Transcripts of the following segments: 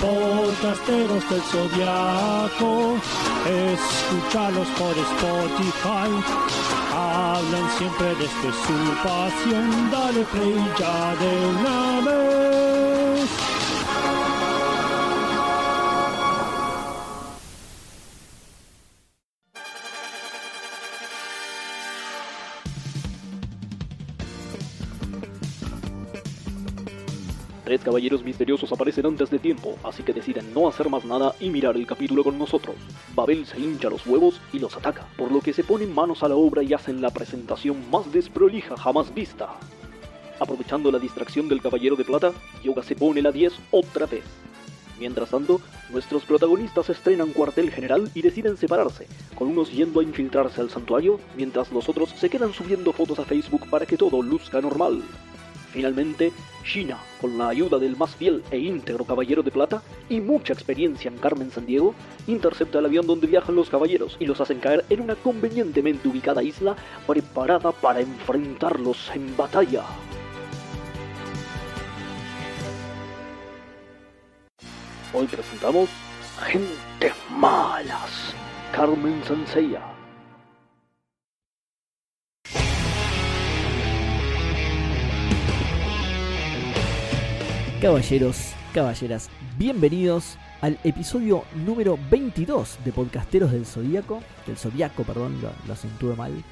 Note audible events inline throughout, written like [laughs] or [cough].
Podcasteros del Zodiaco, escúchalos por Spotify. Hablan siempre desde su pasión, dale play ya de una vez. Caballeros misteriosos aparecen antes de tiempo, así que deciden no hacer más nada y mirar el capítulo con nosotros. Babel se hincha los huevos y los ataca, por lo que se ponen manos a la obra y hacen la presentación más desprolija jamás vista. Aprovechando la distracción del caballero de plata, Yoga se pone la 10 otra vez. Mientras tanto, nuestros protagonistas estrenan cuartel general y deciden separarse, con unos yendo a infiltrarse al santuario, mientras los otros se quedan subiendo fotos a Facebook para que todo luzca normal. Finalmente, Shina, con la ayuda del más fiel e íntegro Caballero de Plata y mucha experiencia en Carmen Sandiego, intercepta el avión donde viajan los caballeros y los hacen caer en una convenientemente ubicada isla preparada para enfrentarlos en batalla. Hoy presentamos Gente Malas, Carmen Sanseya. Caballeros, caballeras, bienvenidos al episodio número 22 de Podcasteros del Zodíaco. Del Zodíaco, perdón, lo, lo mal.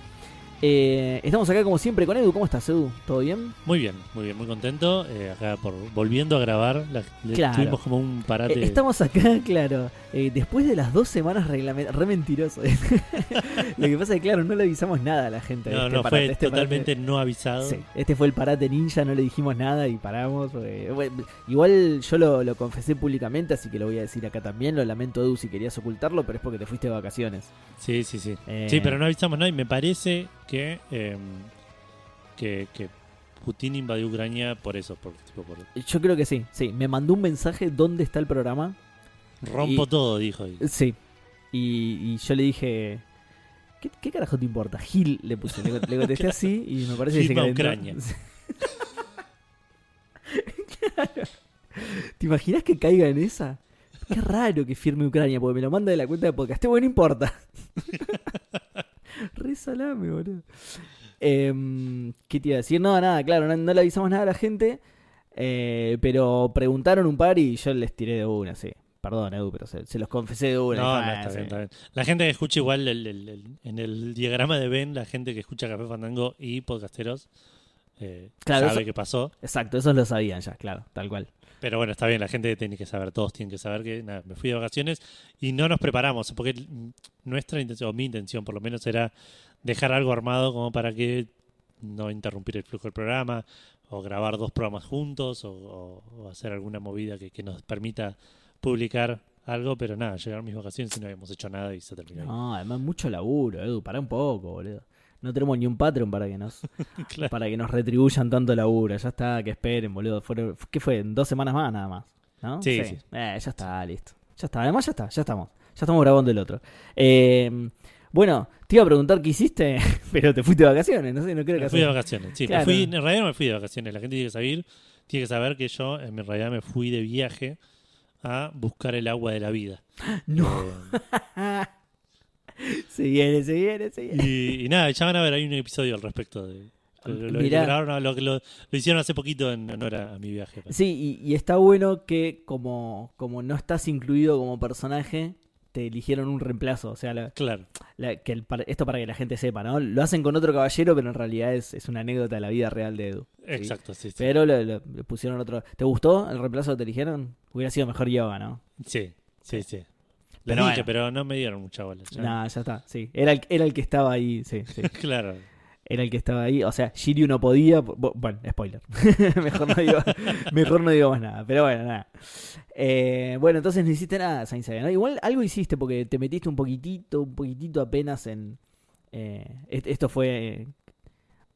Eh, estamos acá como siempre con Edu. ¿Cómo estás, Edu? ¿Todo bien? Muy bien, muy bien, muy contento. eh, acá por volviendo a grabar, la- Claro. tuvimos como un parate. Eh, estamos acá, [laughs] claro, eh, después de las dos semanas re mentiroso. [laughs] lo que pasa es que, claro, no le avisamos nada a la gente. no, este no, parate. fue Este totalmente parate- no avisado. Sí, este fue el parate ninja, no le dijimos nada y paramos. porque- bueno, igual yo lo, lo confesé públicamente, así que lo voy a decir acá también. Lo lamento, Edu, si querías ocultarlo, pero es porque te fuiste de vacaciones. Sí, sí, sí. Eh, Sí, pero no avisamos nada y me parece que, eh, que, que Putin invadió Ucrania por eso, por, tipo, por Yo creo que sí, sí. Me mandó un mensaje dónde está el programa. rompo Y- todo, dijo. y- Sí. Y, y yo le dije, ¿qué, qué carajo te importa? Gil le puse. Le, le contesté [laughs] así y me parece que se. Ucrania. [laughs] Claro. ¿Te imaginas que caiga en esa? Qué raro que firme Ucrania, porque me lo manda de la cuenta de podcast. Bueno, no importa. [laughs] [laughs] Re salame, boludo. Em, ¿Qué te iba a decir? No, nada, claro, no, no le avisamos nada a la gente. eh, pero preguntaron un par y yo les tiré de una, sí. Perdón, Edu, pero se, se los confesé de una. No, no, "Ah, está sí". bien, está bien. La gente que escucha igual el- el- el- en el diagrama de Ben, la gente que escucha Café Fandango y podcasteros, eh, Claro, sabe eso- qué pasó. Exacto, esos lo sabían ya, claro, tal cual. Pero bueno, está bien, la gente tiene que saber, todos tienen que saber que nada, me fui de vacaciones y no nos preparamos, porque nuestra intención, o mi intención por lo menos, era dejar algo armado como para que no interrumpir el flujo del programa, o grabar dos programas juntos, o, hacer alguna movida que, nos permita publicar algo, pero nada, llegaron mis vacaciones y no habíamos hecho nada y se terminó. No, además mucho laburo, Edu, pará un poco, boludo. No tenemos ni un Patreon para que nos [laughs] Claro. para que nos retribuyan tanto laburo. Ya está, que esperen, boludo. Fueron, ¿Qué fue? En dos semanas más nada más. ¿No? Sí, sí. Eh, ya está, listo. Ya está, además ya está, ya estamos. Ya estamos grabando el otro. Eh, bueno, te iba a preguntar qué hiciste, [laughs] pero te fuiste de vacaciones, no sé, no creo que Me fui de vacaciones, sí, me fui, en realidad no me fui de vacaciones, la gente tiene que saber, tiene que saber que yo en realidad me fui de viaje a buscar el agua de la vida. [laughs] No. Eh, [laughs] se viene, se viene, se viene. y, y nada, ya van a ver, hay un episodio al respecto de lo, lo- lo Mirá. grabaron, lo, lo- lo hicieron hace poquito en honor a, mi viaje. Sí, y, y está bueno que como, como no estás incluido como personaje, te eligieron un reemplazo. O sea, la- Claro, la- que el esto para que la gente sepa, ¿no? Lo hacen con otro caballero, pero en realidad es, es una anécdota de la vida real de Edu. ¿sí? exacto, sí, sí. Pero le pusieron otro. ¿Te gustó el reemplazo que te eligieron? Hubiera sido mejor yoga, ¿no? Sí, sí, sí. Les Pero dije, bueno. pero no me dieron mucha bola. Nah, ya está, sí. Era el, era el que estaba ahí, sí, sí. [laughs] claro. era el que estaba ahí. O sea, Shiryu no podía. bu- Bueno, spoiler. [laughs] mejor, no digo, [laughs] mejor no digo más nada. Pero bueno, nada. Eh, bueno, entonces no hiciste nada, Seiya, ¿no? Igual algo hiciste porque te metiste un poquitito, un poquitito apenas en. eh, est- esto fue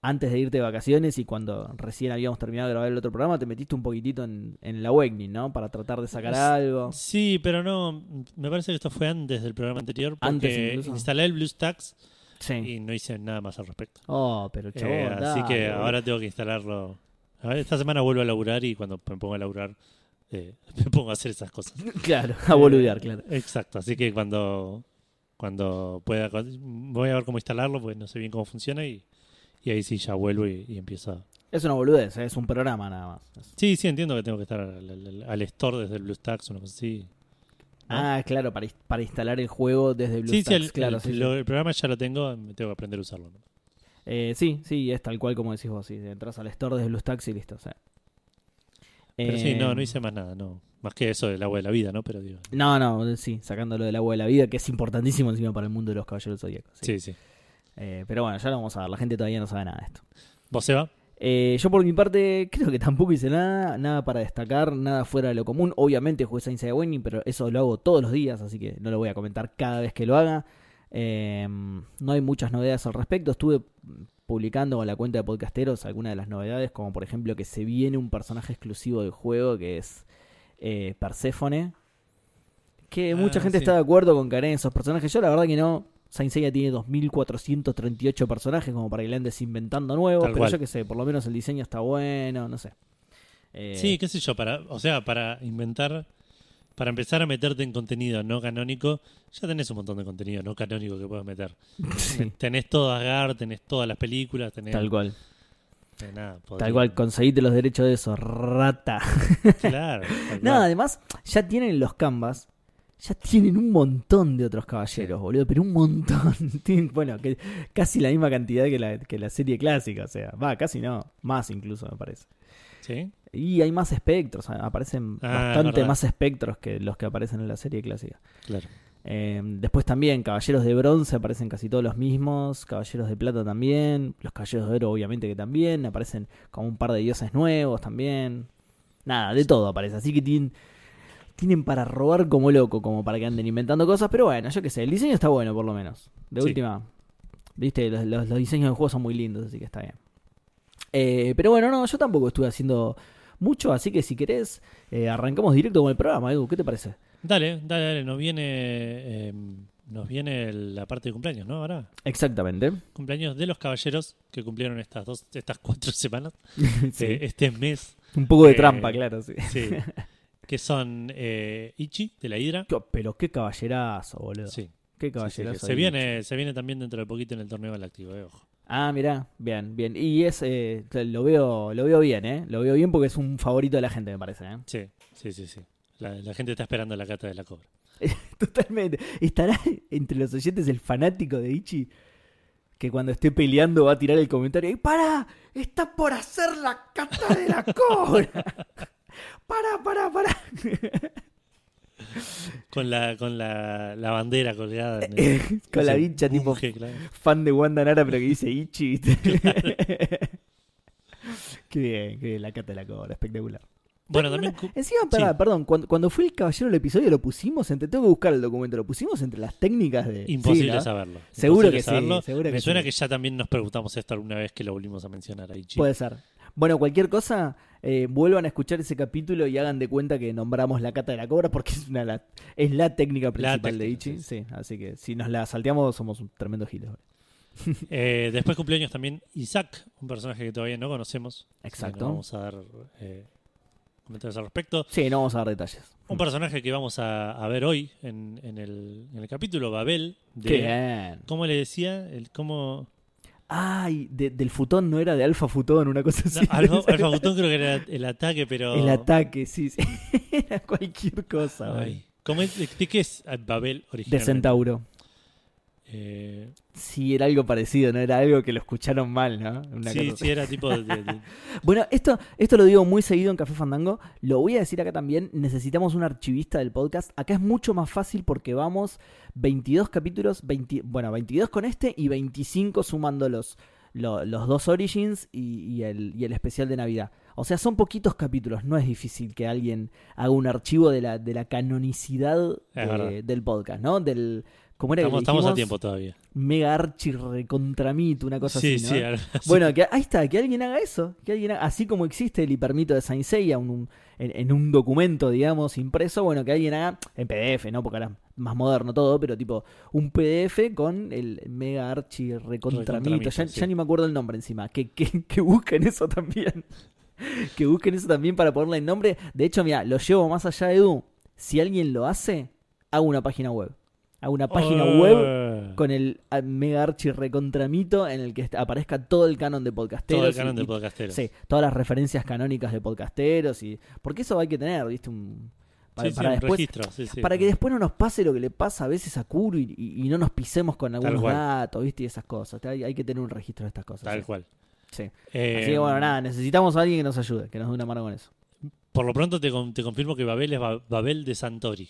antes de irte de vacaciones y cuando recién habíamos terminado de grabar el otro programa, te metiste un poquitito en, en el Awakening, ¿no? Para tratar de sacar algo. Sí, pero no. Me parece que esto fue antes del programa anterior. Porque Antes incluso. instalé el BlueStacks Sí. y no hice nada más al respecto. Oh, pero chabón. Eh, así que ahora tengo que instalarlo. A ver, esta semana vuelvo a laburar y cuando me pongo a laburar eh, [laughs] me pongo a hacer esas cosas. [laughs] Claro, a boludear, claro. Exacto, así que cuando cuando pueda voy a ver cómo instalarlo, pues no sé bien cómo funciona y, y ahí sí ya vuelvo y, y empiezo. a- Es una boludez, ¿eh? es un programa nada más. Sí, sí, entiendo que tengo que estar al, al- al store desde el BlueStacks, una cosa así. ¿no? Ah, claro, para, para instalar el juego desde sí, BlueStacks, sí, el, claro. el- sí, sí. lo- el programa ya lo tengo, me tengo que aprender a usarlo. ¿no? Eh, sí, sí, es tal cual como decís vos. Sí. Entras al store desde BlueStacks y listo. o sea. Pero Eh, sí, no, no hice más nada, no. Más que eso del agua de la vida, ¿no? Pero digo. No, no, sí, sacándolo del agua de la vida, que es importantísimo encima para el mundo de los caballeros zodíacos. Sí. Sí, sí. Eh, pero bueno, ya lo vamos a ver. La gente todavía no sabe nada de esto. ¿Vos, Seba? Eh, yo por mi parte creo que tampoco hice nada, nada para destacar, nada fuera de lo común. Obviamente jugué Saints Seiya Winning, pero eso lo hago todos los días, así que no lo voy a comentar cada vez que lo haga. Eh, no hay muchas novedades al respecto. Estuve publicando con la cuenta de podcasteros algunas de las novedades, como por ejemplo que se viene un personaje exclusivo del juego que es eh, Perséfone. Que Ah, mucha gente sí. está de acuerdo con que haré esos personajes. Yo la verdad que no. Saint Seiya tiene 2438 personajes como para que le andes inventando nuevos, Tal pero cual. yo que sé, por lo menos el diseño está bueno, no sé. Eh, Sí, qué sé yo, para, o sea, para inventar, para empezar a meterte en contenido no canónico, ya tenés un montón de contenido no canónico que puedes meter. [laughs] sí, Tenés todo Asgard, tenés todas las películas, tenés... tal cual. tenés nada, Tal cual, conseguiste los derechos de eso, rata. Claro. tal [laughs] No, además, ya tienen los canvas. Ya tienen un montón de otros caballeros, boludo, pero un montón. [laughs] Tienen, bueno, que casi la misma cantidad que la, que la serie clásica, o sea, va, casi no, más incluso me parece. ¿Sí? Y hay más espectros, aparecen Ah, bastante más espectros que los que aparecen en la serie clásica. Claro. Eh, después también, caballeros de bronce aparecen casi todos los mismos, caballeros de plata también, los caballeros de oro obviamente que también, aparecen como un par de dioses nuevos también. Nada, de todo aparece, así que tienen, tienen para robar como loco, como para que anden inventando cosas, pero bueno, yo qué sé, el diseño está bueno por lo menos. De Sí. última, viste, los, los- los diseños del juego son muy lindos, así que está bien. Eh, pero bueno, no, yo tampoco estuve haciendo mucho, así que si querés, eh, arrancamos directo con el programa, Edu, ¿qué te parece? Dale, dale, dale, nos viene, eh, nos viene la parte de cumpleaños, ¿no? Ahora, Exactamente. cumpleaños de los caballeros que cumplieron estas dos, estas cuatro semanas, [laughs] Sí. este mes, Un poco de Eh, trampa, claro, sí. sí, [laughs] que son eh, Ichi de la Hidra. Pero qué caballerazo, boludo. Sí, Qué sí, sí, caballerazo. se viene, se viene también dentro de poquito en el torneo galáctico, eh, ojo. Ah, mirá, bien, bien. Y es, eh, lo veo, lo veo bien, ¿eh? Lo veo bien porque es un favorito de la gente, me parece, ¿eh? Sí, sí, sí, sí. La, la gente está esperando la cata de la cobra. [laughs] Totalmente. Estará entre los oyentes el fanático de Ichi que cuando esté peleando va a tirar el comentario y ¡Para! ¡Está por hacer la cata de la [laughs] cobra! ¡Para, para, para! Con la, con la, la bandera colgada. el- Con la ese hincha tipo claro. fan de Wanda Nara, pero que dice Ichi. qué bien, qué bien, la cata de la cobra, espectacular. Bueno, también. Encima, pará, perdón, cuando, cuando fue el caballero del episodio lo pusimos entre, tengo que buscar el documento, lo pusimos entre las técnicas de... Imposible Sí, ¿no? saberlo. Seguro Imposible que sí, saberlo. seguro que Me suena sí. que ya también nos preguntamos esto alguna vez que lo volvimos a mencionar a Ichi. Puede ser. Bueno, cualquier cosa, eh, vuelvan a escuchar ese capítulo y hagan de cuenta que nombramos la cata de la cobra porque es una la, es la técnica principal de técnica, Ichi. sí, Sí, así que si nos la salteamos somos un tremendo giles. [laughs] Eh, después cumpleaños también Isaac, un personaje que todavía no conocemos. Exacto. no vamos a dar eh, comentarios al respecto. Sí, no vamos a dar detalles. Un personaje que vamos a, a ver hoy en, en el, en el capítulo, Babel. De, Qué. ¿Cómo le decía? El, ¿cómo, Ay, de- del futón no era de alfa futón, una cosa No, así. Alfa, [laughs] Alfa Butón creo que era el ataque, pero. El ataque, sí, sí. [laughs] era cualquier cosa. Ay, ¿Cómo es, ¿De qué es Babel De originalmente? Centauro. Eh, Sí, era algo parecido, ¿no? Era algo que lo escucharon mal, ¿no? Una sí, cosa sí, era tipo. de- [laughs] Bueno, esto, esto lo digo muy seguido en Café Fandango. Lo voy a decir acá también. Necesitamos un archivista del podcast. Acá es mucho más fácil porque vamos 22 capítulos, 20 bueno, 22 con este y 25 sumando los, lo- los dos Origins y, y el, y el especial de Navidad. O sea, son poquitos capítulos, no es difícil que alguien haga un archivo de la, de la canonicidad de- del podcast, ¿no? Del, ¿Cómo era que Estamos, le estamos a tiempo todavía. Mega archi recontramito, una cosa sí, así, ¿no? sí. Bueno, que, ahí está, que alguien haga eso. Que alguien haga- así como existe el hipermito de Saint Seiya un- un- en, en un documento, digamos, impreso, bueno, que alguien haga en PDF, ¿no? Porque ahora más moderno todo, pero tipo un PDF con el mega archi recontramito. Ya, ya ni me acuerdo el nombre encima. Que, que, [laughs] que busquen eso también. [laughs] que busquen eso también para ponerle el nombre. De hecho, mira, lo llevo más allá de Edu. Si alguien lo hace, hago una página web. Hago una página Oh. web con el ah, mega archi recontramito en el que aparezca todo el canon de podcasteros. todo el canon y- de y- podcasteros. Sí, todas las referencias canónicas de podcasteros y porque eso hay que tener, ¿viste? Un, para, Sí, después registro, sí, para que después no nos pase lo que le pasa a veces a Kuro y, y- y no nos pisemos con algunos datos, ¿viste? Y esas cosas. Hay, hay que tener un registro de estas cosas. Tal cual. Sí. Eh, Así que bueno, nada, necesitamos a alguien que nos ayude, que nos dé una mano con eso. Por lo pronto te, te confirmo que Babel es Ba- Babel de Santori.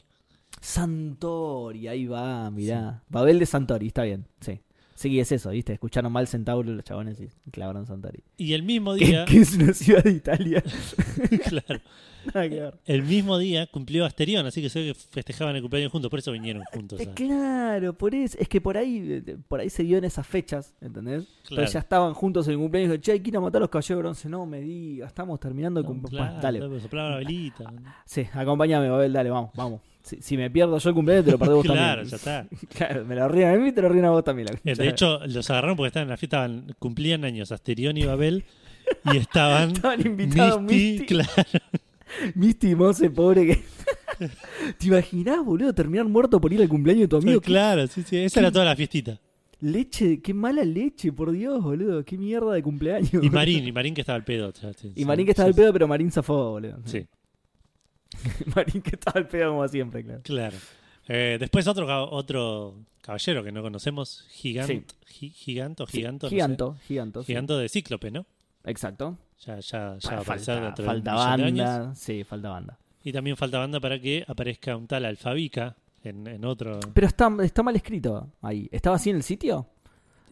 Santori, ahí va, mirá. Babel de Santori, está bien, sí. Sí, es eso, ¿viste? Escucharon mal Centauro los chabones y clavaron Santori. Y el mismo día, que es una ciudad de Italia. [laughs] claro, Nada que ver. el mismo día cumplió Asterión, así que se que festejaban el cumpleaños juntos, por eso vinieron juntos. Eh, claro, por eso, es que por ahí, eh, por ahí se dio en esas fechas, ¿entendés? Claro. Pero ya estaban juntos en el cumpleaños y che, hay que ir a matar a los caballeros de bronce. No me digas, estamos terminando el No, cumpleaños. claro, dale. soplaba la velita. Sí, acompáñame, Babel, dale, vamos, vamos. Si, si me pierdo yo el cumpleaños, te lo perdés vos [laughs] Claro, también. ya está. [laughs] Claro, me lo ríen a mí te lo ríen a vos también. la Eh. De hecho, los agarraron porque estaban en la fiesta, cumplían años Asterión y Babel y estaban [laughs] estaban invitados Misty, Misty, claro, Misty y Mose, pobre que... ¿Te imaginás, boludo, terminar muerto por ir al cumpleaños de tu amigo? ¿Qué claro, sí, sí, esa era toda la fiestita. leche, qué mala leche, por Dios, boludo. Qué mierda de cumpleaños. Y Marín, y Marín que estaba al pedo. Y Marín que estaba al pedo, pero Marín zafó, boludo. Sí, [laughs] Marín que estaba al pedo como siempre, claro. claro. Eh, después otro, otro caballero que no conocemos, Gigant, Sí. Gi- Giganto, Giganto, no sé. giganto, giganto. sí. De Cíclope, ¿no? Exacto. Ya, ya, ya va a Bueno, aparecer falta años. banda. Sí, falta banda. Y también falta banda para que aparezca un tal Alfabica en, en otro. Pero está, está mal escrito ahí. ¿Estaba así en el sitio?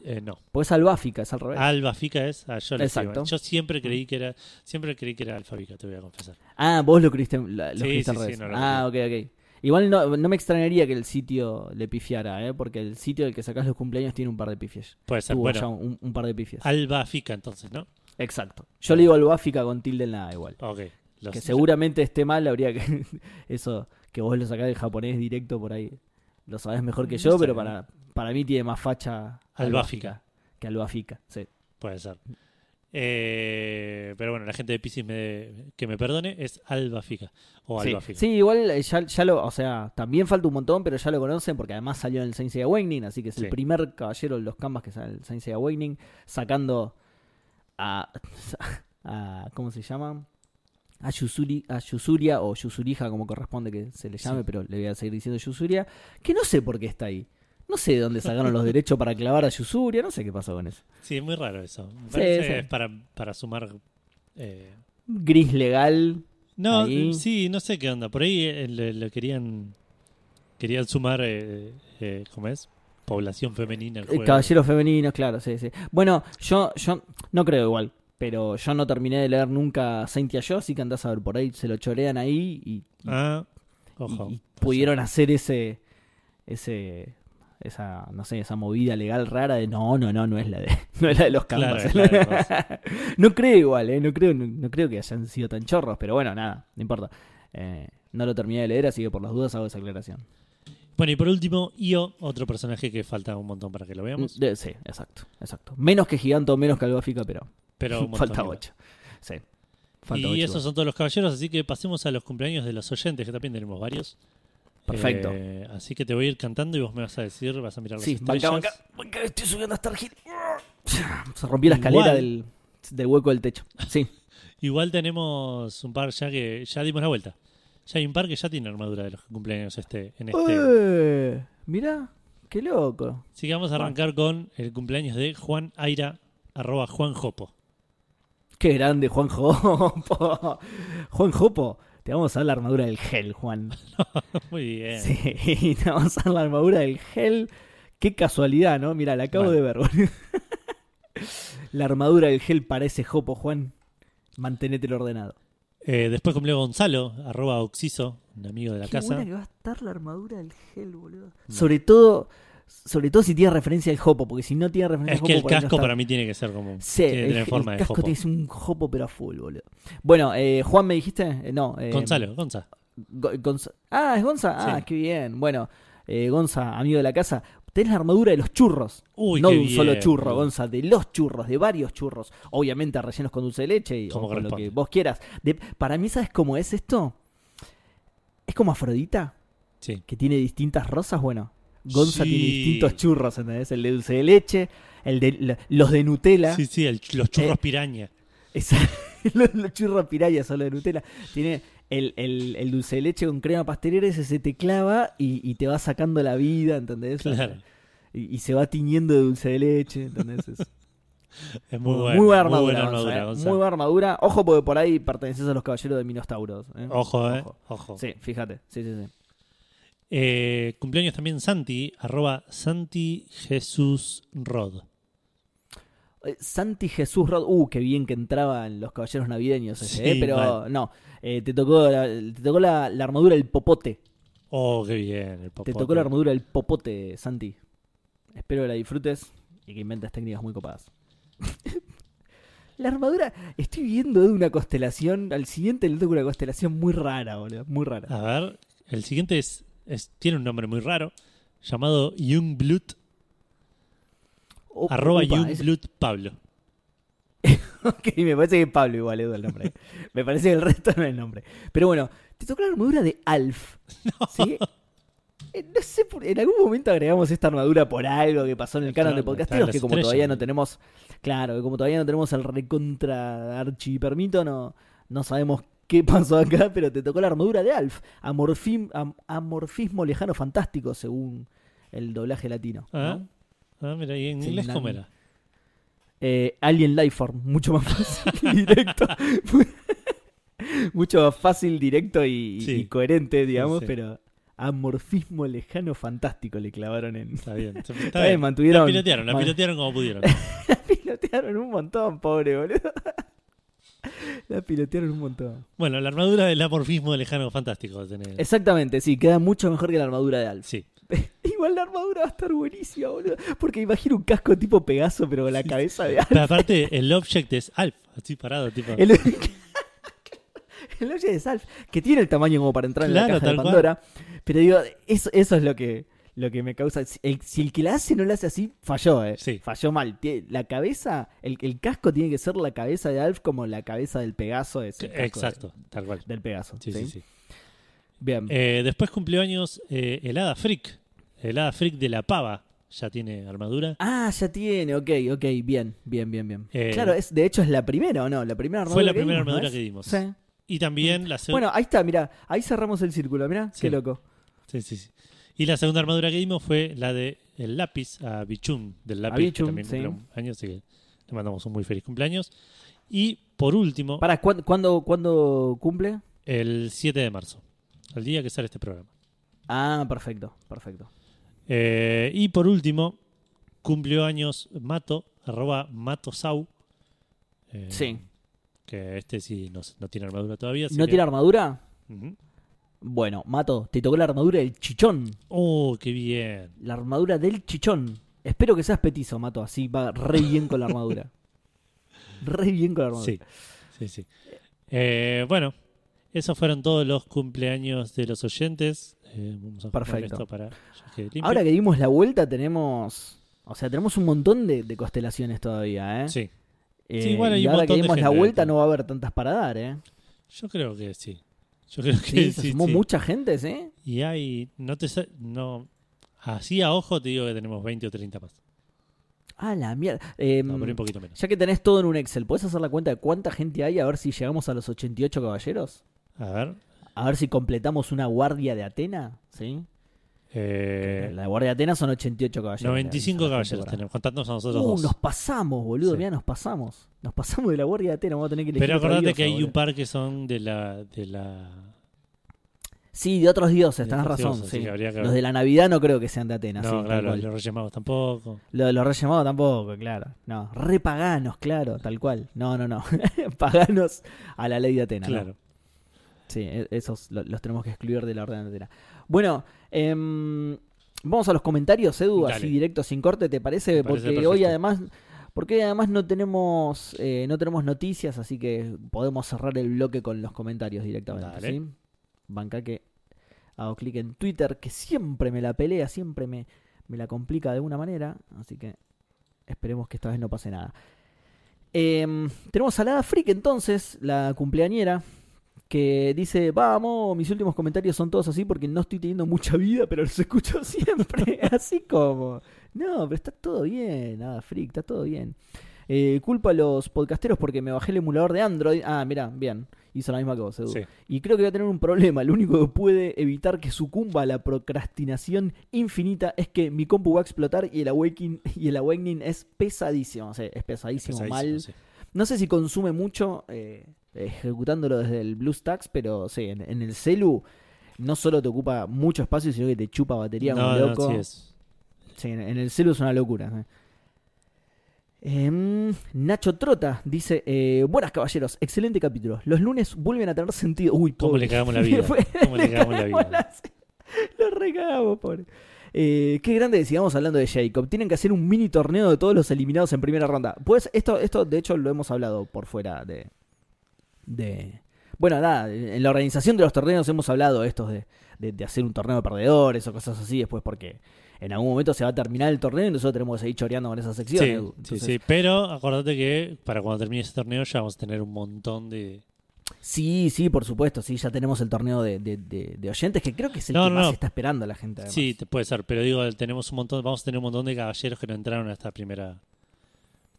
Eh, no. Pues es albáfica, es al revés. Albafica es. ah, yo. Exacto. yo siempre creí que era. Siempre creí que era Alfabica, te voy a confesar. Ah, vos lo creíste, la- lo Sí, escribiste sí, al sí, revés. no lo ah, ok, ok. Igual no, no me extrañaría que el sitio le pifiara, ¿eh? Porque el sitio del que sacás los cumpleaños tiene un par de pifies. Puede ser. Tuvo ya Bueno, un, un par de pifies. Albafica entonces, ¿no? Exacto. Yo le digo albáfica con tilde en la A igual. Ok. Los- que seguramente esté mal, habría que. [laughs] Eso, que vos lo sacás del japonés directo por ahí. Lo sabés mejor que No yo, sé. pero para, para mí tiene más facha Albáfica. que albáfica. Sí. Puede ser. Eh, pero bueno, la gente de Pisces me, que me perdone es Albafica. O Sí. Albafica. Sí, igual eh, ya, ya lo. O sea, también falta un montón, pero ya lo conocen porque además salió en el Seiya Awakening, así que es Sí. el primer caballero de los canvas que sale en el Seiya Awakening, sacando a. [laughs] a ¿Cómo se llama? A, Yusuri, a Yusuria o Yusurija, como corresponde que se le llame, Sí. pero le voy a seguir diciendo Yusuria, que no sé por qué está ahí. No sé de dónde sacaron los derechos para clavar a Yusuria, no sé qué pasó con eso. Sí, es muy raro eso. Me Sí, parece sí. es para, para sumar. eh, Gris legal. No, Ahí. sí, no sé qué onda. Por ahí eh, le, le querían. Querían sumar. Eh, eh, ¿Cómo es? Población femenina. al juego. Caballeros femeninos, claro, sí, sí. Bueno, yo, yo no creo igual, pero yo no terminé de leer nunca Saint Yo, así que andás a ver por ahí, se lo chorean ahí y, y- Ah, y- ojo. y pudieron hacer ese, ese, esa, no sé, esa movida legal rara de no, no, no, no es la de, [laughs] no es la de los Claro, los- [laughs] no creo igual, eh, no creo, no, no creo que hayan sido tan chorros, pero bueno, nada, no importa. Eh, no lo terminé de leer, así que por las dudas hago esa aclaración. Bueno, y por último, Io, otro personaje que falta un montón para que lo veamos. De- sí, exacto, exacto. Menos que Giganto, menos que Albáfica, pero Pero [laughs] un falta igual. 8. Sí. Falta y esos son todos los caballeros, así que pasemos a los cumpleaños de los oyentes, que también tenemos varios. Perfecto. Eh, así que te voy a ir cantando y vos me vas a decir, vas a mirar las Sí, estrellas. banca, banca, banca, estoy subiendo a Star Hill. Se rompió la escalera del, del hueco del techo. Sí. [laughs] Igual tenemos un par ya que ya dimos la vuelta. Ya hay un par que ya tiene armadura de los cumpleaños este, en este. Eh, mirá, qué loco. Así que vamos a arrancar con el cumpleaños de Juan Aira, arroba Juan Jopo. Qué grande, Juan Jopo. [laughs] Juan Jopo, te vamos a dar la armadura del gel, Juan. [laughs] Muy bien. Sí, [laughs] te vamos a dar la armadura del gel. Qué casualidad, ¿no? Mira, la acabo Bueno. de ver. boludo. [laughs] La armadura del gel parece jopo, Juan. Mantenételo ordenado. Eh, después cumplió Gonzalo, arroba Oxiso, un amigo de la Qué casa. buena que va a estar la armadura del gel, boludo. Sobre todo, sobre todo si tiene referencia al jopo, porque si no tiene referencia Es al que jopo, el por ahí no casco para mí tiene que ser como. Sí, tiene que el, tener el forma de casco que ser un jopo pero a full, boludo. Bueno, eh, Juan, ¿me dijiste? Eh, no. eh, Gonzalo, Gonza. Go- Gonza- Ah, es Gonza. Ah, Sí. qué bien. Bueno, eh, Gonza, amigo de la casa, tenés la armadura de los churros. Uy, no de un solo churro, boludo. Gonza, de los churros, de varios churros. Obviamente rellenos con dulce de leche y o Como con lo que vos quieras. De- para mí, ¿sabes cómo es esto? Es como Afrodita, Sí. que tiene distintas rosas. Bueno, Gonza Sí. tiene distintos churros, ¿entendés? El de dulce de leche, el de la- los de Nutella. Sí, sí, el- los churros Eh, piraña. Esa- [laughs] los, los churros piraya solo de Nutella. Tiene el, el- el dulce de leche con crema pastelera, ese se te clava y, y te va sacando la vida, ¿entendés? Claro. Y, y se va tiñendo de dulce de leche, ¿entendés? Es [laughs] Es muy, muy, bueno, buena armadura. buena Gonza, armadura, ¿eh? Gonza. Muy buena armadura. Ojo, porque por ahí perteneces a los caballeros de Minostauros. ¿eh? Ojo, eh. Ojo. Ojo. Sí, fíjate. Sí, sí, sí. Eh, cumpleaños también Santi, arroba Santi Jesús Rod. Eh, Santi Jesús Rod, uh, qué bien que entraba en los caballeros navideños ese, Sí, ¿eh? pero mal. no, eh, te tocó, la, te tocó la, la armadura del popote. Oh, qué bien. El Te tocó la armadura del popote, Santi. Espero que la disfrutes y que inventes técnicas muy copadas. [laughs] la armadura, estoy viendo de una constelación, al siguiente le toca una constelación muy rara, boludo, muy rara. A ver, el siguiente es, es- tiene un nombre muy raro, llamado Oh, arroba upa, Pablo. [laughs] ok, me parece que Pablo igual es el nombre. me parece que el resto no es el nombre. Pero bueno, te tocó la armadura de Alf. [laughs] ¿sí? Eh, No sé, por- en algún momento agregamos esta armadura por algo que pasó en el canon de podcasteros, que como estrellas, todavía no ¿no? tenemos, claro, que como todavía no tenemos el recontra archi permito, no, no sabemos qué [laughs] pasó acá, pero te tocó la armadura de Alf, amorfim- am- amorfismo lejano fantástico, según el doblaje latino. Ah, ¿no? ah, mira, ¿y en Sí, inglés cómo era? Eh, Alien Lifeform, mucho más fácil, [laughs] directo. [laughs] mucho más fácil, directo y, Sí. y coherente, digamos, Sí. pero amorfismo lejano fantástico le clavaron en. Está bien. Está, Está bien, bien. mantuvieron- La pilotearon, la pilotearon como pudieron. La pilotearon un montón, pobre boludo. La pilotearon un montón. Bueno, la armadura del amorfismo lejano fantástico. tenés. Exactamente, sí, queda mucho mejor que la armadura de Alf. Sí. [laughs] Igual la armadura va a estar buenísima, boludo. Porque imagino un casco tipo Pegaso, pero con la cabeza de Alf. Pero aparte, el object es Alf, así parado, tipo. El, [laughs] el Oye de Salf, que tiene el tamaño como para entrar en la caja de cual. Pandora. Pero digo, eso, eso es lo que, lo que me causa. Si el, si el que la hace no la hace así, falló, eh. Sí. Falló mal. La cabeza, el, el casco tiene que ser la cabeza de Alf como la cabeza del Pegaso. Es Exacto, tal cual. de- del Pegaso. Sí, sí, sí. Bien. Eh, después cumplió años eh, el Hada Freak. El Hada Freak de la pava. Ya tiene armadura. Ah, ya tiene, ok, ok, bien, bien, bien, bien. Eh, claro, es, de hecho es la primera, ¿o no? La primera armadura Fue la que primera dimos, ¿no armadura que dimos. Sí. Y también la segunda. Bueno, ahí está, mira, ahí cerramos el círculo, mira, Sí. qué loco. Sí, sí, sí. Y la segunda armadura que dimos fue la de el lápiz a Bichum del lápiz, Bichum, que también sí. cumple un año, así que le mandamos un muy feliz cumpleaños. Y por último, Para, ¿cuándo, cuándo, cuándo cumple? el 7 de marzo, el día que sale este programa. Ah, perfecto, perfecto. Eh, y por último, cumplió años Mato, arroba Matosau. Eh, Sí. Que este sí no, no tiene armadura todavía. ¿No que- tiene armadura? Ujú. Bueno, Mato, te tocó la armadura del chichón. Oh, qué bien. La armadura del chichón. Espero que seas petizo, Mato, así va re bien con la armadura. [laughs] Re bien con la armadura. Sí, sí, sí. Eh, bueno, esos fueron todos los cumpleaños de los oyentes. Eh, vamos a Perfecto. esto para. Ahora que dimos la vuelta tenemos... O sea, tenemos un montón de, de constelaciones todavía, ¿eh? Sí, Eh, Sí, hay y ahora que dimos la vuelta no va a haber tantas para dar, ¿eh? yo creo que sí. Yo creo que Sí, sí. se sumó sí. mucha gente, ¿sí? Y hay, no te no, así a ojo te digo que tenemos 20 o 30 más. Ah, la mierda. Eh, No, pero un poquito menos. ya que tenés todo en un Excel, ¿puedes hacer la cuenta de cuánta gente hay a ver si llegamos a los 88 caballeros? A ver. A ver si completamos una guardia de Atena, ¿sí? Eh, La guardia de Atenas son 88 caballeros. 95 le aviso a la caballeros tenemos, contándonos a nosotros. Uh, dos. nos pasamos, boludo, Sí. mira, nos pasamos. Nos pasamos de la guardia de Atenas, vamos a tener que elegir Pero acordate diosa, que hay boludo. un par que son de la de la Sí, de otros dioses, De tenés otros razón. dioses, sí. que Los de la Navidad no creo que sean de Atenas. no, claro, los Reyes Magos tampoco. Lo de los Reyes Magos tampoco, claro. No, re paganos, claro, tal cual. No, no, no. [laughs] paganos a la ley de Atenas. ¿no? Claro. Sí, e- esos lo- los tenemos que excluir de la orden de Atenas. Bueno, em, vamos a los comentarios, Edu, Dale. así directo, sin corte, ¿te parece? Me parece porque hoy además... Porque además no tenemos eh, no tenemos noticias, así que podemos cerrar el bloque con los comentarios directamente. ¿sí? Banca que hago clic en Twitter, que siempre me la pelea, siempre me, me la complica de alguna manera. Así que esperemos que esta vez no pase nada. Em, tenemos a la Hada Freak entonces, la cumpleañera, que dice, vamos, mis últimos comentarios son todos así porque no estoy teniendo mucha vida, pero los [laughs] escucho siempre, [laughs] así como... No, pero está todo bien, Hada Freak, está todo bien. Eh, culpa a los podcasteros porque me bajé el emulador de Android. Ah, mira, bien, hizo la misma Edu. Sí. Y creo que voy a tener un problema. Lo único que puede evitar que sucumba a la procrastinación infinita es que mi compu va a explotar y el awakening, y el awakening es pesadísimo. O sea, es pesadísimo, Pesadísimo, mal. sí. No sé si consume mucho eh, ejecutándolo desde el BlueStacks, pero sí, en, en el celu no solo te ocupa mucho espacio, sino que te chupa batería como No, no, loco. sí es. Sí, en, el celu es una locura. eh. Em, Nacho Trota dice: eh, Buenas caballeros, excelente capítulo. Los lunes vuelven a tener sentido. Uy, ¿Cómo pobre. le cagamos la vida? [laughs] ¿Cómo le cagamos la [laughs] vida? las- Lo recagamos, pobre. Eh, qué grande, sigamos hablando de Jacob. Tienen que hacer un mini torneo de todos los eliminados en primera ronda. Pues esto, esto de hecho, lo hemos hablado por fuera de. De bueno, nada, en la organización de los torneos hemos hablado estos de, de, de hacer un torneo de perdedores o cosas así después porque en algún momento se va a terminar el torneo y nosotros tenemos que seguir choreando con esa sección. Sí, sí, pero acordate que para cuando termine ese torneo ya vamos a tener un montón de... sí, sí, por supuesto, sí, ya tenemos el torneo de, de- de- de oyentes que creo que es el No, que no, más no. está esperando la gente. además. Sí, puede ser, pero digo, tenemos un montón, vamos a tener un montón de caballeros que no entraron a esta primera,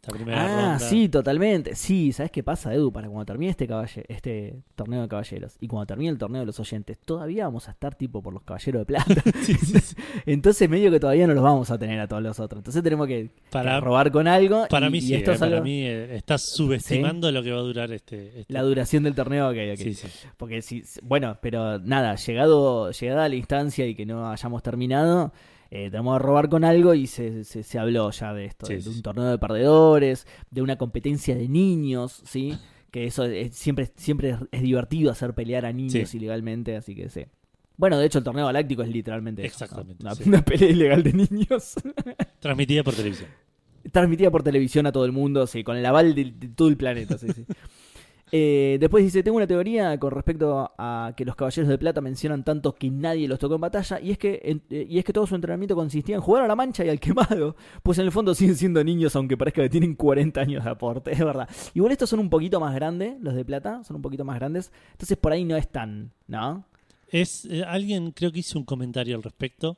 esta primera Ah, ronda. sí, totalmente. Sí, ¿sabes qué pasa, Edu? Para cuando termine este caballe- este torneo de caballeros y cuando termine el torneo de los oyentes, todavía vamos a estar tipo por los caballeros de plata. [laughs] Sí, sí, sí. [laughs] Entonces, medio que todavía no los vamos a tener a todos los otros. Entonces, tenemos que, que Para, robar con algo. para y, mí y sí, esto eh, es para algo- mí eh, estás subestimando lo que va a durar este... este- La duración del torneo, ok, ok. Sí, sí. Porque si, bueno, pero nada, llegado, llegada la instancia y que no hayamos terminado, eh, tenemos que robar con algo y se, se, se habló ya de esto, Sí, de, un torneo de perdedores, de una competencia de niños, ¿sí? Que eso es- siempre, siempre es, es divertido hacer pelear a niños Sí. ilegalmente, así que sí. Bueno, de hecho el torneo galáctico es literalmente eso, ¿no? Exactamente, una, sí. una pelea ilegal de niños. [laughs] Transmitida por televisión. Transmitida por televisión a todo el mundo, sí, con el aval de, de todo el planeta, sí, sí. Eh, después dice, tengo una teoría con respecto a que los caballeros de plata mencionan tanto que nadie los tocó en batalla, y es que, en- eh, y es que todo su entrenamiento consistía en jugar a la mancha y al quemado, pues en el fondo siguen siendo niños aunque parezca que tienen 40 años de aporte, es verdad. Igual estos son un poquito más grandes, los de plata, son un poquito más grandes, entonces por ahí no es tan, ¿no? Es, eh, alguien creo que hizo un comentario al respecto.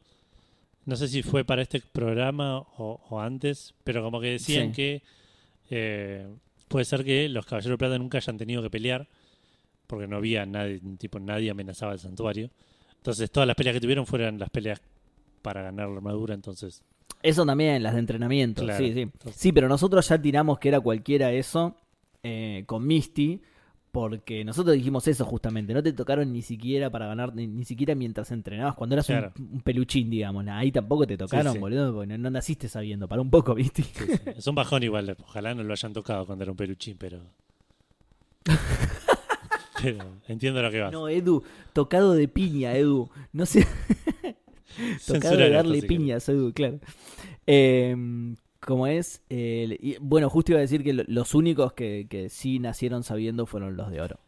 No sé si fue para este programa o, o antes, pero como que decían Sí. que eh, puede ser que los caballeros de plata nunca hayan tenido que pelear, porque no había nadie, tipo nadie amenazaba el santuario. Entonces todas las peleas que tuvieron fueron las peleas para ganar la armadura, entonces Eso también, las de entrenamiento, Claro, sí, sí. entonces- Sí, pero nosotros ya tiramos que era cualquiera eso eh, con Misty, porque nosotros dijimos eso justamente, no te tocaron ni siquiera para ganar, ni, ni siquiera mientras entrenabas, cuando eras un- Claro. un, peluchín, digamos, ahí tampoco te tocaron, sí. boludo, porque no, no naciste sabiendo, para un poco, [laughs] Misty. sí, es un bajón igual. Ojalá no lo hayan tocado cuando era un peluchín, pero... [laughs] pero entiendo lo que vas. No, Edu, tocado de piña, Edu, no sé, [laughs] tocado de darle piñas, Edu, claro. Eh, como es, eh, y, bueno, justo iba a decir que lo- los únicos que, que sí nacieron sabiendo fueron los de oro.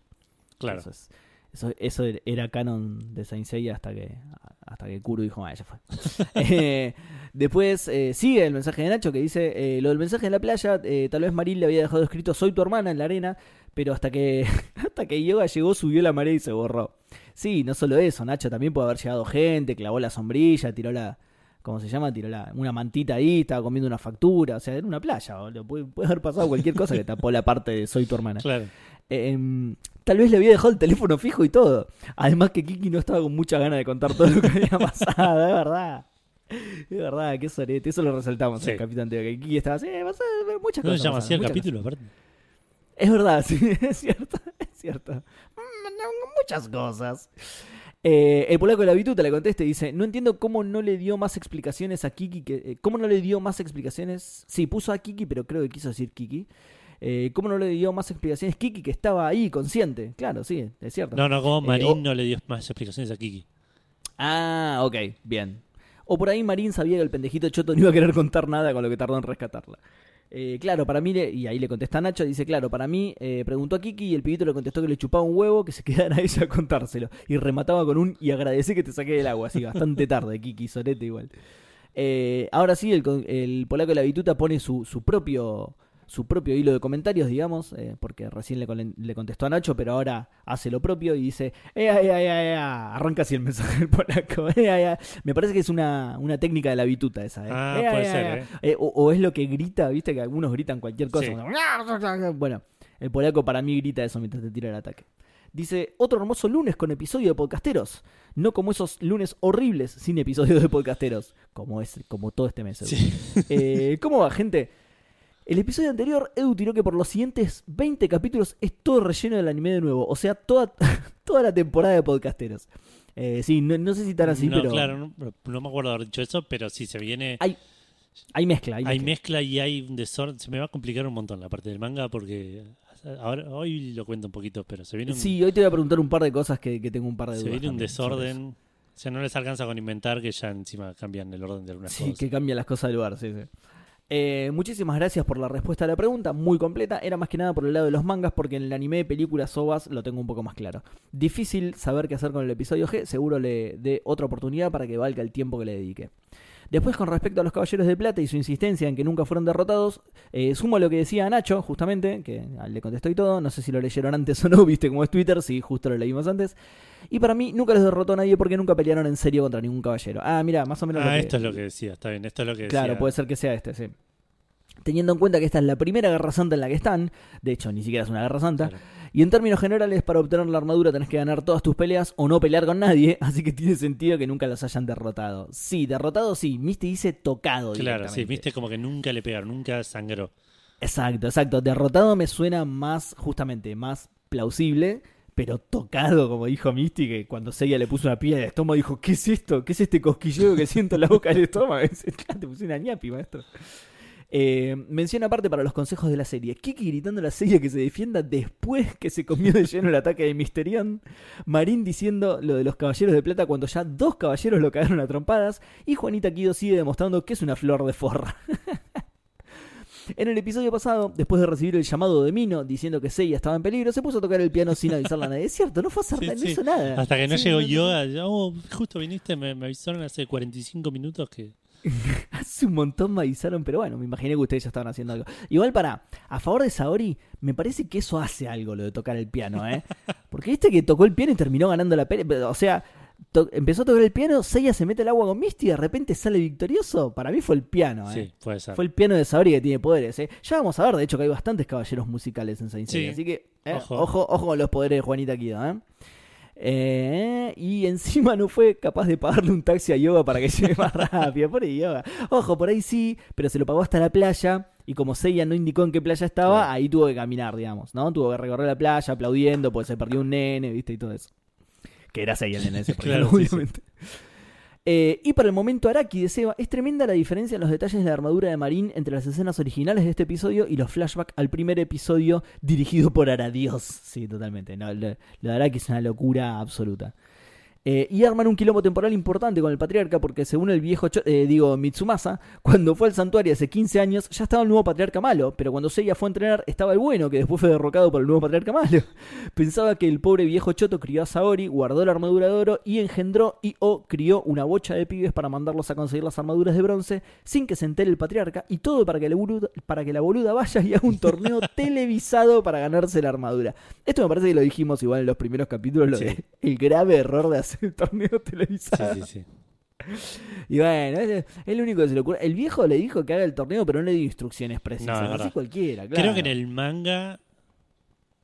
Claro. Entonces, eso, eso era canon de Saint Seiya hasta que hasta que Kuro dijo, ah, ya fue. [laughs] Eh, después eh, sigue el mensaje de Nacho que dice, eh, lo del mensaje en la playa, eh, tal vez Maril le había dejado escrito, soy tu hermana en la arena, pero hasta que [laughs] hasta que Yoga llegó subió la marea y se borró. Sí, no solo eso, Nacho, también puede haber llegado gente, clavó la sombrilla, tiró la... ¿Cómo se llama? Tiró la, una mantita ahí, estaba comiendo una factura, o sea, era una playa, boludo. Puede, puede haber pasado cualquier cosa que tapó la parte de soy tu hermana. Claro. Em, tal vez le había dejado el teléfono fijo y todo. Además que Kiki no estaba con mucha ganas de contar todo lo que había pasado, es verdad. Es verdad, qué sorete. Eso lo resaltamos en el capitán Teo, que Kiki estaba así, eh, muchas ¿No se cosas. llama así el capítulo? aparte? cosas. Es verdad, [laughs] sí, es cierto, es cierto. Mm, Muchas cosas. Eh, el polaco de la bituta le contesta y dice, no entiendo cómo no le dio más explicaciones a Kiki, que, eh, cómo no le dio más explicaciones, sí, puso a Kiki, pero creo que quiso decir Kiki, eh, cómo no le dio más explicaciones Kiki que estaba ahí consciente, claro, sí, es cierto. No, no, como Eh, Marín o- no le dio más explicaciones a Kiki. Ah, ok, bien. O por ahí Marín sabía que el pendejito choto no iba a querer contar nada con lo que tardó en rescatarla. Eh, claro, para mí, le- y ahí le contesta Nacho, dice, claro, para mí, eh, preguntó a Kiki y el pibito le contestó que le chupaba un huevo, que se [laughs] quedara ella a contárselo. Y remataba con un, y agradecí que te saqué del agua, así, bastante [laughs] tarde, Kiki, sorete igual. Eh, ahora sí, el, el polaco de la bituta pone su, su propio su propio hilo de comentarios, digamos, eh, porque recién le, le contestó a Nacho, pero ahora hace lo propio y dice, eh, eh, eh, eh, eh", arranca así el [laughs] mensaje del polaco. [laughs] Me parece que es una, una técnica de la bituta esa. eh. Ah, Eh, puede eh, ser, o, o es lo que grita, viste que algunos gritan cualquier cosa. Sí. como, [laughs] Bueno, el polaco para mí grita eso mientras te tira el ataque. Dice, otro hermoso lunes con episodio de podcasteros. No como esos lunes horribles sin episodios de podcasteros. Como es, como todo este mes. Sí. Eh, ¿Cómo va, gente? El episodio anterior, Edu tiró que por los siguientes 20 capítulos es todo relleno del anime de nuevo. O sea, toda, [laughs] toda la temporada de podcasteros. Eh, sí, no, no sé si tan así, no, pero claro, no, no me acuerdo haber dicho eso, pero sí se viene. hay, hay mezcla. Hay Hay mezcla. y hay un desorden. Se me va a complicar un montón la parte del manga porque ahora hoy lo cuento un poquito, pero se viene un, Sí, hoy te voy a preguntar un par de cosas que, que tengo un par de se dudas. viene un también desorden. O sea, no les alcanza con inventar que ya encima cambian el orden de algunas Sí, cosas. que cambia las cosas de lugar, sí, sí. Eh, muchísimas gracias por la respuesta a la pregunta, muy completa. Era más que nada por el lado de los mangas, porque en el anime, películas, ovas lo tengo un poco más claro. Difícil saber qué hacer con el episodio G, seguro le dé otra oportunidad para que valga el tiempo que le dedique. Después, con respecto a los Caballeros de Plata y su insistencia en que nunca fueron derrotados, eh, sumo lo que decía Nacho, justamente, que le contestó y todo. No sé si lo leyeron antes o no, [laughs] viste cómo es Twitter, sí, justo lo leímos antes. Y para mí, nunca les derrotó nadie porque nunca pelearon en serio contra ningún caballero. Ah, mira, más o menos. lo Ah, que- esto es lo que decía, está bien, esto es lo que Claro, decía. puede ser que sea este, sí. Teniendo en cuenta que esta es la primera guerra santa en la que están, de hecho ni siquiera es una guerra santa, Claro. y en términos generales para obtener la armadura tenés que ganar todas tus peleas o no pelear con nadie, [laughs] así que tiene sentido que nunca los hayan derrotado. Sí, derrotado sí, Misty dice tocado. Claro, sí, viste como que nunca le pegaron, nunca sangró. Exacto, exacto. Derrotado me suena más, justamente, más plausible, pero tocado, como dijo Misty, que cuando Seiya le puso una piedra al estómago dijo, ¿qué es esto? ¿Qué es este cosquilleo que siento en la boca del estómago? Y dice, "Claro, te puse una ñapi, maestro. Eh, menciona aparte para los consejos de la serie. Kiki gritando a la serie que se defienda después que se comió de lleno el ataque de Misterion. Marín diciendo lo de los caballeros de plata cuando ya dos caballeros lo cagaron a trompadas. Y Juanita Kido sigue demostrando que es una flor de forra. [laughs] En el episodio pasado, después de recibir el llamado de Mino diciendo que Seiya estaba en peligro, se puso a tocar el piano sin avisarle a nadie. Es cierto, no fue a hacer Sí, nada, no hizo nada. Hasta que no llegó ya, oh, justo viniste, me, me avisaron hace 45 minutos que... [laughs] Hace un montón me avisaron, pero bueno, me imaginé que ustedes ya estaban haciendo algo. Igual para, a favor de Saori, me parece que eso hace algo lo de tocar el piano, ¿eh? [laughs] Porque viste que tocó el piano y terminó ganando la pelea. O sea, empezó a tocar el piano, Seiya se mete al agua con Misty y de repente sale victorioso. Para mí fue el piano, ¿eh? Sí, puede ser. Fue el piano de Saori que tiene poderes, ¿eh? Ya vamos a ver, de hecho, que hay bastantes caballeros musicales en Saint Seiya. Sí. Así que, eh, Ojo. ojo. ojo, con los poderes de Juanita Kido, ¿eh? Eh, y encima no fue capaz de pagarle un taxi a Yoga para que [laughs] llegue más rápido. Por ahí, Yoga. Ojo, por ahí sí, pero se lo pagó hasta la playa. Y como Seiya no indicó en qué playa estaba, ahí tuvo que caminar, digamos, ¿no? Tuvo que recorrer la playa aplaudiendo, porque se perdió un nene, ¿viste? Y todo eso. Que era Seiya el nene ese, [laughs] Claro, ejemplo, sí, sí. obviamente. Eh, y para el momento Araki de Seba, es tremenda la diferencia en los detalles de la armadura de Marín entre las escenas originales de este episodio y los flashbacks al primer episodio dirigido por Aradios. Sí, totalmente. No, lo, lo de Araki es una locura absoluta. Eh, y arman un quilombo temporal importante con el patriarca porque según el viejo, eh, digo, Mitsumasa, [laughs] cuando fue al santuario hace 15 años ya estaba el nuevo patriarca malo, pero cuando Seiya fue a entrenar estaba el bueno, que después fue derrocado por el nuevo patriarca malo. [laughs] Pensaba que el pobre viejo Choto crió a Saori, guardó la armadura de oro y engendró y o crió una bocha de pibes para mandarlos a conseguir las armaduras de bronce sin que se entere el patriarca y todo para que la boluda, para que la boluda vaya y haga un torneo [laughs] televisado para ganarse la armadura. Esto me parece que lo dijimos igual en los primeros capítulos, lo Sí. de el grave error de hacer [laughs] el torneo televisado. Sí, sí, sí. Y bueno, es, lo único que se le ocurre. El viejo le dijo que haga el torneo, pero no le dio instrucciones precisas. No, Así cualquiera, claro. Creo que en el manga,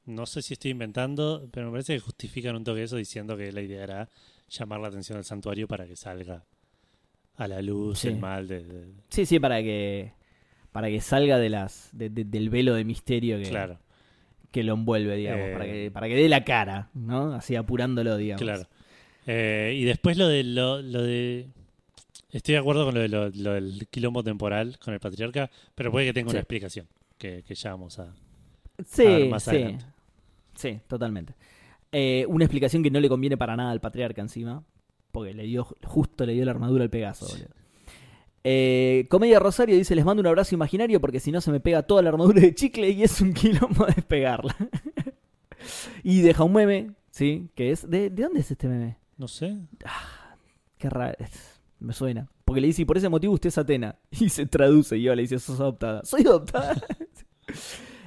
no sé si estoy inventando, pero me parece que justifican un toque eso diciendo que la idea era llamar la atención al santuario para que salga a la luz Sí. el mal de, de- Sí, sí, para que para que salga de las de- de- del velo de misterio que, Claro, que lo envuelve, digamos, Eh. para que para que dé la cara, ¿no? Así apurándolo, digamos. claro. Eh, y después lo de, lo, lo de... Estoy de acuerdo con lo, de lo, lo del quilombo temporal con el patriarca, pero puede que tenga Sí. una explicación que, que ya vamos a... A Sí, ver, más sí. adelante. Sí, totalmente. Eh, una explicación que no le conviene para nada al patriarca encima. Porque le dio, justo le dio la armadura al Pegaso, boludo. Eh, Comedia Rosario dice: Les mando un abrazo imaginario porque si no se me pega toda la armadura de chicle y es un quilombo despegarla. [laughs] y deja un meme, ¿sí? Que es. ¿De, de dónde es este meme? No sé. Qué raro. Me suena. Porque le dice: Y por ese motivo usted es Atena. [laughs] Y se traduce y yo le dice: Sos adoptada. [laughs] Soy adoptada. [laughs]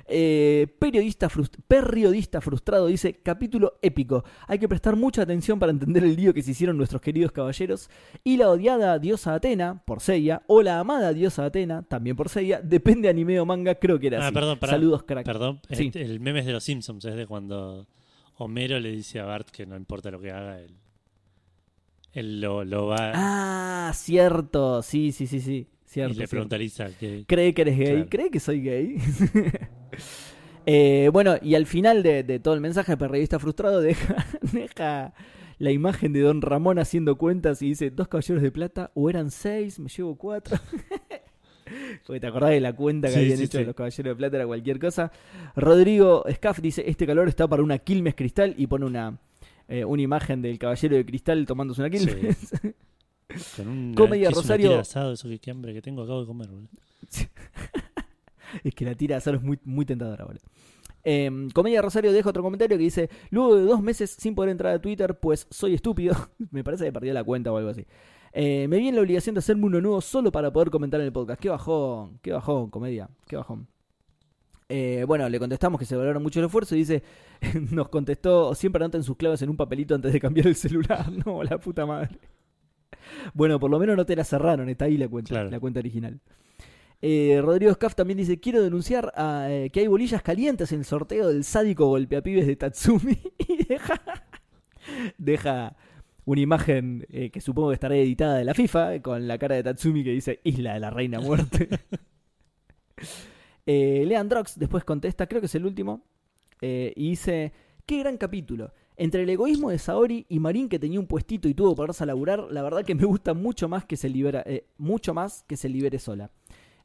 Eh, periodista, frust- periodista frustrado dice, capítulo épico. Hay que prestar mucha atención para entender el lío que se hicieron nuestros queridos caballeros. Y la odiada diosa Atena, por Seiya, o la amada diosa Atena, también por Seiya, depende anime o manga, creo que era Ah, así. perdón, pará. Saludos, crack. Perdón, Sí. este, el meme es de los Simpsons, es de cuando Homero le dice a Bart que no importa lo que haga, él, él lo, lo va Ah, cierto. Sí, sí, sí, sí. y Cierto, le cierto. pregunta a Lisa que... cree que eres gay, Claro. cree que soy gay. [laughs] Eh, bueno, y al final de, de todo el mensaje, periodista frustrado deja, [laughs] deja la imagen de Don Ramón haciendo cuentas y dice, dos caballeros de plata, o eran seis, me llevo cuatro. [laughs] Porque te acordás de la cuenta que Sí, habían sí, hecho sí. de los caballeros de plata, era cualquier cosa. Rodrigo Scaff dice, este calor está para una Quilmes Cristal y pone una, eh, una imagen del caballero de cristal tomándose una Quilmes. [laughs] Con un Comedia ¿qué es una Rosario- tira de asado, eso que qué hambre que tengo, acabo de comer. boludo. [laughs] Es que la tira de asado es muy, muy tentadora, boludo. Eh, Comedia Rosario deja otro comentario que dice: Luego de dos meses sin poder entrar a Twitter, pues soy estúpido. [laughs] me parece que perdió la cuenta o algo así. Eh, me vi en la obligación de hacerme uno nuevo solo para poder comentar en el podcast. Qué bajón, qué bajón, comedia, qué bajón. Eh, bueno, le contestamos que se valoraron mucho el esfuerzo y dice: [laughs] Nos contestó, siempre anoten sus claves en un papelito antes de cambiar el celular. [laughs] No, la puta madre. Bueno, por lo menos no te la cerraron, está ahí la cuenta, Claro. la cuenta original. Eh, Rodrigo Scaff también dice: Quiero denunciar a, eh, que hay bolillas calientes en el sorteo del sádico golpeapibes de Tatsumi. [laughs] y deja, deja una imagen eh, que supongo que estará editada de la FIFA con la cara de Tatsumi que dice Isla de la Reina Muerte. Eh, Leandrox después contesta, creo que es el último, eh, y dice: Qué gran capítulo. Entre el egoísmo de Saori y Marín que tenía un puestito y tuvo que ponerse a laburar, la verdad que me gusta mucho más que se libera, eh, mucho más que se libere sola.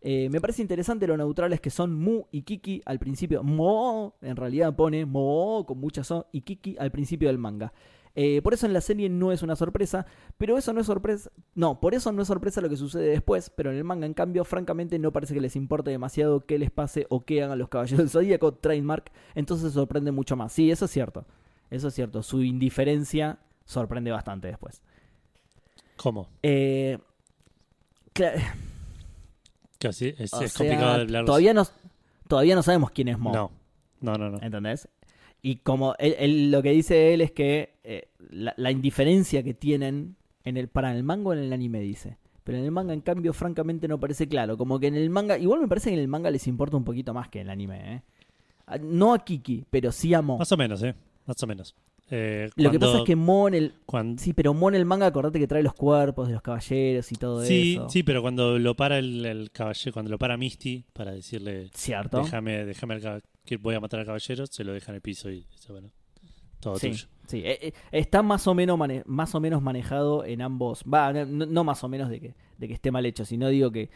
Me parece interesante lo neutrales que son Mu y Kiki al principio. Mo, en realidad pone Mo con mucha so y Kiki al principio del manga. Eh, por eso en la serie no es una sorpresa, pero eso no es sorpresa. No, por eso no es sorpresa lo que sucede después, pero en el manga, en cambio, francamente no parece que les importe demasiado qué les pase o qué hagan los caballeros del zodíaco, trademark, entonces sorprende mucho más. Sí, eso es cierto. Eso es cierto. Su indiferencia sorprende bastante después. ¿Cómo? Eh, cla- Que así- es, o es sea, complicado de hablar. todavía no, todavía no sabemos quién es Mo. No, no, no. no. ¿Entendés? Y como él, él- lo que dice él es que eh, la, la indiferencia que tienen en el para el manga o en el anime dice. Pero en el manga, en cambio, francamente no parece claro. Como que en el manga, igual me parece que en el manga les importa un poquito más que en el anime, ¿eh? Ah, No a Kiki, pero sí a Mo. Más o menos, ¿eh? Más o menos. Eh, Lo que pasa es que Mo en el. cuando- Sí, pero Mo en el manga, acordate que trae los cuerpos de los caballeros y todo sí, eso. sí, pero cuando lo para el, el caballero, cuando lo para Misty para decirle, ¿Cierto? déjame, déjame al que voy a matar al caballero, se lo deja en el piso y dice, bueno, todo Sí, tuyo. sí. Eh, eh, está más o menos mane- más o menos manejado en ambos. Va, no, no más o menos de que, de que esté mal hecho, sino digo que,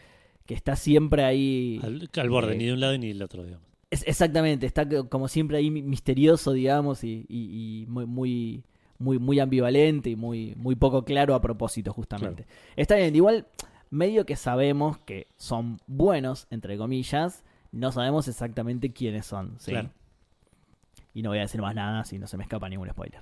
que está siempre ahí. Al, al borde, eh, ni de un lado ni del otro, digamos. Es- exactamente, está co- como siempre ahí mi- misterioso, digamos, y, y- y muy, muy, muy, muy ambivalente y muy, muy poco claro a propósito, justamente. Está bien, igual, medio que sabemos que son buenos, entre comillas, no sabemos exactamente quiénes son. ¿sí? Claro. Y no voy a decir más nada si no se me escapa ningún spoiler.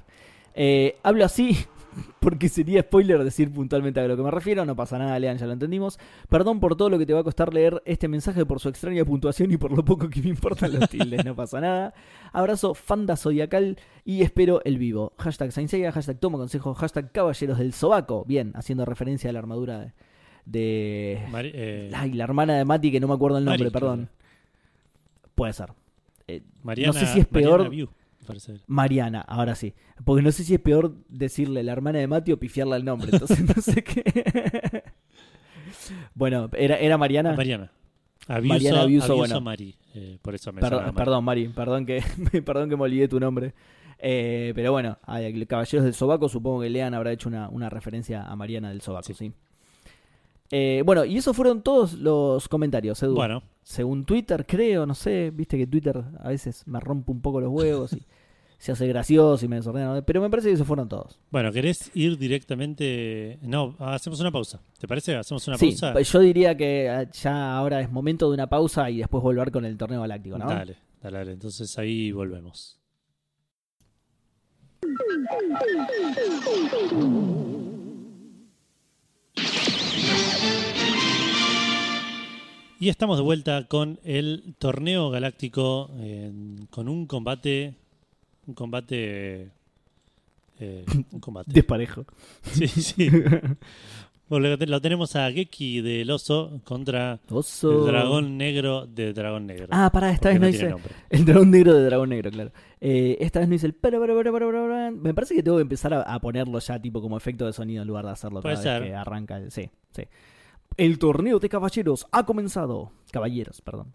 Eh, hablo así [laughs] porque sería spoiler decir puntualmente a lo que me refiero. No pasa nada, Lean, ya lo entendimos. Perdón por todo lo que te va a costar leer este mensaje, por su extraña puntuación y por lo poco que me importan los tildes. No pasa nada. Abrazo, Fanda Zodiacal y espero el vivo. Hashtag Sainseiya, hashtag Tomo Consejo, hashtag Caballeros del Sobaco. Bien, haciendo referencia a la armadura de. de- Mari- eh, Ay, la hermana de Mati, que no me acuerdo el nombre, Mari, perdón. Puede ser. Eh, Mariana, no sé si es Mariana peor- View. Mariana, ahora sí. Porque no sé si es peor decirle la hermana de Mati o pifiarle el nombre. Entonces no sé qué. [laughs] bueno, era, era Mariana. Mariana. Abuso, Mariana Abuso, Abuso bueno. Mari. eh, por eso me Perdón, perdón, Mari. Perdón que, [laughs] perdón que me olvidé tu nombre. Eh, pero bueno, Caballeros del Sobaco, supongo que Lean habrá hecho una, una referencia a Mariana del Sobaco, sí. Eh, bueno, y esos fueron todos los comentarios, Edu. Bueno, Según Twitter, creo, no sé, viste que Twitter a veces me rompe un poco los huevos y [laughs] se hace gracioso y me desordena, pero me parece que esos fueron todos. bueno, ¿querés ir directamente? No, hacemos una pausa. ¿Te parece? Hacemos una sí, pausa. pues yo diría que eh, ya ahora es momento de una pausa y después volver con el torneo galáctico, ¿no? Dale, dale, dale. Entonces ahí volvemos. [laughs] Y estamos de vuelta con el torneo galáctico, eh, con un combate, un combate, eh, un combate. Desparejo. [laughs] Sí, sí. Bueno, lo, tenemos a Geki del oso contra Oso. el dragón negro de dragón negro. Ah, pará, esta vez no hice. nombre. El dragón negro de dragón negro, claro. Eh, esta vez no hice el. para, para, para, para, para. Me parece que tengo que empezar a, a ponerlo ya, tipo como efecto de sonido en lugar de hacerlo Puede cada vez ser. que arranca. el- Sí, sí. El torneo de caballeros ha comenzado. Caballeros, perdón.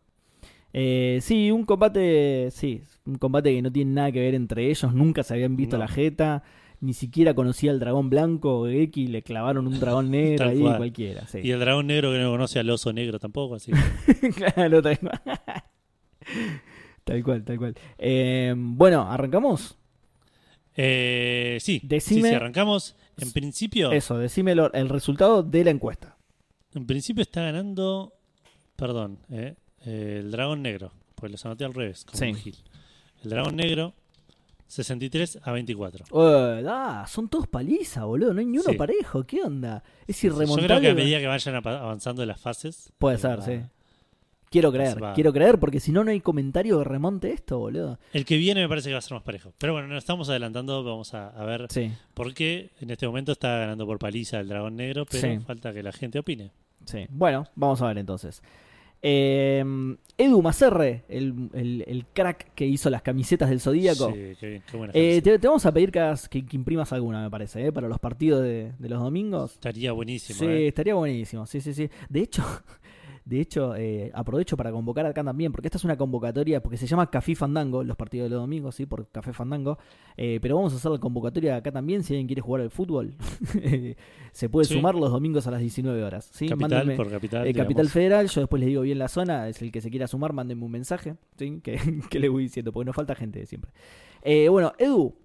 Eh, sí, un combate. Sí, un combate que no tiene nada que ver entre ellos. Nunca se habían visto No. la jeta. Ni siquiera conocía al dragón blanco. Geki le clavaron un dragón [laughs] negro ahí, cual. cualquiera. Sí. Y el dragón negro que no conoce al oso negro tampoco, así [laughs] claro, tal cual. [laughs] tal cual, tal cual. Eh, bueno, ¿arrancamos? Eh, sí, sí, Decime- sí, arrancamos. En principio, Eso, decime el resultado de la encuesta. En principio está ganando, perdón, eh, eh, el dragón negro, pues los anoté al revés, como Sí. un gil. El dragón negro, 63 a 24. Eh, da, son todos paliza, boludo. No hay ni uno Sí. parejo. ¿Qué onda? Es Yo creo irremontable. que a medida que vayan avanzando las fases, Puede eh, ser, va- sí. Quiero creer, va. quiero creer, porque si no, no hay comentario que remonte esto, boludo. El que viene me parece que va a ser más parejo. Pero bueno, nos estamos adelantando, vamos a, a ver Sí, por qué en este momento está ganando por paliza el dragón negro, pero Sí. falta que la gente opine. sí. Bueno, vamos a ver entonces. Eh, Edu Macerre, el, el- el crack que hizo las camisetas del Zodíaco. Sí, qué, qué buena Eh, te, te vamos a pedir que, hagas- que- que imprimas alguna, me parece, ¿eh? para los partidos de, de los domingos. Estaría buenísimo. Sí, eh. estaría buenísimo. Sí, sí, sí. De hecho, [laughs] de hecho eh, aprovecho para convocar acá también, porque esta es una convocatoria, porque se llama Café Fandango, los partidos de los domingos, sí, por Café Fandango. Eh, pero vamos a hacer la convocatoria acá también, si alguien quiere jugar al fútbol. [laughs] se puede Sí. sumar los domingos a las 19 horas. ¿sí? Capital Mándenme- por capital. eh. Capital Federal, yo después les digo bien la zona, es el que se quiera sumar, mándenme un mensaje, ¿sí? que, [laughs] que les voy diciendo, porque nos falta gente siempre. Eh, bueno, Edu,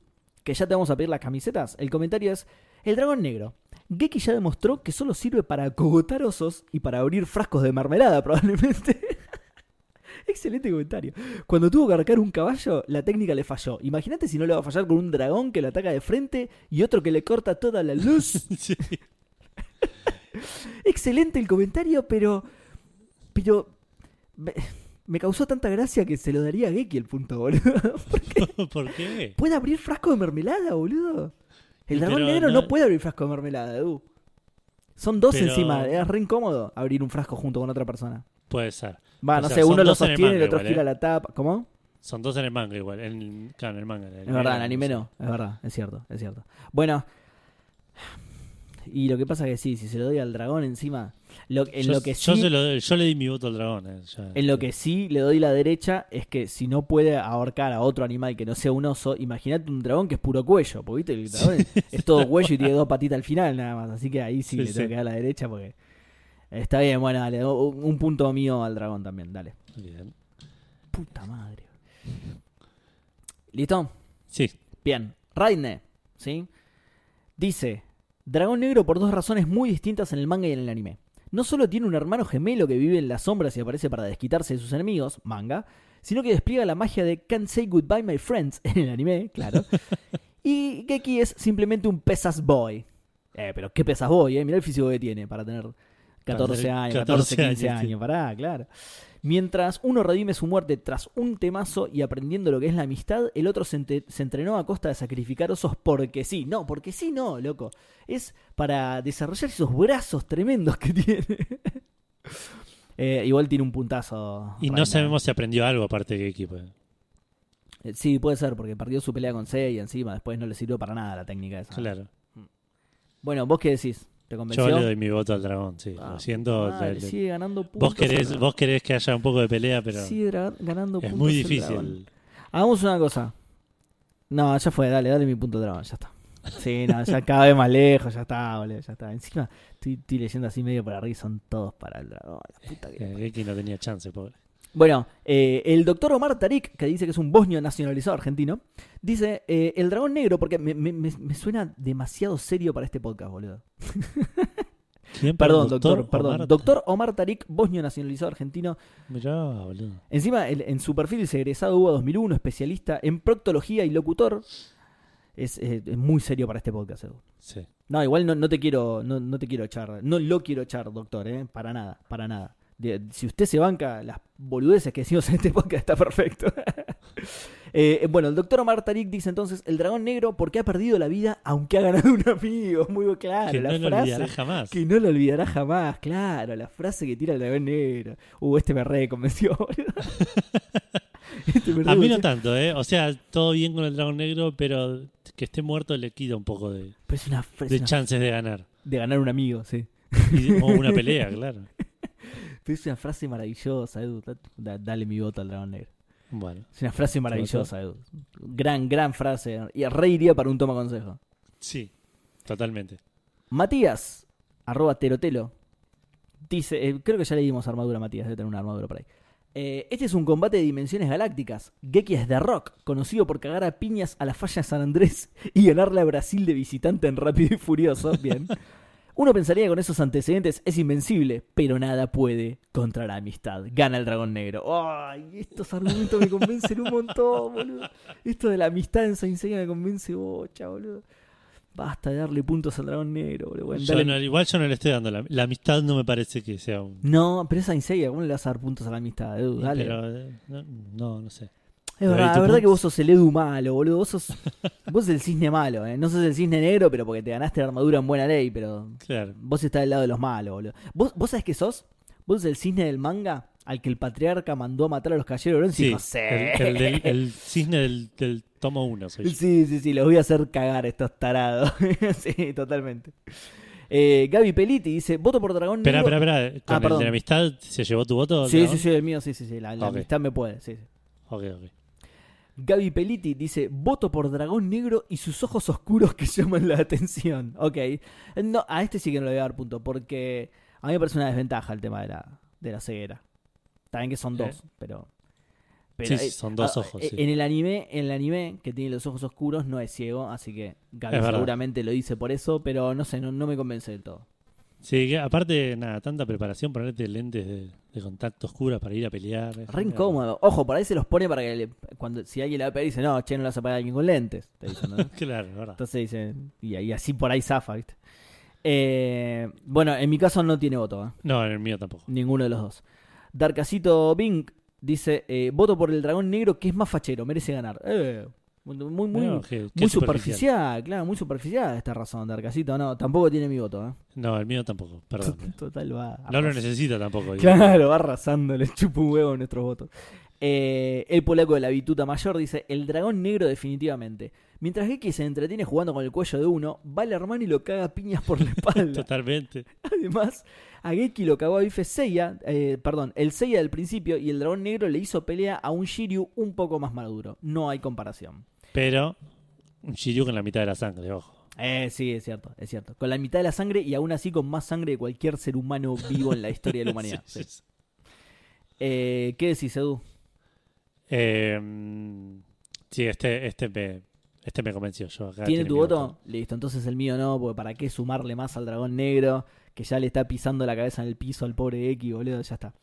que ya te vamos a pedir las camisetas, el comentario es, el dragón negro. Geki ya demostró que solo sirve para cogotar osos y para abrir frascos de mermelada, [laughs] probablemente. Excelente comentario. Cuando tuvo que arcar un caballo, la técnica le falló. Imagínate si no le va a fallar con un dragón que lo ataca de frente y otro que le corta toda la luz. [laughs] Sí. Excelente el comentario, pero. Pero. Me, me causó tanta gracia que se lo daría a Geki el punto, boludo. [laughs] ¿Por qué? ¿Puede abrir frasco de mermelada, boludo? El dragón negro no- no... puede abrir frasco de mermelada, Edu. Son dos Pero- encima, es re incómodo abrir un frasco junto con otra persona. Puede ser. Va, O no sea, sé, uno lo sostiene y el otro igual, gira ¿eh? la tapa. ¿Cómo? Son dos en el manga igual. En claro, en el manga. en el Es verdad, en anime no es verdad, es cierto, es cierto. Bueno, y lo que pasa que sí, si se lo doy al dragón encima, lo, en yo, lo que sí, lo- yo le di mi voto al dragón. eh, ya. en lo que sí le doy la derecha es que si no puede ahorcar a otro animal que no sea un oso, imagínate un dragón que es puro cuello, porque viste el dragón es, [laughs] es todo cuello y tiene dos patitas al final nada más, así que ahí sí, Sí, le tengo que dar la derecha porque está bien, bueno, dale, un un punto mío al dragón también, dale. Bien. Puta madre. ¿Listo? Sí, Bien, Raidne, ¿sí? Dice, Dragón Negro por dos razones muy distintas en el manga y en el anime. No solo tiene un hermano gemelo que vive en las sombras y aparece para desquitarse de sus enemigos, manga, sino que despliega la magia de Can't Say Goodbye My Friends [laughs] en el anime, claro. [laughs] y Geki es simplemente un pesas boy. Eh, pero qué pesas boy, eh, mirá el físico que tiene para tener 14 tener años, 14, 14 15 años, pará, claro. Mientras uno redime su muerte tras un temazo y aprendiendo lo que es la amistad, el otro se, entrenó a costa de sacrificar osos porque sí. No, porque sí, no, loco. Es para desarrollar esos brazos tremendos que [laughs] tiene. Eh, igual tiene un puntazo. y no sabemos si aprendió algo aparte de equipo. Eh, Sí, puede ser, porque perdió su pelea con Sei y encima después no le sirvió para nada la técnica esa. Claro. Bueno, ¿vos qué decís? ¿Te convenció? Yo le doy mi voto al dragón, sí. Ah, lo siento. madre, le- le- sigue ganando puntos. vos, querés, vos querés que haya un poco de pelea, pero Sigue ganando es puntos muy el dragón. difícil. Hagamos una cosa. No, ya fue, dale, dale mi punto de dragón, ya está. Sí, no, ya [laughs] cada vez más lejos, ya está, boludo, ya está. Encima estoy, estoy leyendo así medio por arriba, son todos para el dragón. La puta que... Eh, no tenía chance, pobre. Bueno, eh, el doctor Omar Tarik, que dice que es un bosnio nacionalizado argentino, dice eh, el dragón negro, porque me, me- me- suena demasiado serio para este podcast, boludo. [laughs] ¿Quién? Perdón, doctor, perdón. Omar? Doctor Omar Tarik, bosnio nacionalizado argentino. Mirá, boludo. Encima, el- en su perfil dice egresado UBA 2001, especialista en proctología y locutor. Es, es muy serio para este podcast, Edu. Sí. No, igual no, no te quiero, no, no te quiero echar, no lo quiero echar, doctor, eh, para nada, para nada. De- si usted se banca las boludeces que decimos en este podcast, está perfecto. [laughs] Eh, bueno, el doctor Omar Tarik dice entonces, el dragón negro porque ha perdido la vida aunque ha ganado un amigo. [laughs] Muy claro, que la no lo frase. olvidará jamás. Que no lo olvidará jamás, claro, la frase que tira el dragón negro. Uh, este me re convenció, [laughs] boludo. Este me re A mí no tanto, ¿eh? O sea, todo bien con el dragón negro, pero que esté muerto le quita un poco de, Pero es una, es de una- chances de ganar. de ganar un amigo, sí. Y- o una pelea, claro. Pero es una frase maravillosa, Edu. Da- dale mi voto al dragón negro. Bueno, Es una frase maravillosa, Edu. Gran, gran frase. Y re iría para un toma consejo. sí, totalmente. Matías, arroba terotelo, dice, eh, creo que ya le dimos armadura a Matías, debe tener una armadura por ahí. Eh, este es un combate de dimensiones galácticas. Geki es de Rock, conocido por cagar a piñas a la falla de San Andrés y ganarle a Brasil de visitante en Rápido y Furioso. Bien. [laughs] Uno pensaría que con esos antecedentes es invencible, pero nada puede contra la amistad. Gana el dragón negro. ¡Ay! Estos argumentos me convencen un montón, boludo. Esto de la amistad en Saint Seiya me convence bocha, boludo. Basta de darle puntos al dragón negro, boludo. Bueno, Yo no- igual yo no le estoy dando la, la amistad, no me parece que sea un. No, pero es Saint Seiya, ¿cómo le vas a dar puntos a la amistad, Edu? Dale. Pero eh, no, no sé. Es verdad, Pero, ¿y la verdad que vos sos el Edu malo, boludo. Vos sos, vos sos el cisne malo, ¿eh? No sos el cisne negro, pero porque te ganaste la armadura en buena ley, pero Claro. vos estás del lado de los malos, boludo. ¿Vos, vos sabés qué sos? Vos sos el cisne del manga al que el patriarca mandó a matar a los caballeros Sí, "Sí". el, el del- el cisne del, del tomo 1 soy yo. Sí, sí, sí, los voy a hacer cagar estos tarados. [laughs] sí, totalmente. Eh, Gaby Peliti dice, voto por Dragón Espera, espera, espera. ¿Con Ah, el perdón. de la amistad se llevó tu voto? Sí, ¿no? sí, sí, el mío, sí, sí, sí. La, amistad me puede, sí, sí. Ok, ok. Gaby Peliti dice, voto por Dragón Negro y sus ojos oscuros que [laughs] llaman la atención. Ok. No, a este sí que no le voy a dar punto, porque a mí me parece una desventaja el tema de la, de la ceguera. También que son Eh. dos, pero... pero, Sí, eh, son dos ah, ojos, eh, sí. En el anime, en el anime que tiene los ojos oscuros no es ciego, así que Gaby Es verdad. seguramente lo dice por eso, pero no sé, no, no me convence del todo. Sí, que aparte, nada, tanta preparación, ponerte lentes de, de contacto oscura para ir a pelear. es- Re incómodo. Ojo, por ahí se los pone para que le- cuando si alguien le va a pedir dice, no, che, no le vas a pagar a alguien con lentes. Te dicen, ¿no? [laughs] Claro, verdad. Entonces dicen, y, y así por ahí zafa, ¿viste? Eh, bueno, en mi caso no tiene voto, ¿eh? No, en el mío tampoco. ninguno de los dos. Darkacito Bing dice, eh, voto por el dragón negro que es más fachero, merece ganar. Eh, muy, muy, muy, No, que- que muy es superficial. claro, muy superficial esta razón, Darkacito. No, tampoco tiene mi voto, ¿eh? No, el mío tampoco, perdón. [laughs] Total, va. No lo necesita tampoco. digo. Claro, va arrasando, le chupa un huevo nuestros votos. Eh, el polaco de la bituta mayor dice: El dragón negro, definitivamente. Mientras Geki se entretiene jugando con el cuello de uno, va el hermano y lo caga a piñas por la [laughs] espalda. Totalmente. Además, a Geki lo cagó a bife Seiya, eh, perdón, el Seiya del principio y el dragón negro le hizo pelea a un Shiryu un poco más maduro. No hay comparación. Pero un Shiryu con la mitad de la sangre, ojo. Eh, sí, es cierto, es cierto. Con la mitad de la sangre y aún así con más sangre de cualquier ser humano vivo en la historia de la [laughs] humanidad. Sí, Sí. Eh, ¿Qué decís, Edu? Eh, mm, sí, este, este me, este me convenció. Yo acá ¿Tiene tu voto? Listo, entonces el mío no, porque ¿para qué sumarle más al dragón negro que ya le está pisando la cabeza en el piso al pobre Geki, boludo? Ya está.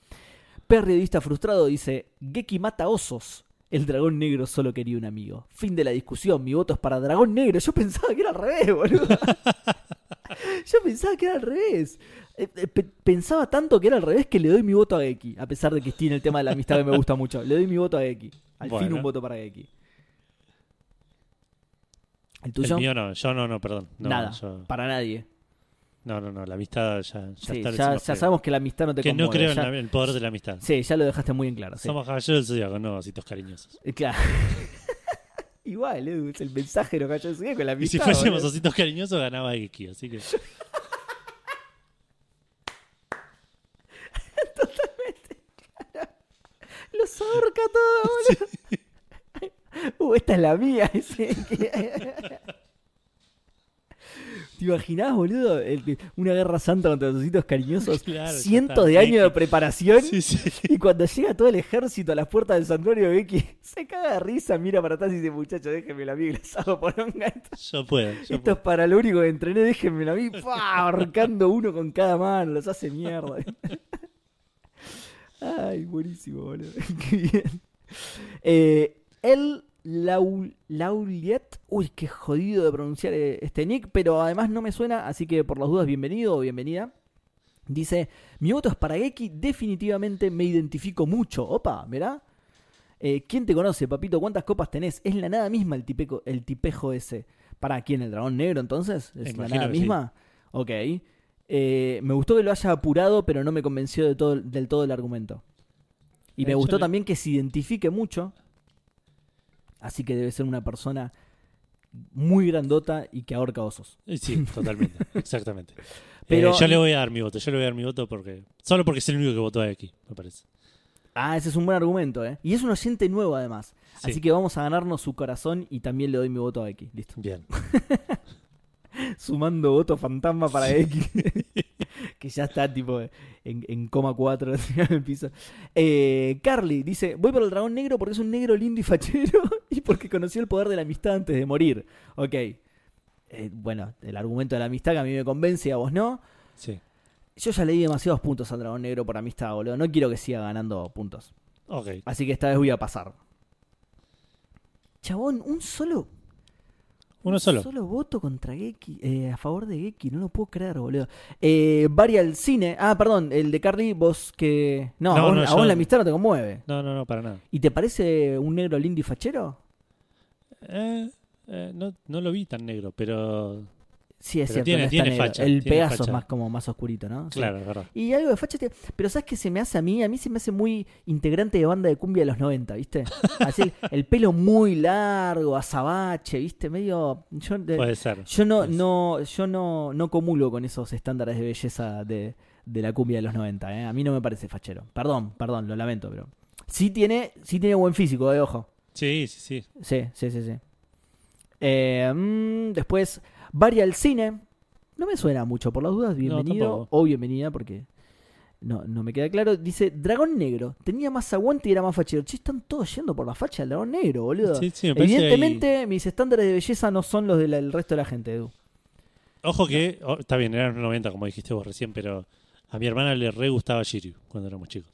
Periodista frustrado dice: Geki mata osos. El dragón negro solo quería un amigo. Fin de la discusión. Mi voto es para dragón negro. Yo pensaba que era al revés, boludo. [laughs] Yo pensaba que era al revés. Eh, eh, pe- Pensaba tanto que era al revés que le doy mi voto a Geki. A pesar de que tiene el tema de la amistad que me gusta mucho. Le doy mi voto a Geki. Al fin un voto para Geki. ¿El El tuyo? mío no, yo no, no, perdón. No, Nada. yo- Para nadie. No, no, no, la amistad ya, ya Sí, está. ya, ya sabemos que la amistad no te que no conmueve, creo en ya- la- el poder de la amistad. Sí, ya lo dejaste muy en claro. sí. Somos caballeros del zodiaco, no ositos cariñosos. Eh, Claro. [laughs] Igual, Edu, es el mensaje de los gallos de con la Y amistad. si fuésemos ositos cariñosos, ganaba Geki, así que. [laughs] Los ahorca todo, boludo. [laughs] uh, esta es la mía. Ese que- ¿Te imaginás, boludo? El- una guerra santa contra los ositos cariñosos. [laughs] Claro, Cientos de años de preparación. Sí, sí. Y cuando llega todo el ejército a las puertas del santuario, Becky se caga de risa, mira para atrás y dice, muchachos, déjenme a mí hago por un gato. Yo puedo. Yo Esto es para lo único que entrené, déjenmelo a mí. ¡Fua! Ahorcando uno con cada mano, los hace mierda. [laughs] Ay, buenísimo, boludo. [laughs] Qué bien. Eh, el Lau- Lauliet. Uy, qué jodido de pronunciar eh, este nick, pero además no me suena, así que por las dudas, bienvenido o bienvenida. Dice, mi voto es para Geki, definitivamente me identifico mucho. Opa, ¿verá? Eh, ¿Quién te conoce, papito? ¿Cuántas copas tenés? Es la nada misma el, tipeco, el tipejo ese. ¿Para quién? ¿El dragón negro entonces? ¿Es la nada que sí. misma? Ok. Eh, me gustó que lo haya apurado, pero no me convenció de todo, del todo el argumento. Y me gustó también que se identifique mucho. Así que debe ser una persona muy grandota y que ahorca osos. Sí, [laughs] totalmente. Exactamente. [laughs] Pero- Eh, yo le voy a dar mi voto. Yo le voy a dar mi voto porque. Solo porque es el único que votó aquí, me parece. Ah, ese es un buen argumento, ¿eh? Y es un oyente nuevo además. Sí. Así que vamos a ganarnos su corazón y también le doy mi voto a X. Listo. Bien. [laughs] Sumando voto fantasma para X. que ya está tipo en, en coma 4 en el piso. Eh, Carly dice, voy por el dragón negro porque es un negro lindo y fachero [laughs] y porque conoció el poder de la amistad antes de morir. Ok. Eh, bueno, el argumento de la amistad que a mí me convence y a vos no. Sí. Yo ya le di demasiados puntos al dragón negro por amistad, boludo. No quiero que siga ganando puntos. Ok. Así que esta vez voy a pasar. Chabón, un solo Uno un solo. Solo voto contra Geki, eh, a favor de Geki, no lo puedo creer, boludo. Eh, Varia al cine. Ah, perdón, el de Carly, vos que. No, No, a, vos, no, a yo- vos la amistad no te conmueve. No, no, no, para nada. ¿Y te parece un negro lindo y fachero? Eh, eh, no, no lo vi tan negro, pero. Sí, es Pero cierto. tiene- no es tiene tan negro. facha, el tiene Pegaso es más como más oscurito, ¿no? Sí. Claro, es verdad. Y algo de facha tiene- Pero ¿sabes qué se me hace a mí? A mí se me hace muy integrante de banda de cumbia de los 90, ¿viste? Así el, el pelo muy largo, azabache, ¿viste? Medio... Yo, de- Puede ser. Yo no, ser. no, yo no, no comulgo con esos estándares de belleza de, de la cumbia de los 90, ¿eh? A mí no me parece fachero. Perdón, perdón, lo lamento, pero. Sí tiene, sí tiene buen físico, de ojo. Sí, sí, sí. Sí, sí, sí, sí. Eh, mm, después, Varia al cine. No me suena mucho, por las dudas, bienvenido o bienvenida, porque no, no me queda claro. Dice, Dragón Negro, tenía más aguante y era más fachero. Che, están todos yendo por la facha del Dragón Negro, boludo. Sí, sí, me Evidentemente, mis estándares de belleza no son los del resto de la gente, Edu. Ojo que. oh, está bien, eran los 90, como dijiste vos recién, pero. A mi hermana le re gustaba Shiryu cuando éramos chicos.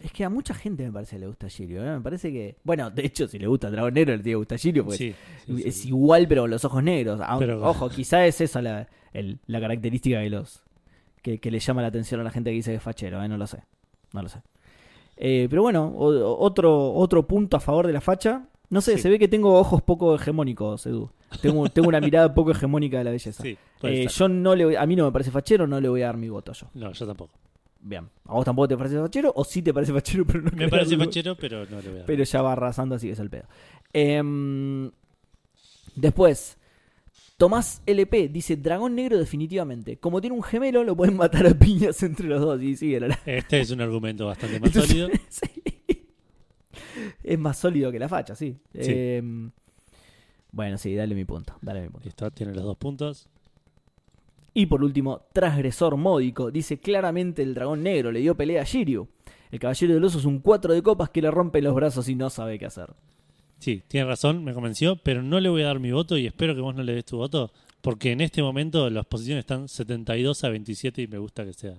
Es que a mucha gente me parece que le gusta Shiryu, ¿eh? Me parece que. Bueno, de hecho, si le gusta el dragón negro, le tiene que gustar Shiryu, porque Sí, sí, es sí. igual, pero con los ojos negros. Ah, Pero- Ojo, [laughs] quizá es esa la, el- la característica que los. Que, que le llama la atención a la gente que dice que es fachero, ¿eh? No lo sé. No lo sé. Eh, pero bueno, o- otro, otro punto a favor de la facha. No sé, se ve que tengo ojos poco hegemónicos, Edu. Tengo, [laughs] tengo una mirada poco hegemónica de la belleza. Eh, yo no le voy- a mí no me parece fachero, no le voy a dar mi voto yo. No, yo tampoco. Bien. ¿A vos tampoco te parece fachero? ¿O sí te parece fachero, [laughs] pero no Me parece fachero, pero no a dar. Pero ya va arrasando, así que es el pedo. Em, después, Tomás LP dice: Dragón negro, definitivamente. Como tiene un gemelo, lo pueden matar a piñas entre los dos. Y sigue la. Este es un argumento bastante más Entonces, sólido. [laughs] sí. Es más sólido que la facha, sí. Sí. Em, bueno, sí, dale mi punto. Dale mi punto. Listo, tiene los dos puntos. Y por último, Transgresor Módico dice claramente el dragón negro le dio pelea a Shiryu. El caballero del oso es un 4 de copas que le rompe los brazos y no sabe qué hacer. Sí, tiene razón, me convenció, pero no le voy a dar mi voto y espero que vos no le des tu voto, porque en este momento las posiciones están 72 a 27 y me gusta que sea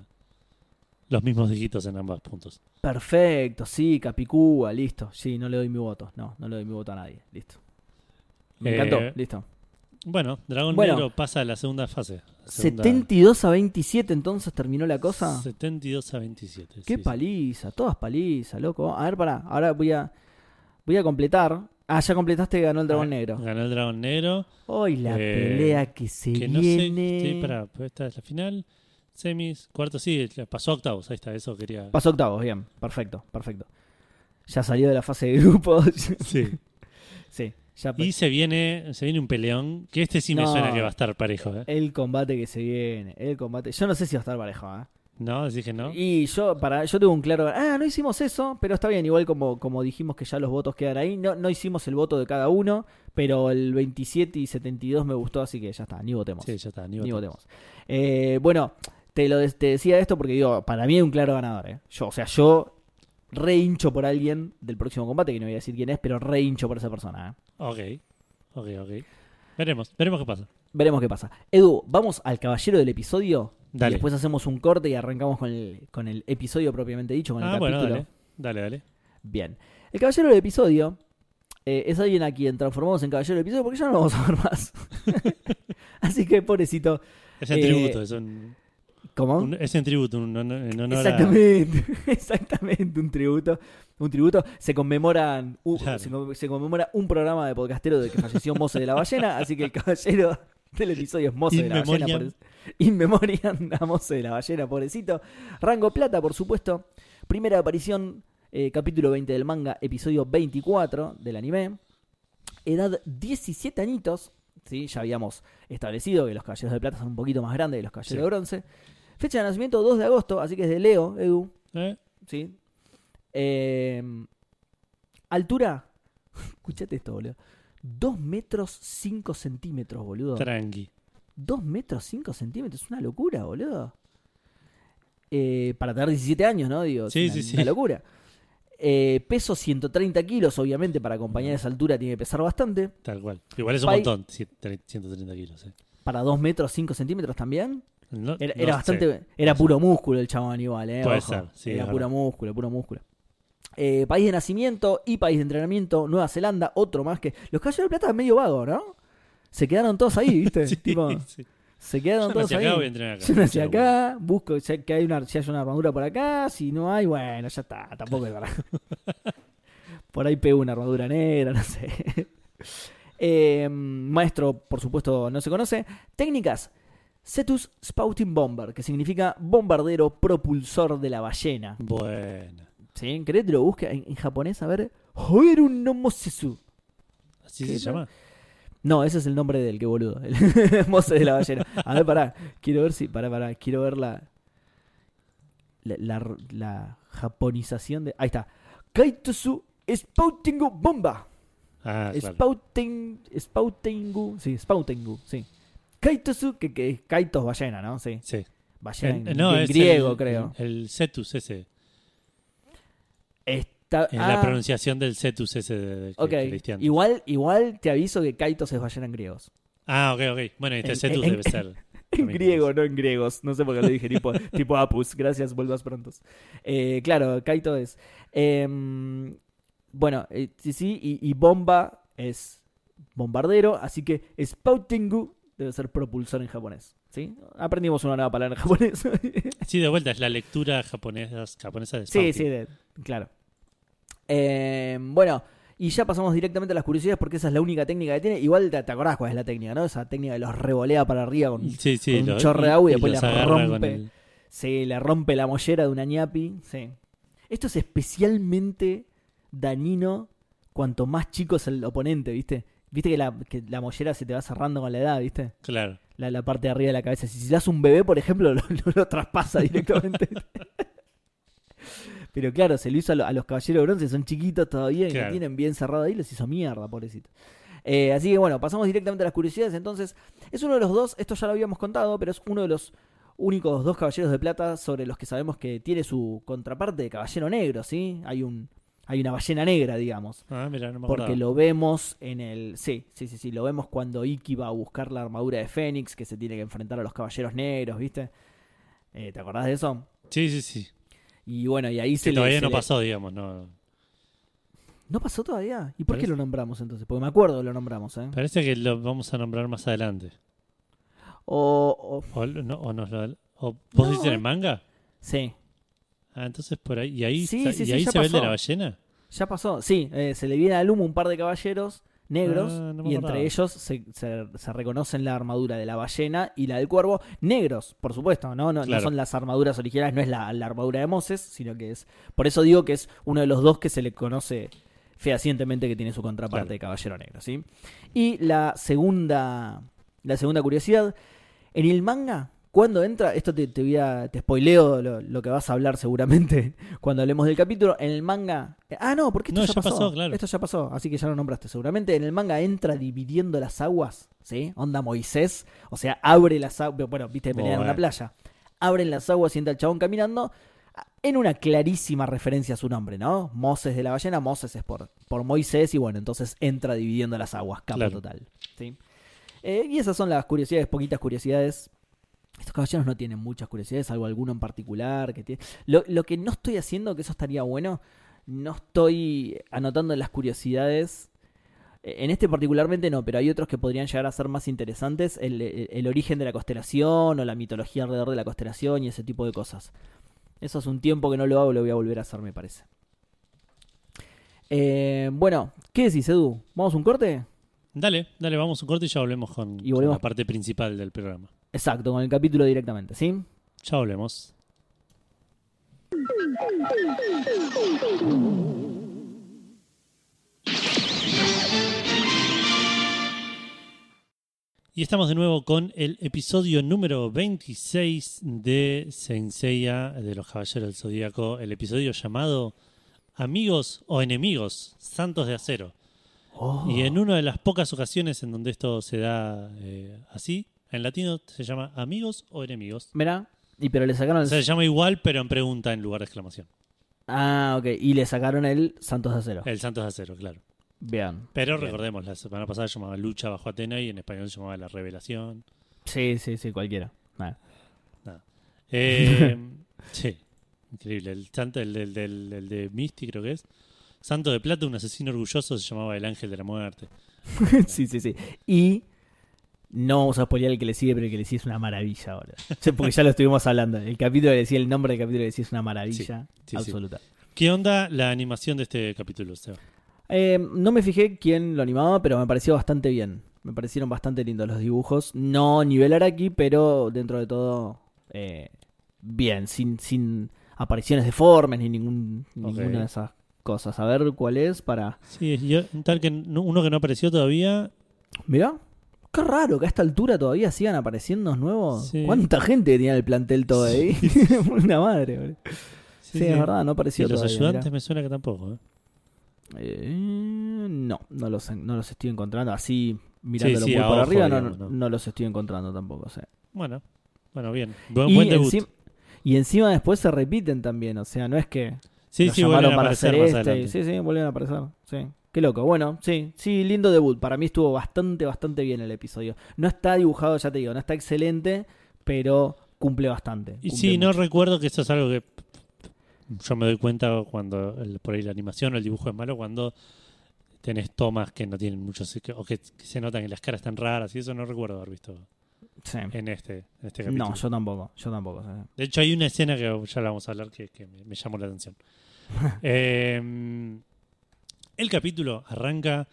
los mismos dígitos en ambos puntos. Perfecto, sí, Capicúa, listo. Sí, no le doy mi voto. No, no le doy mi voto a nadie. Listo. Me Eh, encantó, listo. Bueno, Dragón Bueno. Negro pasa a la segunda fase. segunda- 72 a 27 entonces terminó la cosa. 72 a 27. Qué sí, sí. paliza, todas paliza, loco. A ver, pará, ahora voy a voy a completar. Ah, ya completaste que ganó el dragón Ah, negro. Ganó el Dragón Negro. Hoy la Eh, pelea que se Que no sé, viene. sí, pará, pues esta es la final. Semis, cuartos, sí, pasó a octavos, ahí está, eso quería. Pasó octavos, bien, perfecto, perfecto. Ya salió de la fase de grupos. Sí. [laughs] sí, ya Y se viene, se viene un peleón, que este sí me No. suena que va a estar parejo, ¿eh? el combate que se viene, el combate. Yo no sé si va a estar parejo, ¿eh? No, decís que no. Y yo, para, yo tengo un claro. Ah, no hicimos eso, pero está bien. Igual como, como dijimos que ya los votos quedan ahí. No, no hicimos el voto de cada uno, pero el 27 y 72 me gustó, así que ya está, ni votemos. Sí, ya está, ni ni votemos. Eh, bueno, te lo te decía esto porque digo, para mí es un claro ganador. ¿eh? Yo, o sea, yo re hincho por alguien del próximo combate, que no voy a decir quién es, pero re hincho por esa persona. ¿eh? Ok, ok, ok. Veremos, veremos qué pasa. Veremos qué pasa. Edu, vamos al caballero del episodio. Dale. Y después hacemos un corte y arrancamos con el, con el episodio propiamente dicho, con el Ah, bueno, capítulo. dale. Dale, dale. Bien. El caballero del episodio eh, es alguien a quien transformamos en caballero del episodio porque ya no lo vamos a ver más. [laughs] Así que, pobrecito. Es en Eh, tributo, es un, ¿Cómo? un- es en tributo, un, en honor a... Exactamente, [laughs] exactamente, un tributo. Un tributo. Se conmemoran Claro. se, con- se conmemora un programa de podcastero de que falleció Mose de la Ballena, [laughs] así que el caballero del episodio es Mose In de la Ballena. memoriam. por- In memoriam a Mose de la Ballena, pobrecito. Rango Plata, por supuesto. Primera aparición, eh, capítulo 20 del manga, episodio 24 del anime. Edad 17 añitos. ¿sí? Ya habíamos establecido que los caballeros de plata son un poquito más grandes que los caballeros Sí. de bronce. Fecha de nacimiento 2 de agosto, así que es de Leo, Edu. ¿Eh? ¿sí? Eh, altura, [laughs] escuchate esto, boludo. 2 metros 5 centímetros, boludo. Tranqui. 2 metros 5 centímetros, es una locura, boludo. Eh, para tener 17 años, ¿no? Digo, es Sí, una, sí, una locura. Eh, peso 130 kilos, obviamente, para acompañar esa altura tiene que pesar bastante. Tal cual. Igual es un Pai- montón, cien- tre- 130 kilos. eh. Para 2 metros 5 centímetros también. No- Era, no era bastante. Era puro músculo el chabón igual, ¿eh? Puede ser, sí, Era es puro músculo, puro músculo. Eh, país de nacimiento y país de entrenamiento, Nueva Zelanda, otro más que. Los caballeros de plata es medio vago, ¿no? Se quedaron todos ahí, ¿viste? [laughs] Sí, Tipo, sí. se quedaron Yo todos ahí. acá, voy a entrenar acá. Yo nací Seguro. acá, busco si hay- que hay una, si hay una armadura por acá, si no hay, bueno, ya está, tampoco es verdad. [laughs] por ahí pego una armadura negra, no sé. [laughs] Eh, maestro, por supuesto, no se conoce. Técnicas. Cetus Spouting Bomber, que significa bombardero propulsor de la ballena. Bueno. ¿Sí? ¿Querés que lo busque en, en japonés? A ver. Hoeru no Mosesu. ¿Así ¿Qué se llama? No, ese es el nombre del que boludo. El [laughs] Mose de la ballena. A ver, pará. Quiero ver si. Pará, pará. Quiero ver la. La, la, la japonización de. Ahí está. Kaitosu Spoutingu Bomba. Ah, claro. Spouting, Spoutingu. Sí, Spoutingu. Sí. Kaitosu, que, que es Kaitos ballena, ¿no? Sí. Sí. Ballena El- en, no, en es griego, el- creo. El, el cetus ese. Es la ah, pronunciación del cetus ese de, de- que- Ok, que leíste antes. igual, igual te aviso que Kaitos es ballena en griegos. Ah, ok, ok. Bueno, este En- cetus en- debe ser. En griego, no en griegos. No sé por qué lo dije tipo, [laughs] tipo Apus. Gracias, vuelvas prontos. Eh, claro, Kaito es. em, bueno, eh, sí, sí. Y, y bomba es bombardero. Así que Spoutingu debe ser propulsor en japonés. ¿Sí? Aprendimos una nueva palabra en japonés. Sí, de vuelta, es la lectura japonesa, japonesa de sí, Spouting. sí, de- claro. Em, bueno, y ya pasamos directamente a las curiosidades porque esa es la única técnica que tiene. Igual te, te acordás cuál es la técnica, ¿no? Esa técnica que los revolea para arriba con, Sí, sí, con un lo- chorro de agua y después la agarra con rompe. el- Se le rompe la mollera de una ñapi. Sí. Esto es especialmente dañino cuanto más chico es el oponente, ¿viste? Viste que la, que la mollera se te va cerrando con la edad, ¿viste? Claro. La, la parte de arriba de la cabeza. Si, si das un bebé, por ejemplo, lo, [laughs] lo- lo traspasa directamente. [laughs] Pero claro, se lo hizo a, lo- a los caballeros de bronce, son chiquitos todavía y Claro. lo tienen bien cerrado ahí, les hizo mierda, pobrecito. Eh, así que bueno, pasamos directamente a las curiosidades. Entonces, es uno de los dos, esto ya lo habíamos contado, pero es uno de los únicos dos caballeros de plata sobre los que sabemos que tiene su contraparte de caballero negro, ¿sí? Hay un hay una ballena negra, digamos. Ah, mira, no me Porque lo vemos en el. Sí, sí, sí, sí. Lo vemos cuando Iki va a buscar la armadura de Fénix, que se tiene que enfrentar a los caballeros negros, ¿viste? Eh, ¿Te acordás de eso? Sí, sí, sí. Y bueno, y ahí se Que le- todavía se no le- pasó, digamos. No. ¿No pasó todavía? ¿Y por qué lo nombramos entonces? Porque me acuerdo que lo nombramos, ¿eh? Parece que lo vamos a nombrar más adelante. O. o- O, no, o nos lo- o ¿Vos No, dices en eh. el manga? sí, Ah, entonces por ahí. ¿Y ahí, Sí, sí, y sí, ahí se ve el de pasó. la ballena? ya pasó. Sí, eh, se le viene al humo un par de caballeros negros Ah, no y entre ellos se, se- se reconocen la armadura de la ballena y la del cuervo. Negros, por supuesto, ¿no? No, son las armaduras originales, no es la, la armadura de Moses, sino que es. Por eso digo que es uno de los dos que se le conoce fehacientemente que tiene su contraparte Claro. de caballero negro, ¿sí? Y la segunda, la segunda curiosidad. En el manga, Cuando entra, esto te, te voy a, te spoileo lo, lo que vas a hablar seguramente [laughs] cuando hablemos del capítulo. En el manga. Ah, no, porque esto No, ya, pasó. pasó, claro. Esto ya pasó, así que ya lo nombraste. Seguramente en el manga entra dividiendo las aguas, ¿sí? Onda Moisés. O sea, abre las aguas. Bueno, viste, pelean en una playa. Abren las aguas y entra el chabón caminando. En una clarísima referencia a su nombre, ¿no? Moses de la ballena, Moses es por, por Moisés y bueno, entonces entra dividiendo las aguas, capo Claro. total. ¿sí? Eh, y esas son las curiosidades, poquitas curiosidades. Estos caballeros no tienen muchas curiosidades, salvo alguno en particular. que tiene... lo, lo que no estoy haciendo, que eso estaría bueno, no estoy anotando las curiosidades. Eh, En este particularmente no, pero hay otros que podrían llegar a ser más interesantes. El, el- el origen de la constelación o la mitología alrededor de la constelación y ese tipo de cosas. Eso es un tiempo que no lo hago, lo voy a volver a hacer, me parece. Eh, bueno, ¿qué decís, Edu? ¿Vamos a un corte? Dale, dale, vamos a un corte y ya volvemos con, Y con volvemos- la parte principal del programa. Exacto, con el capítulo directamente, ¿sí? Ya volvemos. Y estamos de nuevo con el episodio número 26 de Senseiya de los Caballeros del Zodíaco, el episodio llamado Amigos o Enemigos, Santos de Acero. Oh. Y en una de las pocas ocasiones en donde esto se da eh, así, en latino se llama Amigos o Enemigos. Mirá, y pero le sacaron el... se llama igual, pero en pregunta en lugar de exclamación. Ah, ok, y le sacaron el Santos de Acero. El Santos de Acero, claro. Bien. Pero Bien. recordemos, la semana pasada se llamaba Lucha bajo Atena y en español se llamaba La Revelación. Sí, sí, sí, cualquiera. Nada. Eh, [laughs] sí, increíble. El santo, el, del- del- el de Misty creo que es. Santo de Plata, un asesino orgulloso, se llamaba el Ángel de la Muerte. [laughs] sí, sí, sí. Y no vamos a spoilear el que le sigue, pero el que le sigue es una maravilla ahora. Sí, Porque ya lo estuvimos hablando. El capítulo que le sigue, el nombre del capítulo que le sigue es una maravilla Sí, sí. absoluta. ¿Qué onda la animación de este capítulo, Seba? Eh, no me fijé quién lo animaba, pero me pareció bastante bien. Me parecieron bastante lindos los dibujos. No nivel Araki, pero dentro de todo eh, bien, sin, sin apariciones deformes ni ningún, ninguna de esas cosas. A ver cuál es para... Sí, yo, tal que no- uno que no apareció todavía. Mirá, qué raro que a esta altura todavía sigan apareciendo nuevos. Sí. ¿Cuánta gente tenía el plantel todo ahí? [laughs] Una madre, boludo. Sí, es verdad, no Y apareció los todavía, ayudantes mirá. me suena que tampoco. ¿eh? Eh, no, no los, no los estoy encontrando así mirándolo sí, muy por ojo, arriba, no, digamos, no, ¿no? no los estoy encontrando tampoco. o sea. Bueno, bueno, bien. Buen, Y, buen debut. encima, y encima después se repiten también, o sea, no es que sí, los sí, llamaron vuelven a para aparecer hacer más este. y- adelante. Sí, sí, vuelven a aparecer. Sí. Qué loco. Bueno, sí, sí, lindo debut. Para mí estuvo bastante, bastante bien el episodio. No está dibujado, ya te digo, no está excelente, pero cumple bastante. Y sí, no recuerdo que eso es algo que yo me doy cuenta cuando el- por ahí la animación o el dibujo es malo, cuando tenés tomas que no tienen mucho, o que, que se notan que las caras están raras y eso no recuerdo haber visto Sí. en este, en este capítulo. No, yo tampoco, yo tampoco. sí. De hecho, hay una escena que ya la vamos a hablar que, que me, me llamó la atención. [laughs] Eh, el capítulo arranca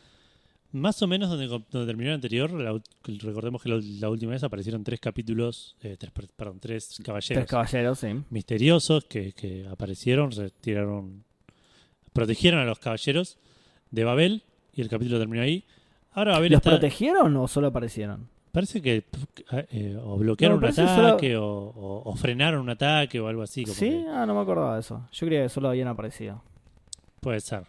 más o menos donde, donde terminó el anterior. La recordemos que la, la última vez aparecieron tres capítulos, eh, tres, per- perdón, tres caballeros Tres caballeros, sí. misteriosos que, que aparecieron, se tiraron, protegieron a los caballeros de Babel y el capítulo terminó ahí. Ahora Babel ¿Los está, protegieron o solo aparecieron? parece que eh, o bloquearon No, un solo- ataque o, o- o frenaron un ataque o algo así. como Sí, que- ah, no me acordaba de eso. Yo creía que solo habían aparecido. Puede ser,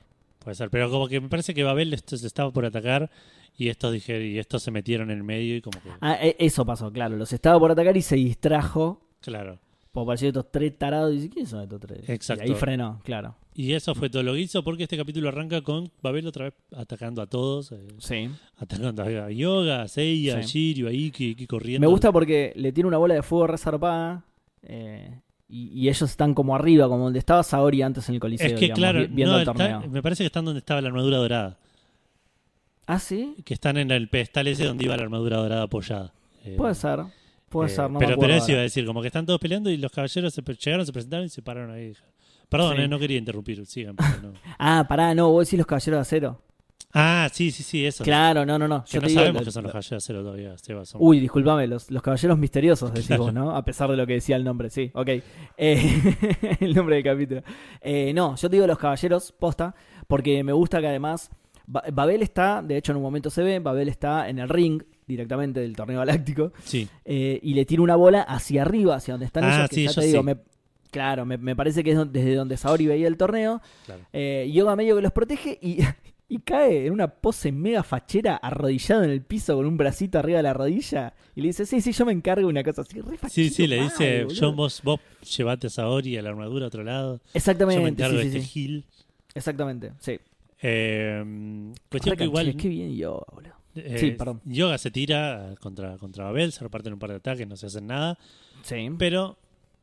puede ser. Pero como que me parece que Babel esto se estaba por atacar y estos dijeron, y estos se metieron en el medio y como que. Ah, e- eso pasó, claro. Los estaba por atacar y se distrajo. Claro. Por parecer estos tres tarados. Y dice, ¿quiénes son estos tres? Exacto. Y ahí frenó, claro. Y eso fue todo lo que hizo porque este capítulo arranca con Babel otra vez atacando a todos. eh, Sí. atacando a Yoga, a Seiya, a. Shiryu, a Iki, Iki corriendo. Me gusta porque le tiene una bola de fuego resarpada. eh, y, y ellos están como arriba, como donde estaba Saori antes en el Coliseo. Es que digamos, claro, vi- viendo no, el está- torneo. me parece que están donde estaba la armadura dorada. Ah, sí. Que están en el pedestal ese donde iba la armadura dorada apoyada. Eh, Puede ser. Puede eh, ser, no me pero, pero eso iba a decir, como que están todos peleando y los caballeros se, llegaron, se presentaron y se pararon ahí. Perdón, Sí. eh, no quería interrumpir, sigan. pero no. [laughs] Ah, pará, no, vos decís los caballeros de acero. Ah, sí, sí, sí, eso. Claro, no, no, no. Que Yo no digo, sabemos lo- que son los caballeros de acero todavía, Seba. son- Uy, discúlpame, los, los caballeros misteriosos decís Claro. vos, ¿no? [laughs] A pesar de lo que decía el nombre, sí, ok. Eh, [laughs] el nombre del capítulo. Eh, no, yo te digo los caballeros, posta, porque me gusta que además Ba- Babel está, de hecho en un momento se ve, Babel está en el ring directamente del torneo galáctico. Sí. eh, y le tira una bola hacia arriba, hacia donde están Ah, ellos. que sí, ya te digo, sí. me- claro, me, me parece que es desde donde Saori veía el torneo. Claro. Eh, Yoga medio que los protege y, [laughs] y cae en una pose mega fachera, arrodillado en el piso con un bracito arriba de la rodilla. Y le dice, sí, sí, yo me encargo de una cosa así. Re Sí, fachero sí, le mal, dice, boludo. John vos, vos llevate a Saori a la armadura a otro lado. Exactamente, Yo me encargo sí, de sí, este sí. Gil. Exactamente, sí. Eh, cuestión que igual Qué bien Yoga, boludo. eh, Sí, perdón. Yoga se tira contra, contra Babel, se reparten un par de ataques, no se hacen nada. Sí. Pero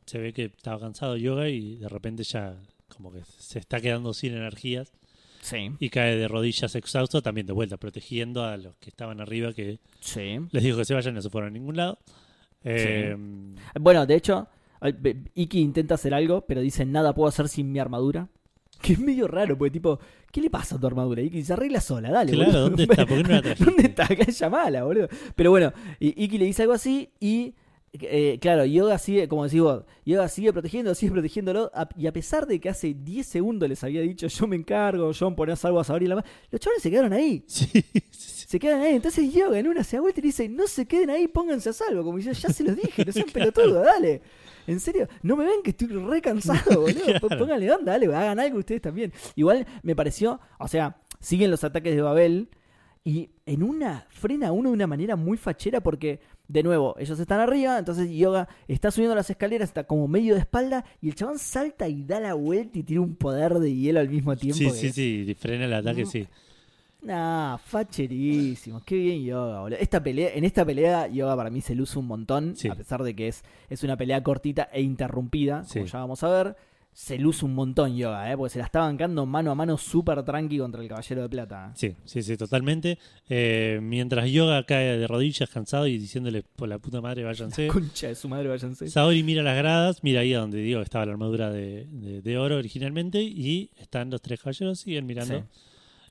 se ve que estaba cansado Yoga y de repente ya como que se está quedando sin energías Sí. y cae de rodillas exhausto, también de vuelta, protegiendo a los que estaban arriba que Sí. les dijo que se vayan y no se fueron a ningún lado. Eh, Bueno, de hecho, Iki intenta hacer algo, pero dice nada puedo hacer sin mi armadura. [laughs] Que es medio raro, porque tipo, ¿qué le pasa a tu armadura? Iki se arregla sola, dale. Claro, boludo. ¿dónde está? ¿Por qué no la? [laughs] ¿Dónde está? Acá es mala, boludo. Pero bueno, Iki le dice algo así y. eh, claro, Yoga sigue, como decís vos, Yoga sigue protegiendo, sigue protegiéndolo. a- y a pesar de que hace 10 segundos les había dicho, yo me encargo, John ponés algo a saber y la más, los chavales se quedaron ahí. sí, sí, sí. Se quedan ahí. Entonces Yoga en una se da vuelta y dice, no se queden ahí, pónganse a salvo. Como dice, ya se los dije, no sean [laughs] pelotudos, dale. En serio, no me ven que estoy re cansado, [laughs] boludo. Pónganle onda, dale, hagan algo ustedes también. Igual me pareció, o sea, siguen los ataques de Babel y en una frena uno de una manera muy fachera porque, de nuevo, ellos están arriba, entonces Yoga está subiendo las escaleras, está como medio de espalda y el chabón salta y da la vuelta y tiene un poder de hielo al mismo tiempo. Sí, sí, es- sí, frena el ataque, sí. Nah, facherísimo. Qué bien Yoga, boludo. Esta pelea, en esta pelea, Yoga para mí se luce un montón. Sí. A pesar de que es, es una pelea cortita e interrumpida, como ya vamos a ver. Se luce un montón Yoga, ¿eh? porque se la está bancando mano a mano súper tranqui contra el Caballero de Plata. Sí, sí, sí, totalmente. Eh, mientras Yoga cae de rodillas cansado y diciéndole por la puta madre váyanse. Concha de su madre, váyanse. Saori mira las gradas, mira ahí a donde digo estaba la armadura de, de- de oro originalmente y están los tres caballeros, siguen mirando. Sí.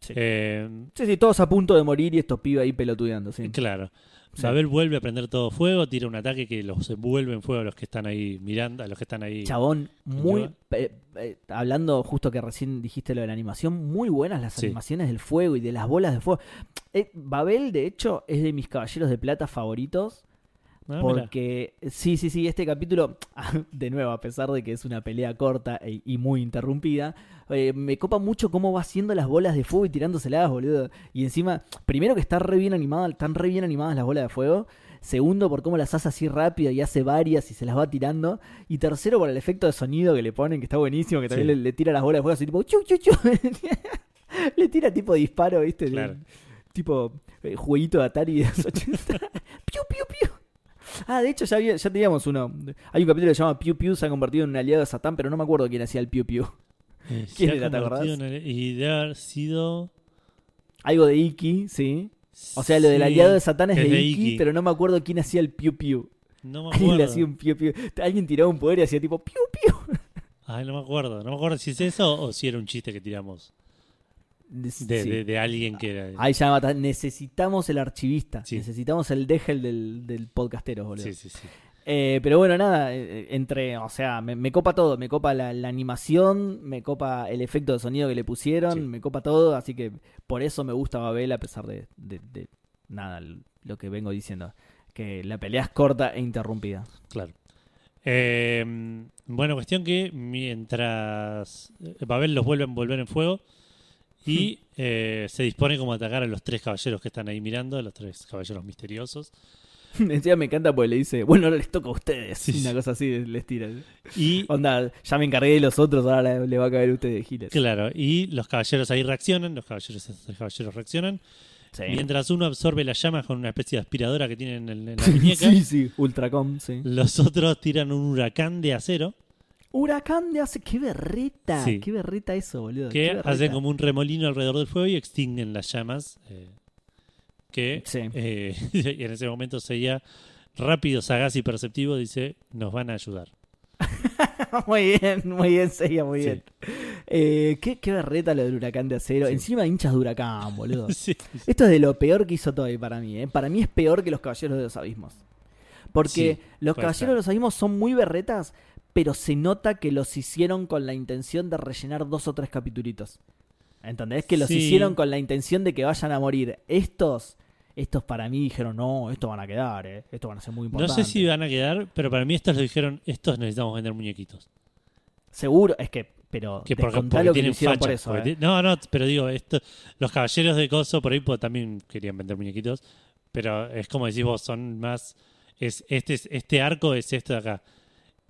Sí. Eh, sí, sí, todos a punto de morir y estos pibes ahí pelotudeando, sí. Claro. Sí. Babel vuelve a prender todo fuego, tira un ataque que los envuelve en fuego a los que están ahí mirando, a los que están ahí. Chabón, muy. Eh, eh, hablando justo que recién dijiste lo de la animación, muy buenas las Sí. animaciones del fuego y de las bolas de fuego. Eh, Babel, de hecho, es de mis caballeros de plata favoritos. Ah. Porque, sí, sí, sí, este capítulo, [laughs] de nuevo, a pesar de que es una pelea corta e- y muy interrumpida, eh, me copa mucho cómo va haciendo las bolas de fuego y tirándoselas, boludo. Y encima, primero que está re bien animada, están re bien animadas las bolas de fuego. Segundo, por cómo las hace así rápido y hace varias y se las va tirando. Y tercero, por el efecto de sonido que le ponen, que está buenísimo, que también Sí. le, le tira las bolas de fuego así tipo chu, chu, chu. [laughs] le tira tipo disparo, ¿viste? Claro. Tipo eh, jueguito de Atari de los 80. [laughs] piu, piu, piu. Ah, de hecho ya, había- ya teníamos uno. Hay un capítulo que se llama Piu Piu, se ha convertido en un aliado de Satán, pero no me acuerdo quién hacía el Piu Piu. [laughs] Eh, ¿Quién era, te acordás? el- Y debe haber sido. Algo de Iki, sí. O sea, lo del aliado de Satán es, de, de Iki, Iki. pero no me acuerdo quién hacía el Piu Piu. No me Alguien acuerdo. hacía un Piu Piu. Alguien tiraba un poder y hacía tipo Piu Piu. Ay, no me acuerdo. No me acuerdo si es eso o si era un chiste que tiramos. De, de, de alguien que era. Ahí ya mata. Necesitamos el archivista. Sí. Necesitamos el Degel del, del podcastero, boludo. Sí, sí, sí. Eh, pero bueno, nada, eh, entre, o sea, me, me copa todo, me copa la, la animación, me copa el efecto de sonido que le pusieron, Sí. me copa todo, así que por eso me gusta Babel a pesar de, de- de nada, lo que vengo diciendo, que la pelea es corta e interrumpida. Claro. Eh, bueno, cuestión que mientras eh, Babel los vuelve a envolver en fuego y [laughs] eh, se dispone como a atacar a los tres caballeros que están ahí mirando, a los tres caballeros misteriosos. Encima me encanta porque le dice, bueno, ahora les toca a ustedes, Sí, una sí. cosa así les tira. Y [laughs] Onda, ya me encargué de los otros, ahora le, va a caer a ustedes, Giles. claro, y los caballeros ahí reaccionan, los caballeros, estos tres caballeros reaccionan, Sí. mientras uno absorbe las llamas con una especie de aspiradora que tienen en, en la [laughs] muñeca. sí, sí, Ultracom, sí. Los otros tiran un huracán de acero Huracán de hace. ¡Qué berreta! Sí. ¡Qué berreta eso, boludo! que berreta. hacen como un remolino alrededor del fuego y extinguen las llamas. eh, que Sí. eh, [laughs] y en ese momento sería rápido, sagaz y perceptivo. Dice: Nos van a ayudar. [laughs] muy bien, muy bien, sería muy Sí. bien. Eh, ¿qué, qué berreta lo del huracán de acero. Sí. Encima hinchas de huracán, boludo. [laughs] Sí, Esto es de lo peor que hizo Toy para mí. ¿eh? Para mí es peor que los Caballeros de los Abismos. Porque los Caballeros de los Abismos son muy berretas, pero se nota que los hicieron con la intención de rellenar dos o tres capitulitos. ¿Entendés? Que los Sí. hicieron con la intención de que vayan a morir. Estos Estos para mí dijeron, no, estos van a quedar, eh. estos van a ser muy No importantes. sé si van a quedar, pero para mí estos lo dijeron, estos necesitamos vender muñequitos. Seguro, es que, pero Que porque, porque lo que hicieron facha. por eso. eh. No, no, pero digo, esto, los caballeros de Coso por ahí pues, también querían vender muñequitos, pero es como decís vos, son más... Es, este, es- este arco es esto de acá.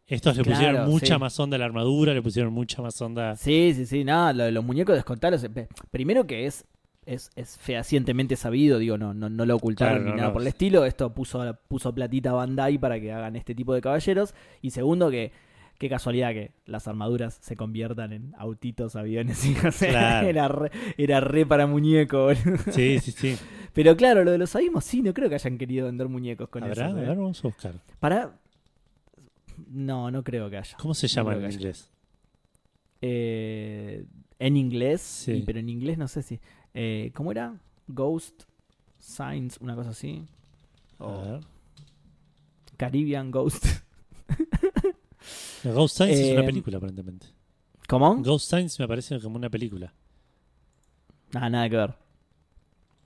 Estos le Claro, pusieron mucha sí. más onda a la armadura, le pusieron mucha más onda... Sí, sí, sí, nada, lo de los muñecos descontalos. eh, pe- Primero que es, es, es fehacientemente sabido, digo, no, no, no lo ocultaron Claro, ni no, nada no. por el estilo. Esto puso, puso platita Bandai para que hagan este tipo de caballeros. Y segundo que, qué casualidad que las armaduras se conviertan en autitos, aviones [laughs] y o sea, Claro. era, re, era re para muñeco. Sí, sí, sí. Pero claro, lo de los abismos sí, no creo que hayan querido vender muñecos con ¿Habrá? eso. A ¿eh? ver, vamos a buscar. Para... No, no creo que haya. ¿Cómo se llama en inglés? Eh, en inglés, Sí. pero en inglés no sé si. Eh, ¿Cómo era? Ghost Signs, una cosa así. A O ver. Caribbean Ghost. Ghost Science es una Eh, película, aparentemente. ¿Cómo? Ghost Science me parece como una película. Ah, nada que ver.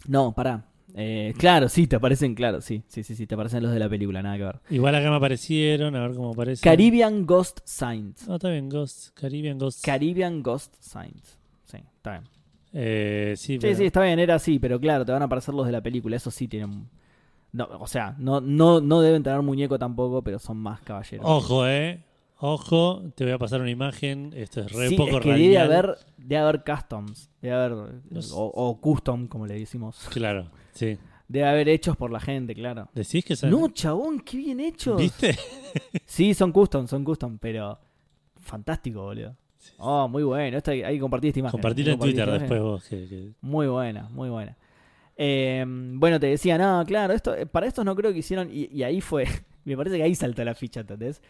No, pará. Eh, claro, sí, te aparecen, claro, sí, sí, sí, sí, te aparecen los de la película, nada que ver. Igual acá me aparecieron, a ver cómo aparece. Caribbean Ghost Signs. No, está bien, Ghost. Caribbean Ghost. Caribbean Ghost Signs. Sí, está bien. eh, sí, Sí, pero- sí, está bien, era así, pero claro, te van a aparecer los de la película, eso sí tienen... No, o sea, no, no, no deben tener muñeco tampoco, pero son más caballeros. Ojo, eh. Ojo, te voy a pasar una imagen. Esto es re Sí, poco es que radial. debe haber, debe haber customs, debe haber, Los- o, o custom, como le decimos. Claro, sí. Debe haber hechos por la gente, claro. ¿Decís que son. No, chabón, qué bien hechos. ¿Viste? [laughs] Sí, son custom, son custom, pero fantástico, boludo. Oh, muy bueno. Esto hay, hay que compartir esta imagen. Compartilo Hay en Twitter después vos. Que, que- Muy buena, muy buena. Eh, bueno, te decía, no, claro, esto, eh, para estos no creo que hicieron, y, y ahí fue, [laughs] me parece que ahí saltó la ficha, ¿entendés?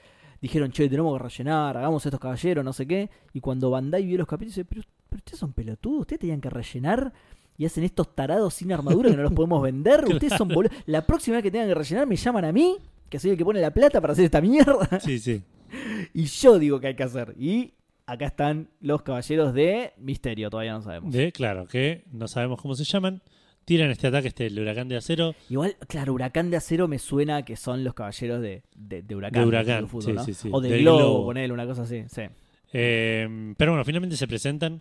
Dijeron, che, tenemos que rellenar, hagamos estos caballeros, no sé qué, y cuando Bandai vio los capítulos, dice, pero, pero ustedes son pelotudos, ustedes tenían que rellenar y hacen estos tarados sin armadura que no los podemos vender, [laughs] ustedes son boludos. La próxima vez que tengan que rellenar me llaman a mí, que soy el que pone la plata para hacer esta mierda, Sí, sí. [laughs] y yo digo que hay que hacer. Y acá están los caballeros de Misterio, todavía no sabemos. De, claro, que no sabemos cómo se llaman. Tiran este ataque, este el huracán de acero. Igual, claro, Huracán de Acero me suena que son los caballeros de, de, de Huracán. De Huracán, fútbol, sí, ¿no? sí, sí. O de Globo, Globo. ponele una cosa así. Sí. Eh, pero bueno, finalmente se presentan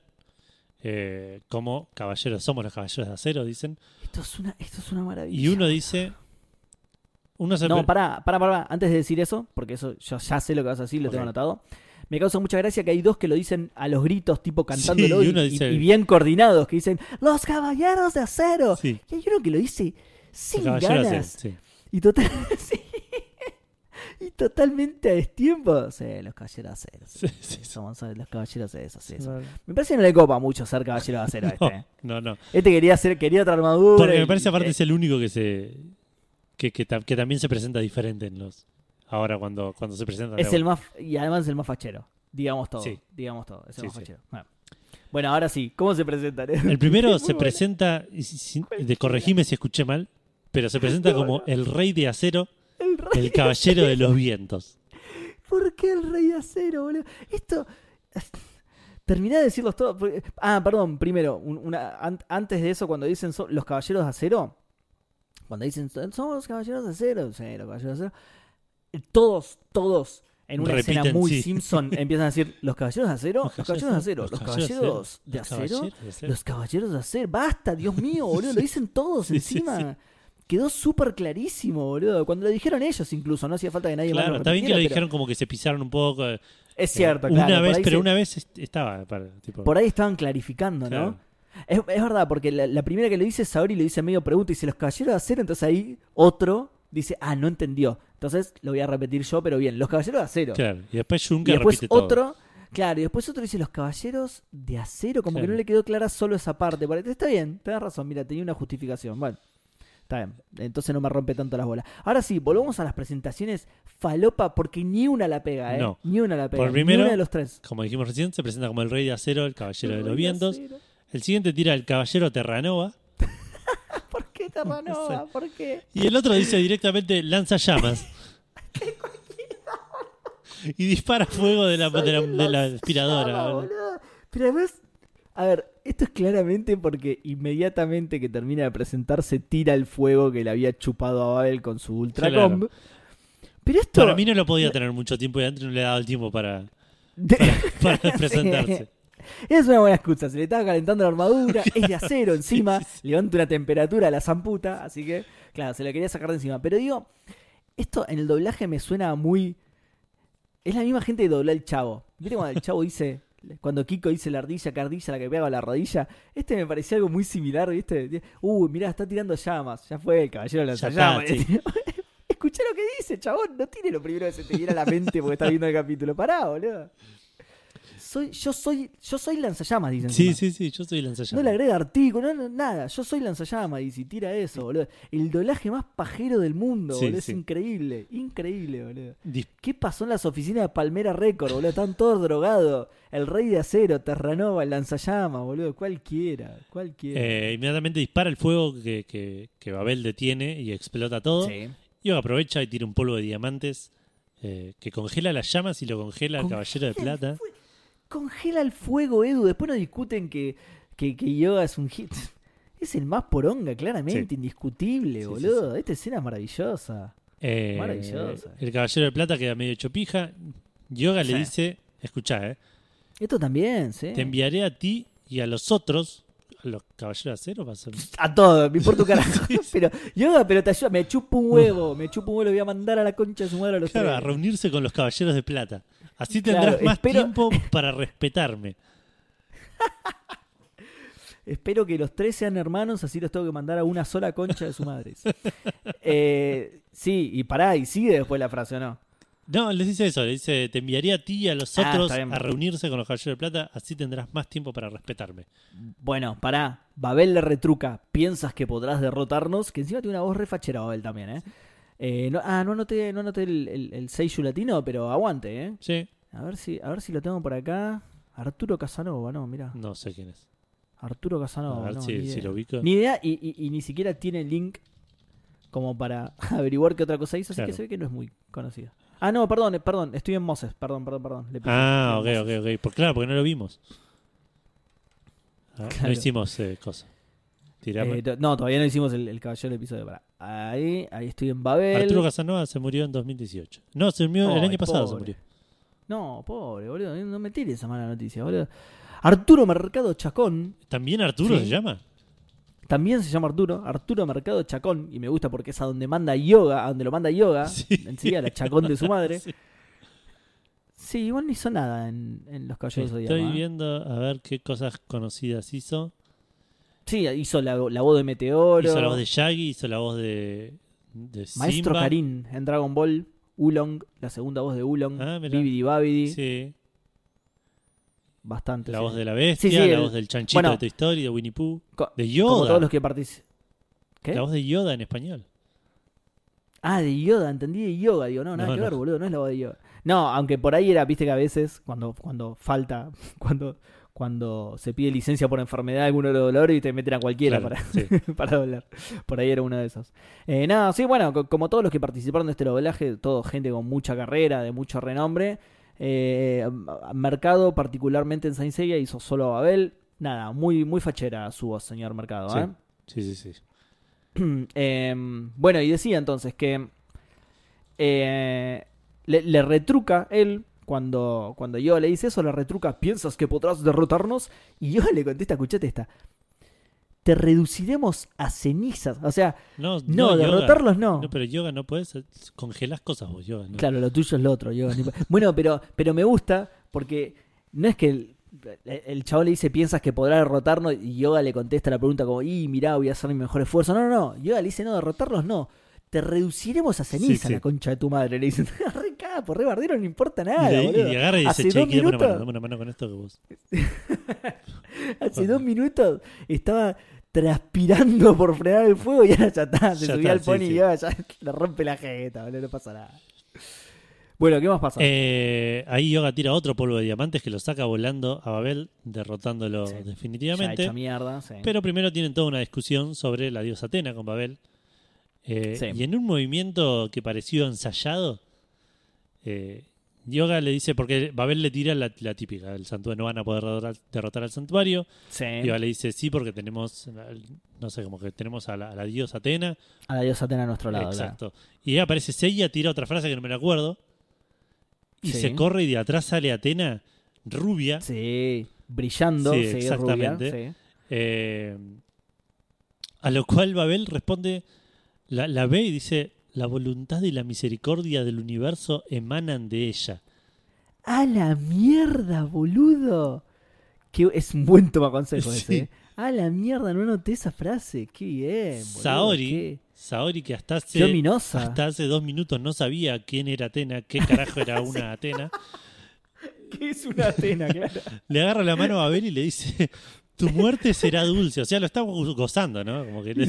eh, como caballeros. Somos los caballeros de acero, dicen. Esto es una, esto es una maravilla. Y uno dice. Uno se No, pará, pará, pará. Antes de decir eso, porque eso yo ya sé lo que vas a decir, lo tengo anotado. Me causa mucha gracia que hay dos que lo dicen a los gritos, tipo cantándolo, y y, uno y- dice- y bien coordinados, que dicen, ¡Los caballeros de acero! Sí, Y hay uno que lo dice sin acero, ganas. sí. Y total. [laughs] sí. Y totalmente a destiempo. Sí, los caballeros de acero. sí, Sí, sí, sí, sí. somos los caballeros de acero. sí, sí. No, Me parece que no le copa mucho ser caballero de acero a [laughs] este. eh. no, no. Este quería hacer, quería otra armadura. Porque y- me parece aparte eh, es el único que se. Que, que también se presenta diferente en los. Ahora cuando, cuando se presenta. es el más y además es el más fachero. Digamos todo. Sí. Digamos todo. Es el Sí, más sí. fachero. Bueno. Bueno, ahora sí, ¿cómo se presentan? El [laughs] primero se presenta. y si- si- de corregime si escuché mal. Pero se presenta como [laughs] el rey de acero, El rey. el caballero de los vientos. [laughs] ¿Por qué el rey de acero, boludo? Esto. Terminá de decirlos todos. Ah, perdón, primero, un- una, an- antes de eso, cuando dicen so- los caballeros de acero, cuando dicen "So- somos los caballeros de acero, sí, los caballeros de acero, todos, todos, en una Repiten, escena muy sí. Simpson, [laughs] empiezan a decir los caballeros de acero, los caballeros de acero, los caballeros de acero, los caballeros de acero. Basta, Dios [laughs] mío, boludo, lo dicen todos Sí, sí, encima. Quedó súper clarísimo, boludo. Cuando lo dijeron ellos incluso, no hacía falta que nadie más Claro, lo está bien que lo pero- dijeron como que se pisaron un poco. eh, Es cierto, una claro. por vez, pero se- una vez est- estaba. para, tipo, Por ahí estaban clarificando, ¿no? claro. Es, es verdad, porque la, la primera que lo dice Saori lo dice medio pregunta y dice los caballeros de acero, entonces ahí otro dice, ah, no entendió. Entonces lo voy a repetir yo, pero bien, los caballeros de acero. Claro, y después y Juncker después repite todo. otro, claro, y después otro dice los caballeros de acero, como que no le quedó clara solo esa parte. Está bien, tenés razón, mira, tenía una justificación. Bueno, está bien, entonces no me rompe tanto las bolas. Ahora sí, volvamos a las presentaciones falopa, porque ni una la pega, ¿eh? No. Ni una la pega. Por primero, ni una de los tres. Como dijimos recién, se presenta como el rey de acero, el caballero de los de vientos. El siguiente tira el caballero Terranova. [laughs] [laughs] Y el otro dice directamente lanza llamas. [laughs] y dispara fuego de la, de la, de la aspiradora. Llama. Pero además, a ver, esto es claramente porque inmediatamente que termina de presentarse tira el fuego que le había chupado a Babel con su Ultra Claro. Comb. Pero esto. Para mí no lo podía tener mucho tiempo y antes no le daba el tiempo para [laughs] presentarse. Es una buena excusa, se le estaba calentando la armadura, [laughs] es de acero encima, levanta una temperatura a la zamputa, así que, claro, se la quería sacar de encima. Pero digo, esto en el doblaje me suena muy. Es la misma gente que dobla el chavo. ¿Viste cuando el chavo dice. Cuando Kiko dice la ardilla, que ardilla, la que pega a la rodilla? Este me parecía algo muy similar, ¿viste? Uh, mirá, está tirando llamas. Ya fue el caballero de llamas. está, sí. [laughs] Escuchá lo que dice, chabón. No tiene lo primero que se te viene a la mente porque estás viendo el capítulo. Pará, boludo. Soy, yo soy, yo soy lanzallamas, dicen. Sí, sí, sí, yo soy lanzallamas. No le agrega artículo, no, nada. Yo soy lanzallamas y si tira eso, boludo. El doblaje más pajero del mundo, Sí, boludo. Es increíble, increíble, boludo. Dis- ¿Qué pasó en las oficinas de Palmera Record, boludo? Están todos drogados. El Rey de Acero, Terranova, el lanzallamas, boludo. Cualquiera, cualquiera. eh, inmediatamente dispara el fuego que, que, que Babel detiene y explota todo. Sí. Y aprovecha y tira un polvo de diamantes eh, que congela las llamas y lo congela al caballero de plata. fue- Congela el fuego, Edu. Después no discuten que, que, que Yoga es un hit. [laughs] Es el más poronga, claramente, Sí. indiscutible, Sí, sí, boludo. Esta escena es maravillosa. Eh, Maravillosa. El caballero de plata queda medio hecho pija. Yoga le Sí. dice, escuchá, eh, Esto también, sí. te enviaré a ti y a los otros, a los caballeros de acero, va a ser- [laughs] A todo, me importa un carajo. [laughs] Pero, Yoga, pero te ayuda, me chupo un huevo, me chupo un huevo, lo voy a mandar a la concha de su madre a los Claro, a reunirse con los caballeros de plata. Así Claro, tendrás más espero- tiempo para respetarme. [laughs] Espero que los tres sean hermanos, así los tengo que mandar a una sola concha de su madre. [laughs] eh, sí, y pará, y sigue después la frase, ¿o no? No, les dice eso, le dice, te enviaré a ti y a los Ah, otros a reunirse con los caballeros de plata, así tendrás más tiempo para respetarme. Bueno, pará. Babel le retruca. ¿Piensas que podrás derrotarnos? Que encima tiene una voz refachera Babel también, ¿eh? Eh, no- ah, no anoté, no anoté el, el, el seiyuu latino, pero aguante, ¿eh? Sí, A ver si, a ver si lo tengo por acá. Arturo Casanova, no, mira. no sé quién es. Arturo Casanova. A ver no, si, ni si idea. lo ubico. Ni idea y, y- y ni siquiera tiene link como para [laughs] averiguar qué otra cosa hizo, así Claro. que se ve que no es muy conocido. Ah, no, perdón, eh, perdón, estoy en Moses, perdón, perdón, perdón. le Ah, ok, en ok, Moses. ok. Por, claro, porque no lo vimos. Ah, Claro. No hicimos eh, cosa. Eh, to- no, todavía no hicimos el, el caballero del episodio. Pará. Ahí, ahí estoy en Babel. Arturo Casanova se murió en 2018. No, se murió el Ay, año pasado. Se pobre. murió. No, pobre, boludo. No me tires esa mala noticia, boludo. Arturo Mercado Chacón. ¿También Arturo Sí. se llama? También se llama Arturo. Arturo Mercado Chacón. Y me gusta porque es a donde manda yoga. A donde lo manda yoga. [laughs] Sí. Enseguida la Chacón de su madre. [laughs] Sí. Sí, igual no hizo nada en, en Los Caballeros de Estoy Zodíaco, ¿eh? viendo a ver qué cosas conocidas hizo. Sí, hizo la, la voz de Meteoro. Hizo la voz de Shaggy, hizo la voz de, de Maestro Simba. Karin en Dragon Ball. Ulong, la segunda voz de Ulong. Ah. Bibidi Babidi. Sí, Bastante. la sí. voz de la bestia, Sí, sí, la el- voz del chanchito bueno. de Toy Story, de Winnie Pooh, de Como Yoda. todos los que participan. ¿Qué? La voz de Yoda en español. Ah, de Yoda, entendí de yoga, digo, no, nada No, que no. ver, boludo, no es la voz de Yoda. No, aunque por ahí era, viste que a veces, cuando, cuando falta, [laughs] cuando, cuando se pide licencia por enfermedad alguno de los dolores y te meten a cualquiera Claro, para, sí. [laughs] para doblar. Por ahí era uno de esos. Eh, nada, sí, bueno, co- como todos los que participaron de este doblaje, todo gente con mucha carrera, de mucho renombre. Eh, Mercado, particularmente en Saint Seiya, hizo solo a Babel. Nada, muy, muy fachera su voz, señor Mercado, Sí. ¿eh? Sí, sí, sí. [clears throat] Em, bueno, y decía entonces que eh, le, le retruca él cuando, cuando Yoda le dice eso, le retruca, ¿piensas que podrás derrotarnos? Y Yoda le contesta, escuchate esta, te reduciremos a cenizas. O sea, No, no, Yoga. derrotarlos no. No, pero yoga no puedes. Congelás cosas vos, yoga. ¿no? Claro, lo tuyo es lo otro. Yoda. bueno, pero, pero me gusta porque no es que el, el chavo le dice, ¿piensas que podrá derrotarnos? Y Yoga le contesta la pregunta como, y mirá, voy a hacer mi mejor esfuerzo. No, no, no. Yoga le dice, no, derrotarlos no. Te reduciremos a ceniza Sí, sí. la concha de tu madre. Le dicen, [laughs] capo, re bardero, no importa nada. y boludo. agarra y dice, che, quiero una mano, dame una mano con esto que vos. [laughs] Hace dos minutos estaba transpirando por frenar el fuego y ahora ya está. Se Ya subía al pony sí. y Yoga ya [laughs] le rompe la jeta, boludo, no pasa nada. Bueno, ¿qué más pasa? Eh, ahí Yoga tira otro polvo de diamantes que lo saca volando a Babel, derrotándolo Sí. Ya definitivamente. hecho mierda, sí. Pero primero tienen toda una discusión sobre la diosa Atena con Babel. Eh, Sí. Y en un movimiento que pareció ensayado, eh, Yoga le dice, porque Babel le tira la, la típica, el santuario no van a poder derrotar, al santuario. Sí. Yoga le dice, sí, porque tenemos, no sé, como que tenemos a la, a la diosa Atena. A la diosa Atena a nuestro lado. claro. Exacto. Y ahí aparece Seiya, tira otra frase que no me la acuerdo. Y Sí. se corre y de atrás sale Atena, rubia. Sí, brillando, Sí, sí, exactamente. rubia, eh, a lo cual Babel responde, la, la ve y dice, la voluntad y la misericordia del universo emanan de ella. ¡A la mierda, boludo! Que es un buen toma consejo [laughs] ese. ¿eh? ¡A la mierda! No noté esa frase. ¡Qué bien! boludo, Saori, qué- Saori que hasta hace, ominosa. hasta hace dos minutos no sabía quién era Atena, qué carajo era una [laughs] Atena, ¿Qué es una Atena, claro? [laughs] le agarra la mano a Babel y le dice, tu muerte será dulce. O sea, lo está go- gozando, ¿no? Como que le-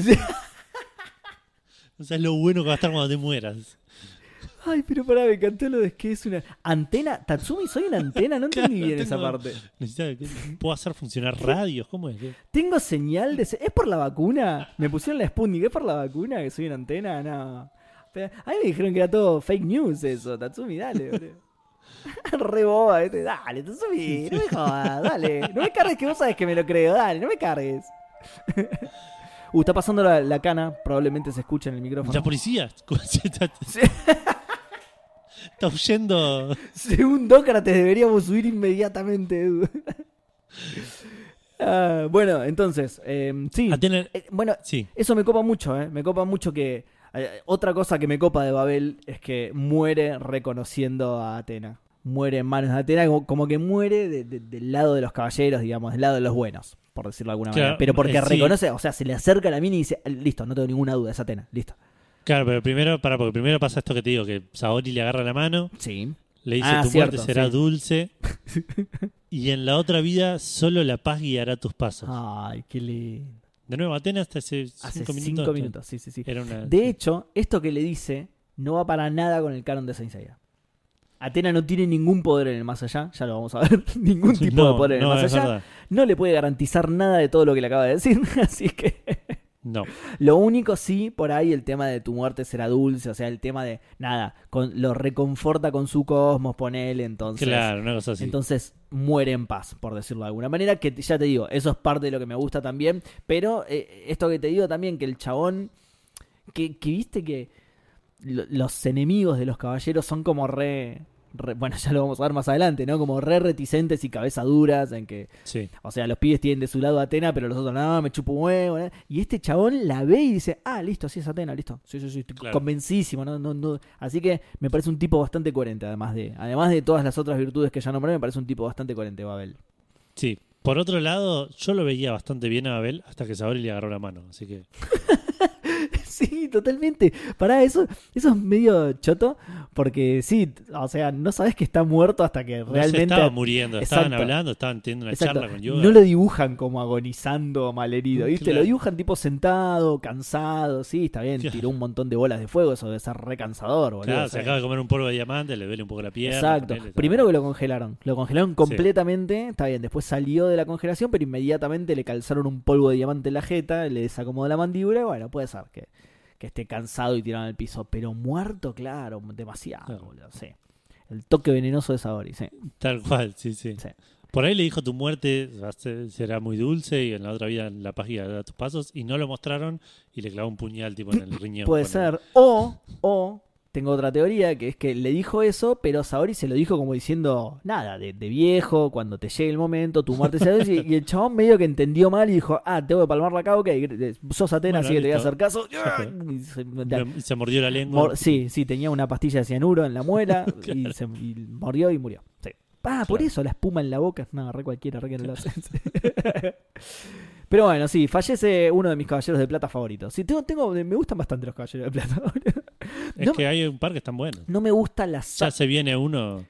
o sea, es lo bueno que va a estar cuando te mueras. Ay, pero pará, me encantó lo de que es una antena. Tatsumi, soy una antena, no entendí Claro, bien esa parte. ¿Puedo hacer funcionar radios? ¿Cómo es? ¿Qué? Tengo señal de. se- ¿Es por la vacuna? Me pusieron la Sputnik. ¿Es por la vacuna que soy una antena? No. Pero a mí me dijeron que era todo fake news eso. Tatsumi, dale, boludo. [laughs] Re boba, ¿viste? Dale, Tatsumi, no me jodas, dale. No me cargues que vos sabes que me lo creo, dale, no me cargues. [laughs] Uh, está pasando la, la cana, probablemente se escucha en el micrófono. La policía [laughs] está, huyendo. Según Dócrates deberíamos subir inmediatamente, Edu. Ah, bueno, entonces, eh, sí. Eh, bueno, sí, eso me copa mucho, ¿eh? Me copa mucho que... eh, otra cosa que me copa de Babel es que muere reconociendo a Atena. Muere en manos de Atena, como, como que muere de- de- del lado de los caballeros, digamos, del lado de los buenos, por decirlo de alguna Claro, manera. Pero porque eh, sí. reconoce, o sea, se le acerca a la mina y dice, listo, no tengo ninguna duda, es Atena, listo. claro, pero primero, para, porque primero pasa esto que te digo, que Saori le agarra la mano, Sí. le dice Ah, tu cierto, muerte será sí. dulce [laughs] y en la otra vida solo la paz guiará tus pasos. Ay, qué lindo. De nuevo, Atenas hasta hace Hace cinco minutos. cinco minutos, sí, sí, sí. Era una... De hecho, esto que le dice no va para nada con el canon de Saint Seiya. Atena no tiene ningún poder en el más allá, ya lo vamos a ver, [laughs] ningún tipo no, de poder en el más allá. verdad. No le puede garantizar nada de todo lo que le acaba de decir, [laughs] así que No. lo único sí, por ahí el tema de tu muerte será dulce, o sea, el tema de nada, con, lo reconforta con su cosmos, ponele, entonces... Claro, así. Entonces muere en paz, por decirlo de alguna manera. Que ya te digo, eso es parte de lo que me gusta también. Pero eh, esto que te digo también, que el chabón. Que, que viste que los enemigos de los caballeros son como re, re- Bueno, [laughs] ya lo vamos a ver más adelante, ¿no? Como re reticentes y cabeza duras. En que. sí. O sea, los pibes tienen de su lado a Atena, pero los otros no, me chupo un huevo. Y este chabón la ve y dice, ah, listo, sí es Atena, listo. Sí, sí, sí, estoy Claro. convencidísimo. ¿no? No, no. Así que me parece un tipo bastante coherente, además de, además de todas las otras virtudes que ya nombré, me parece un tipo bastante coherente, Babel. Sí. Por otro lado, yo lo veía bastante bien a Abel hasta que Saori le agarró la mano. Así que. [laughs] [laughs] Sí, totalmente. Para eso, eso es medio choto, porque sí, o sea, no sabes que está muerto hasta que No se realmente. estaba muriendo, estaban hablando, estaban teniendo una Exacto. charla con Yoga. No lo dibujan como agonizando, malherido, ¿viste? Claro. Lo dibujan tipo sentado, cansado, sí, está bien, Claro. tiró un montón de bolas de fuego, eso debe ser recansador, boludo. Claro, o se acaba de comer un polvo de diamante, le duele un poco la pierna. Exacto. Primero que lo congelaron. Lo congelaron completamente. Está bien. Después salió de la congelación, pero inmediatamente le calzaron un polvo de diamante en la jeta, le desacomodó la mandíbula. y Bueno, puede ser que, que esté cansado y tirado en el piso. Pero muerto, claro, demasiado, Claro. boludo. Sí. El toque venenoso de Saori, sí. Tal cual, sí, sí, Sí. Por ahí le dijo tu muerte será muy dulce y en la otra vida la paz guiará tus pasos y no lo mostraron y le clavó un puñal tipo en el riñón. Puede ser. O, o, tengo otra teoría que es que le dijo eso, pero Saori se lo dijo como diciendo, nada, de, de viejo, cuando te llegue el momento, tu muerte dulce", y, y el chabón medio que entendió mal y dijo, ah, tengo que palmarla acá, ok, sos Atena, Bueno, así que te voy a hacer caso. Y se- Se mordió la lengua. Mor- sí, sí, tenía una pastilla de cianuro en la muela [laughs] y, se, y mordió y murió. Sí. Ah, por eso la espuma en la boca. No, re cualquiera, re que no lo hace. [laughs] Pero bueno, sí, fallece uno de mis caballeros de plata favoritos. Sí, tengo, tengo, me gustan bastante los caballeros de plata. [laughs] Es no, que hay un par que están buenos. no me gusta la Ya se viene uno.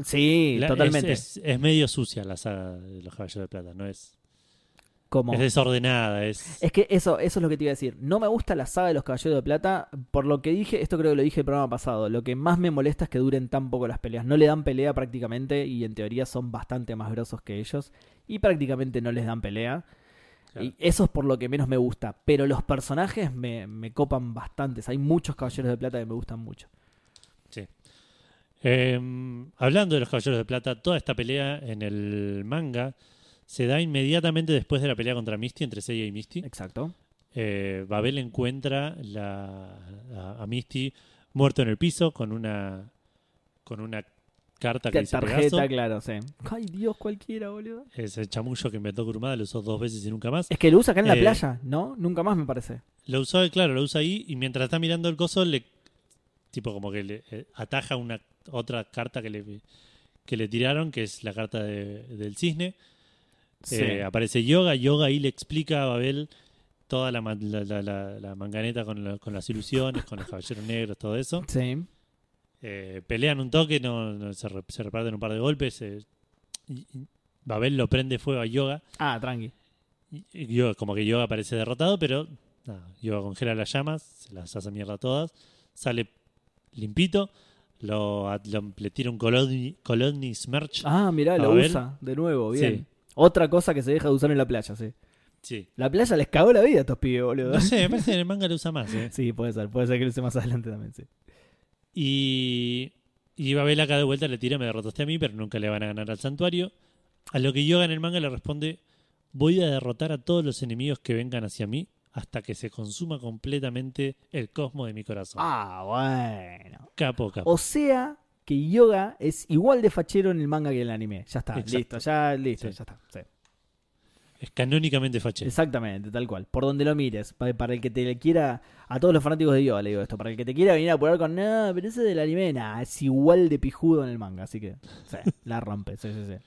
Sí, la- totalmente. Es, es- es medio sucia la saga de los caballeros de plata, no es. Como... Es desordenada, es. Es que eso, eso es lo que te iba a decir. No me gusta la saga de los Caballeros de Plata. Por lo que dije, esto creo que lo dije el programa pasado. Lo que más me molesta es que duren tan poco las peleas. No le dan pelea prácticamente y en teoría son bastante más grosos que ellos. Y prácticamente no les dan pelea. Claro. Y eso es por lo que menos me gusta. Pero los personajes me, me copan bastantes. Hay muchos Caballeros de Plata que me gustan mucho. Eh, hablando de los Caballeros de Plata, toda esta pelea en el manga se da inmediatamente después de la pelea contra Misty, entre Seiya y Misty. Exacto. Eh, Babel encuentra la, a, a Misty muerto en el piso con una con una carta que dice tarjeta, Pegaso. claro, sí. Ay, Dios, cualquiera, boludo. Ese chamullo que inventó Kurumada lo usó dos veces y nunca más. Es que lo usa acá en la Eh, playa, ¿no? Nunca más me parece. Lo usó, claro, lo usa ahí y mientras está mirando el coso le tipo como que le eh, ataja una otra carta que le que le tiraron, que es la carta de- del cisne. Sí. Eh, aparece Yoga, Yoga ahí le explica a Babel toda la, ma- la, la- la- la manganeta con, la- con las ilusiones, con los caballeros negros, todo eso. Sí. Eh, pelean un toque, no, no- se, re- se reparten un par de golpes. eh, y- y Babel lo prende fuego a Yoga. Ah, tranqui. Y, Yoga- como que Yoga parece derrotado, pero nada, Yoga congela las llamas, se las hace mierda todas. Sale limpito, lo, le tira un Colony, Colony Smerch. Ah, mirá, lo usa de nuevo, bien. Sí. Otra cosa que se deja de usar en la playa, sí. Sí. La playa les cagó la vida a estos pibes, boludo. No sé, me [laughs] parece que en el manga lo usa más. eh. Sí, puede ser, puede ser que lo use más adelante también, sí. Y, y Babel acá de vuelta le tira, me derrotaste a mí, pero nunca le van a ganar al santuario. A lo que Yoga en el manga le responde, voy a derrotar a todos los enemigos que vengan hacia mí hasta que se consuma completamente el cosmo de mi corazón. Ah, bueno. Capo, capo. O sea que Yoga es igual de fachero en el manga que en el anime. Ya está, Exacto. listo, ya listo, Sí. ya está. sí. Es canónicamente fachero. Exactamente, tal cual. Por donde lo mires. Pa- Para, el que te le quiera. A todos los fanáticos de Yoga le digo esto. Para el que te quiera venir a apurar con. No, pero ese del anime. Nah, es igual de pijudo en el manga. Así que. Sí, la rompe. Sí, sí, sí. [laughs]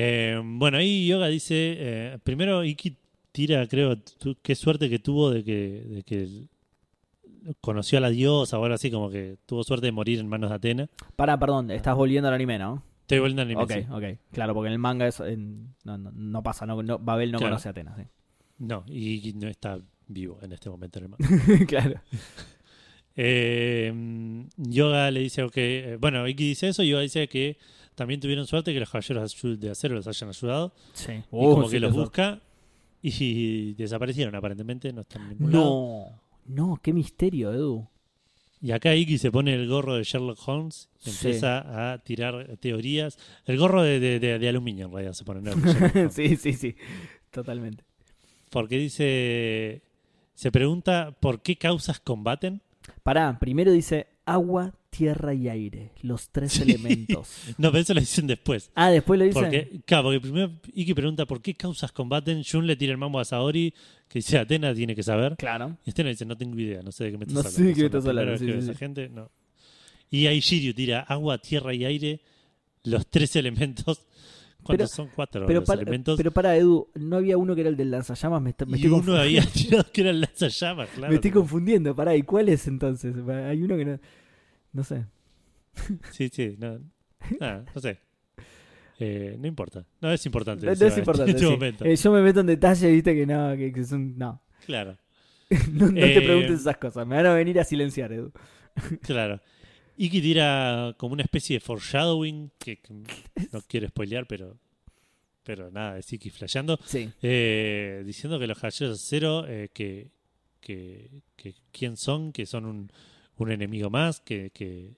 Eh, bueno, ahí Yoga dice, eh, primero Iki tira, creo, tu- qué suerte que tuvo de que, de que conoció a la diosa o algo así, como que tuvo suerte de morir en manos de Atena. Para, perdón, estás volviendo al anime, ¿no? Estoy volviendo al anime. Ok, sí. ok. Claro, porque en el manga eso, en- no, no, no pasa. No, no- Babel no Claro. conoce a Atenas. sí. No, y no está vivo en este momento en el manga. [laughs] claro. Eh, Yoga le dice que, eh, bueno, Iki dice eso, Yoga dice que también tuvieron suerte que los caballeros de acero los hayan ayudado. Sí. y Oh, como sí, que los busca y [laughs] desaparecieron aparentemente, no están en ningún lado. No, no, qué misterio, Edu. Y acá Iki se pone el gorro de Sherlock Holmes y Sí. empieza a tirar teorías. El gorro de, de- de- de aluminio en realidad se pone. ¿no? El Holmes. sí, sí, sí. Totalmente. Porque dice, se pregunta por qué causas combaten. Pará, primero dice agua, tierra y aire. Los tres Sí. elementos. [laughs] No, pero eso lo dicen después. Ah, después lo dice. Porque, claro, porque primero Iki pregunta por qué causas combaten. Jun le tira el mambo a Saori, que dice Atena tiene que saber. Claro. Y Atena dice, no tengo idea, no sé de qué me estás No hablando. sé de qué estás hablando, sí, sí, esa gente, no. Y ahí Shiryu tira agua, tierra y aire, los tres elementos. ¿Cuántos Pero- son? Cuatro Pero, los para, elementos. pero para, Edu, no había uno que era el del lanzallamas. Me, está- me y estoy, uno había [laughs] tirado que era el lanzallamas, claro. me estoy confundiendo. Pará, ¿y cuál es entonces? Hay uno que no. No sé. [laughs] Sí, sí, no. Nada, no sé. Eh, no importa. No es importante. No, es importante. [laughs] En este momento. Eh, yo me meto en detalle, viste que no, que, que son. No. Claro, no no te Eh, preguntes esas cosas. Me van a venir a silenciar, Edu. claro. Iki tira como una especie de foreshadowing, que, que [laughs] no quiero spoilear, pero pero nada, es Iki flasheando, Sí. eh, diciendo que los de cero, eh, que, que, que quién son, que son un, un enemigo más, que, que,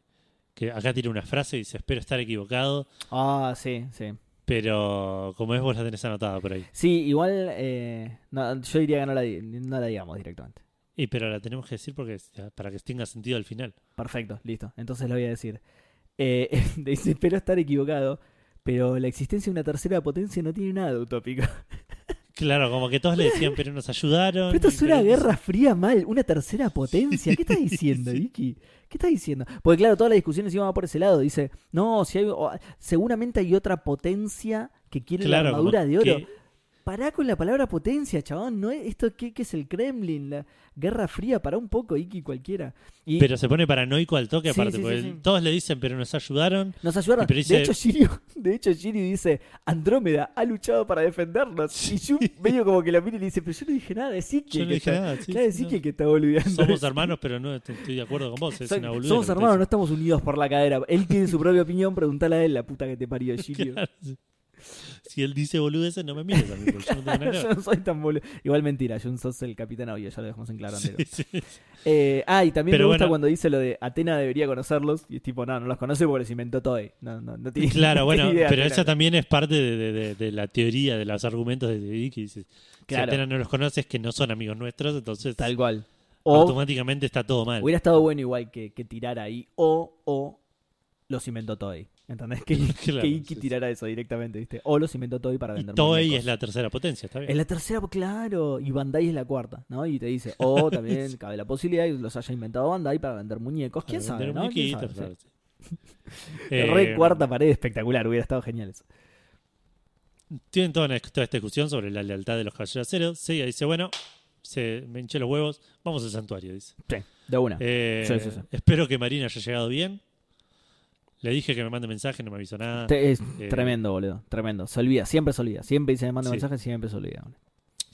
que acá tiene una frase y dice, espero estar equivocado, Ah, sí, sí. pero como es vos la tenés anotada por ahí. Sí, igual. eh, no, yo diría que no la, no la digamos directamente. Y pero la tenemos que decir porque para que tenga sentido al final. Perfecto, listo. Entonces lo voy a decir. Eh, [laughs] dice, espero estar equivocado, pero la existencia de una tercera potencia no tiene nada de utópico. [laughs] Claro, como que todos le decían, pero nos ayudaron. Pero esto es una pero- guerra fría mal, una tercera potencia. ¿Qué estás [laughs] diciendo, Vicky? ¿Qué estás diciendo? Porque claro, todas las discusiones iban por ese lado. Dice, no, si hay, seguramente hay otra potencia que quiere Claro, la armadura de oro. que- Pará con la palabra potencia, chabón. ¿No es, ¿Esto qué, qué es el Kremlin? La guerra fría, para un poco, Iki, cualquiera. Y pero se pone paranoico al toque, Sí, aparte, sí, porque sí. todos le dicen, pero nos ayudaron. nos ayudaron. pero dice- De hecho, Shiryu, [laughs] de hecho, dice, Andrómeda ha luchado para defendernos. Y yo medio como que la mira y le dice, pero yo no dije nada, es Iki. Yo no dije está- nada. Claro, es Iki no. que está boludeando. Somos hermanos, pero no est- estoy de acuerdo con vos. Es una somos hermanos, no estamos unidos por la cadera. Él tiene su propia opinión, preguntale a él, la puta que te parió. [laughs] Claro, sí. Si él dice boludeces, no me mires a mí, porque yo no tengo nada que [laughs] yo no soy tan boludo. Igual mentira, Jun sos el capitán obvio, ya lo dejamos en claro. Sí, sí. Eh, ah, y también Pero me gusta bueno. cuando dice lo de Atena debería conocerlos. Y es tipo, no, no los conoce porque los inventó Toei. No, no, no tiene Claro, [laughs] bueno, idea, pero esa también es parte de, de- de- de la teoría, de los argumentos de Dick, que dice, si Claro. Atena no los conoce es que no son amigos nuestros, entonces Tal cual. O automáticamente está todo mal. hubiera estado bueno igual que, que tirara ahí. O, o los inventó Toei. ¿Entendés? Que, [laughs] Claro, que Iki sí, sí. tirara eso directamente, ¿viste? O los inventó Toei para Y vender Toei muñecos. es la tercera potencia, está bien. Es la tercera, claro, y Bandai es la cuarta, ¿no? Y te dice, o [laughs] también cabe la posibilidad de que los haya inventado Bandai para vender muñecos. ¿Quién Para sabe, no? ¿Quién sabe? claro, sí. [laughs] Re Eh, cuarta pared espectacular, hubiera estado genial eso. Tienen toda, una- toda esta discusión sobre la lealtad de los caballeros aceros. Seiya dice, bueno, se me hinché los huevos, vamos al santuario, dice. Sí, de una. Eh, sí, sí. Espero que Marina haya llegado bien. Le dije que me mande mensaje, no me avisó nada. Te- es eh, tremendo, boludo. Tremendo. Se olvida, siempre se olvida. Siempre dice me manda Sí. mensaje, siempre se olvida. boludo.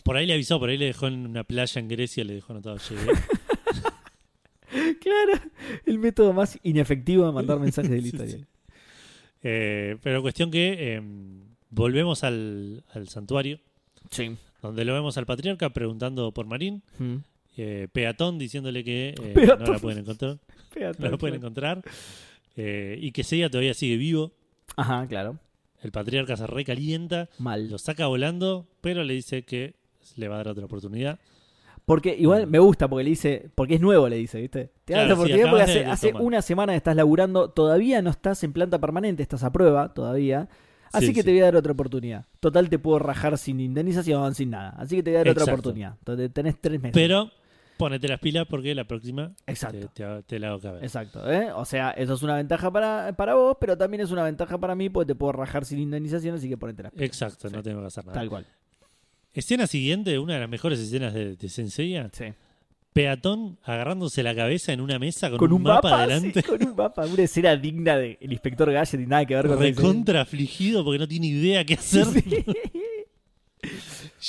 Por ahí le avisó, por ahí le dejó en una playa en Grecia, le dejó anotado llegué. [laughs] Claro, el método más inefectivo de mandar mensajes de la [laughs] Sí, historia. sí. Eh, pero cuestión que eh, volvemos al, al santuario, Sí. donde lo vemos al patriarca preguntando por Marín, Mm. eh, Peatón diciéndole que eh, Peatón. no la pueden encontrar, [laughs] Fíjate, no la pueden encontrar, eh, y que Seiya todavía sigue vivo. Ajá, claro. El patriarca se recalienta, Mal. lo saca volando, pero le dice que le va a dar otra oportunidad. Porque igual me gusta porque le dice, porque es nuevo, le dice, ¿viste? Te da la sí, oportunidad porque hace, una semana que estás laburando, todavía no estás en planta permanente, estás a prueba todavía. Así Sí, que sí. te voy a dar otra oportunidad. Total, te puedo rajar sin indemnización, sin nada. Así que te voy a dar otra oportunidad. Entonces tenés tres meses. Pero ponete las pilas porque la próxima Exacto. te, te- te la hago caber. Exacto, ¿eh? O sea, eso es una ventaja para, para vos, pero también es una ventaja para mí porque te puedo rajar sin indemnización, así que ponete las pilas. Exacto, no tengo que hacer nada. Tal cual. Escena siguiente, una de las mejores escenas de, de Senseiya. Sí. Peatón agarrándose la cabeza en una mesa con, Con un, mapa, sí, adelante. con un mapa. Una escena digna del inspector Gadget y nada que ver con. Recontra afligido porque no tiene idea qué hacer. Sí.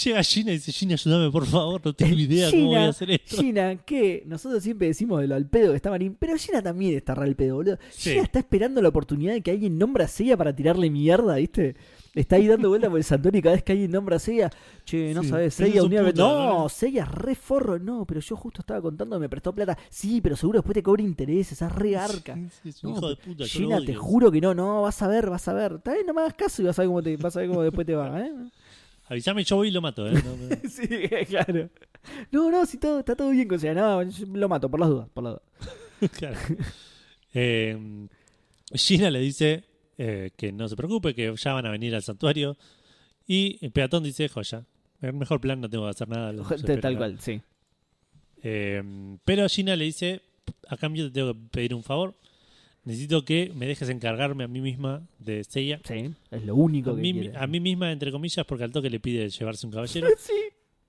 Llega Gina y dice, Gina, ayúdame por favor, no tengo idea cómo voy a hacer esto. Gina, que nosotros siempre decimos de lo al pedo que está Marín, pero Gina también está re al pedo, boludo. Sí. Gina está esperando la oportunidad de que alguien nombra a Seiya para tirarle mierda, ¿viste? Está ahí dando vuelta por el santuario y cada vez que alguien nombra a Seiya, che, no Sí, sabes, Seiya un puta, No, ¿no? Seiya re forro, no, pero yo justo estaba contando, me prestó plata. Sí, pero seguro después te cobra intereses, es re arca. Sí, es un No, hijo de puta, Gina, te juro que no, no, vas a ver, vas a ver. Está bien, no me hagas caso y vas a ver cómo, te, vas a ver cómo después te va, ¿eh? Avísame, yo voy y lo mato. ¿eh? No, no. [laughs] Sí, claro. No, no, si todo, está todo bien con Seiya. No, yo lo mato, por las dudas, por las dudas. [laughs] Claro. Eh, Gina le dice eh, que no se preocupe, que ya van a venir al santuario. Y el peatón dice, joya, el mejor plan, no tengo que hacer nada. Tal espero". cual, sí. Eh, pero Gina le dice, a cambio te tengo que pedir un favor. Necesito que me dejes encargarme a mí misma de Seiya. Sí, es lo único A que mí, quiere. a mí misma, entre comillas, porque al toque le pide llevarse un caballero. [laughs] Sí,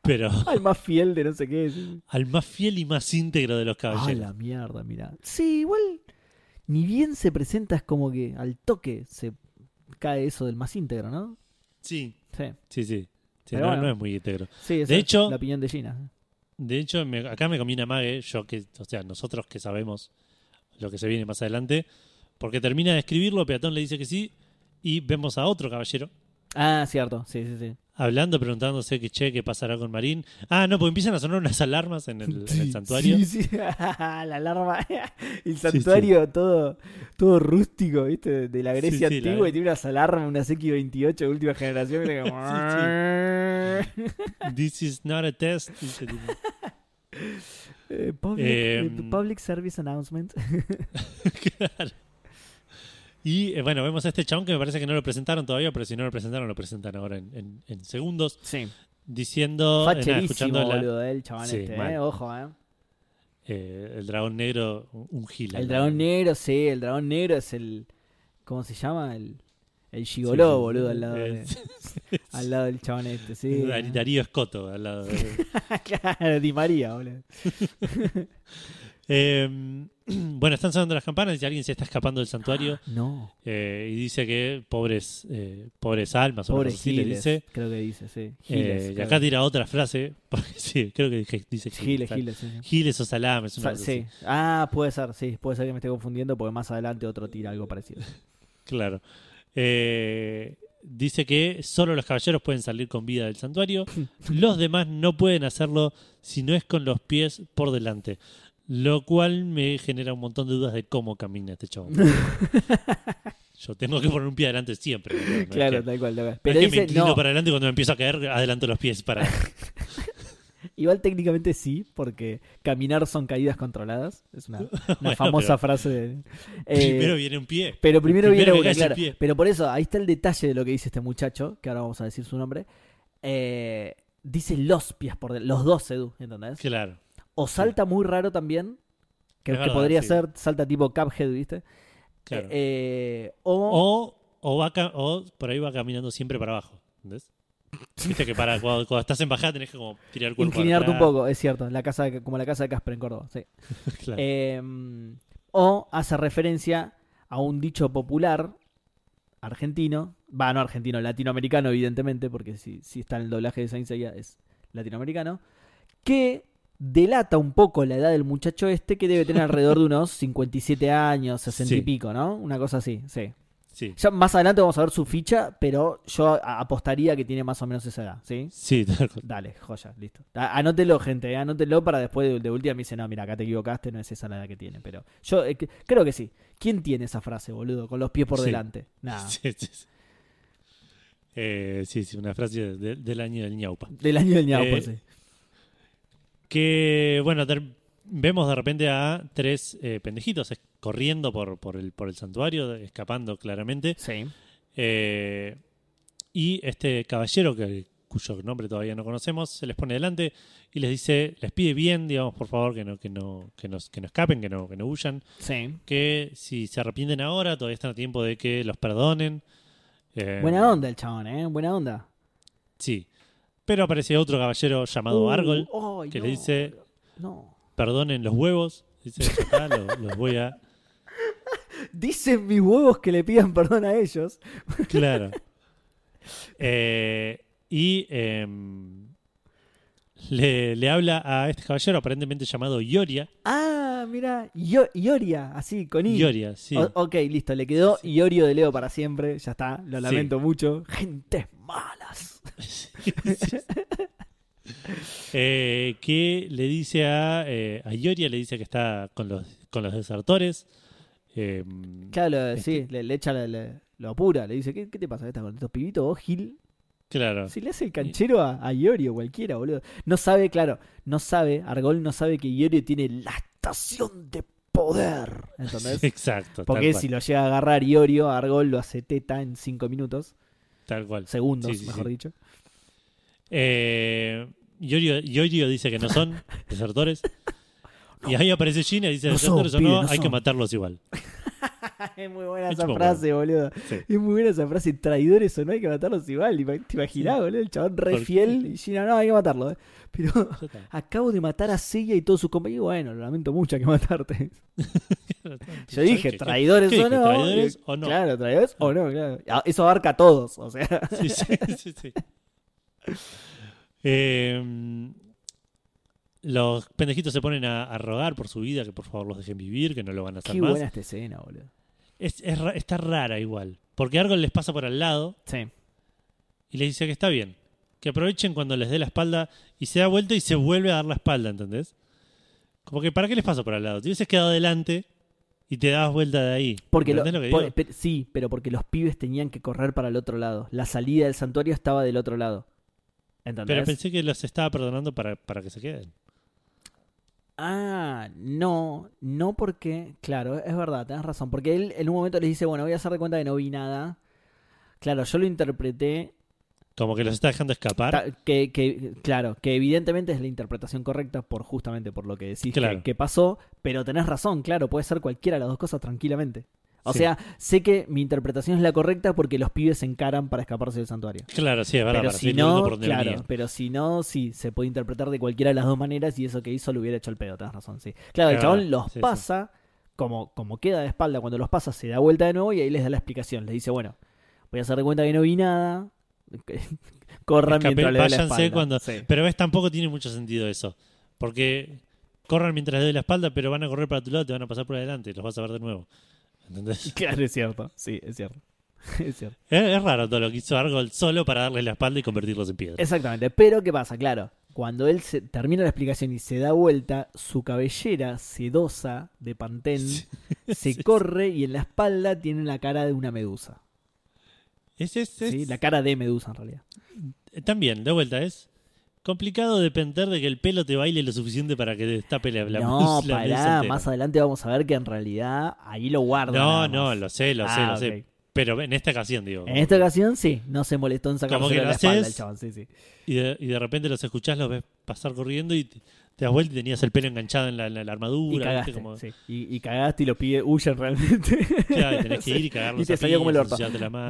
pero al más fiel de no sé qué. Sí. al más fiel y más íntegro de los Ah, caballeros. la mierda, mira. Sí, igual, ni bien se presenta, es como que al toque se cae eso del más íntegro, ¿no? Sí, Sí, sí, sí. No, bueno. no es muy íntegro. sí esa De es hecho- la opinión de Gina. De hecho, me- acá me comí una mague, yo que, o sea, nosotros que sabemos lo que se viene más adelante, porque termina de escribirlo, Peatón le dice que sí, y vemos a otro caballero Ah, cierto, sí, sí, sí. hablando, preguntándose que che, qué pasará con Marín. Ah, no, porque empiezan a sonar unas alarmas en el, en el santuario. Sí, sí. [laughs] la alarma. [laughs] El santuario todo todo rústico, ¿viste? De- la Grecia antigua y tiene unas alarmas, unas X28 de última generación. que como- [laughs] This is not a test. Eh, public, Eh, eh, public Service Announcement. [laughs] Claro. Y eh, bueno, vemos a este chabón que me parece que no lo presentaron todavía, pero si no lo presentaron, lo presentan ahora en, en- en segundos, Sí. diciendo, Facherísimo, escuchando boludo, el chabón Sí, este, eh. Ojo, eh. eh, el dragón negro, un- un gil. El dragón negro, sí, el dragón negro es el. ¿Cómo se llama? El, el gigoló, Sí, boludo, al lado, de- eh, [laughs] al lado del chabón este, sí. Dar- Darío Escoto al lado. de- [laughs] claro, Di María, boludo. [laughs] Eh, [clears throat] bueno, están sonando las campanas y alguien se está escapando del santuario No. eh, y dice que pobres pobres pobres almas o Pobre algo así le Giles, dice. creo que dice, sí. Eh, Giles. y acá tira otra frase, porque sí, creo que dice Giles, Giles, sí. Giles o salames. una Sa- sí. Ah, puede ser, sí. Puede ser que me esté confundiendo porque más adelante otro tira algo parecido. Claro. Eh, dice que solo los caballeros pueden salir con vida del santuario. [laughs] Los demás no pueden hacerlo si no es con los pies por delante. Lo cual me genera un montón de dudas de cómo camina este chabón. [laughs] Yo tengo que poner un pie adelante siempre. ¿no? No es Claro, que- tal cual. tal cual. no Pero es que me inclino no, para adelante y cuando me empiezo a caer, adelanto los pies para. [laughs] igual técnicamente sí, porque caminar son caídas controladas. Es una, [laughs] una Bueno, famosa pero- frase. de- eh, Primero viene un pie. Pero primero, Primero viene una, claro. pie. Pero por eso, ahí está el detalle de lo que dice este muchacho, que ahora vamos a decir su nombre. Eh, dice los pies por delante, los dos, Edu, ¿entendés? Claro. O salta muy raro también, que, verdad, podría sí. ser, salta tipo Cuphead, ¿viste? claro. Eh, o, O, o, va o por ahí va caminando siempre para abajo. ¿Entendés? Viste que para cuando, cuando estás en bajada tenés que como tirar el cuerpo. inclinarte un poco, es cierto, la casa como la casa de Casper en Córdoba, sí. [laughs] Claro. Eh, o hace referencia a un dicho popular argentino, va, no argentino, latinoamericano, evidentemente, porque si, si está en el doblaje de Saint Seiya es latinoamericano, que delata un poco la edad del muchacho este, que debe tener alrededor de unos [laughs] 57 años, 60 y pico, ¿no? Una cosa así, sí. Sí. Ya más adelante vamos a ver su ficha, pero yo apostaría que tiene más o menos esa edad, ¿sí? Dale, joya, listo. A- Anótelo, gente, eh, anótelo para después de, de última me dice, no, mira, acá te equivocaste, no es esa la edad que tiene. Pero yo eh, que- creo que sí. ¿Quién tiene esa frase, boludo? Con los pies por Sí. delante. Nada. [laughs] Sí, sí, sí. Eh, sí, sí, una frase de- del año del ñaupa. Del año del ñaupo, Eh, sí. Que, bueno, vemos de repente a tres pendejitos corriendo por, por, el, por el santuario, escapando claramente. Sí. Eh, y este caballero, que, cuyo nombre todavía no conocemos, se les pone delante y les dice, les pide bien, digamos, por favor, que no, que no, que nos, que no escapen, que no, que no huyan, Sí. que si se arrepienten ahora, todavía están a tiempo de que los perdonen. Eh, Buena onda el chabón, ¿eh? Buena onda. Sí. Pero aparece otro caballero llamado Uh, Argol, que no, le dice, No. perdonen los huevos. Dice, "Ya está, lo- los voy a... [laughs] Dicen mis huevos que le pidan perdón a ellos. [laughs] Claro. Eh, y em, le, le habla a este caballero aparentemente llamado Ioria. Ah, mira, Io- Ioria, así, con I. Ioria, sí. O- ok, listo, le quedó Iorio de Leo para siempre, ya está, lo Sí. lamento mucho. Gentes malas. [laughs] Eh, que le dice a, eh, a Ioria, le dice que está con los, con los desertores. Em, Claro, lo- sí, le, le echa, la- lo apura, le dice, ¿qué, qué te pasa? ¿Estás con estos pibitos vos, Gil? claro. Si le hace el canchero a, a Iorio, cualquiera, boludo. No sabe, claro, no sabe, Argol no sabe que Iorio tiene la estación de poder, ¿entendés? [laughs] Exacto. Porque cual, si lo llega a agarrar Iorio, Argol lo hace teta en cinco minutos, tal cual. segundos, Sí, sí, mejor sí. dicho. Eh, Iorio, Iorio dice que no son [laughs] desertores. Y ahí aparece Gina y dice, No son, no, hay que son". matarlos igual. [laughs] es muy buena Es esa frase, boludo. Sí. Es muy buena esa frase, traidores o no hay que matarlos igual. ¿Te imaginás, boludo? El chabón re fiel y Gina, no, hay que matarlo. eh. Pero [laughs] acabo de matar a Seiya y todos sus compañeros. Bueno, lo lamento mucho, hay que matarte. [laughs] Yo dije, ¿Qué- traidores o no. ¿Traidores Eh, o no? Claro, traidores o no, claro. Ah, Eso abarca a todos, o sea. Sí, sí, sí, sí. Eh, los pendejitos se ponen a, a rogar por su vida, que por favor los dejen vivir, que no lo van a hacer Qué más. buena esta escena, boludo. Es, está rara igual. Porque Argol les pasa por al lado Sí. y les dice que está bien. Que aprovechen cuando les dé la espalda y se da vuelta y se vuelve a dar la espalda, ¿entendés? Como que, ¿para qué les pasa por al lado? Te hubieses quedado adelante y te dabas vuelta de ahí. Porque lo- ¿Entendés lo que por- sí, pero porque los pibes tenían que correr para el otro lado. La salida del santuario estaba del otro lado. ¿Entendés? Pero pensé que los estaba perdonando para, para que se queden. Ah, no, no porque, claro, es verdad, tenés razón, porque él en un momento les dice, bueno, voy a hacer de cuenta que no vi nada. Claro, yo lo interpreté Como que los está dejando escapar. que, que, claro, que evidentemente es la interpretación correcta por justamente por lo que decís que- que, pasó, pero tenés razón, claro, puede ser cualquiera de las dos cosas tranquilamente. O Sí. sea, sé que mi interpretación es la correcta porque los pibes se encaran para escaparse del santuario. Claro, sí, es verdad. Pero para si no, por claro, pero si no, sí, se puede interpretar de cualquiera de las dos maneras y eso que hizo lo hubiera hecho el pedo, tenés razón, sí. Claro, el chabón los sí, sí. pasa, Como, como queda de espalda cuando los pasa, se da vuelta de nuevo y ahí les da la explicación. Les dice, bueno, voy a hacer de cuenta que no vi nada. [laughs] Corran Escape- mientras le doy la espalda. cuando- Sí. Pero ves, tampoco tiene mucho sentido eso. Porque corran mientras les doy la espalda, pero van a correr para tu lado, te van a pasar por adelante, los vas a ver de nuevo. ¿Entendés? [laughs] Claro, es cierto. Sí, es cierto. [laughs] es cierto. Es, es raro todo lo que hizo Argol solo para darle la espalda y convertirlos en piedra. Exactamente. Pero, ¿qué pasa? Claro, cuando él se, termina la explicación y se da vuelta, su cabellera sedosa de Pantén [laughs] se corre y en la espalda tiene la cara de una medusa. Es, es- es- ¿sí? La cara de medusa, en realidad. También, de vuelta, es complicado depender de que el pelo te baile lo suficiente para que destape la, la no, la pará. Más adelante vamos a ver que en realidad ahí lo guarda. No, no, lo sé, lo sé, Ah, lo sé. ok. Pero en esta ocasión, digo. En esta ocasión sí, no se molestó en que de la espalda el chabón, sí, sí. Y de, y de repente los escuchás, los ves pasar corriendo y te, das vuelta y tenías el pelo enganchado en la, la- la Y armadura. cagaste, ¿viste? Como, sí. y, y cagaste y los pibes huyen realmente. Claro, y tenés que ir y [laughs] cagarlos Y te salió como el orto.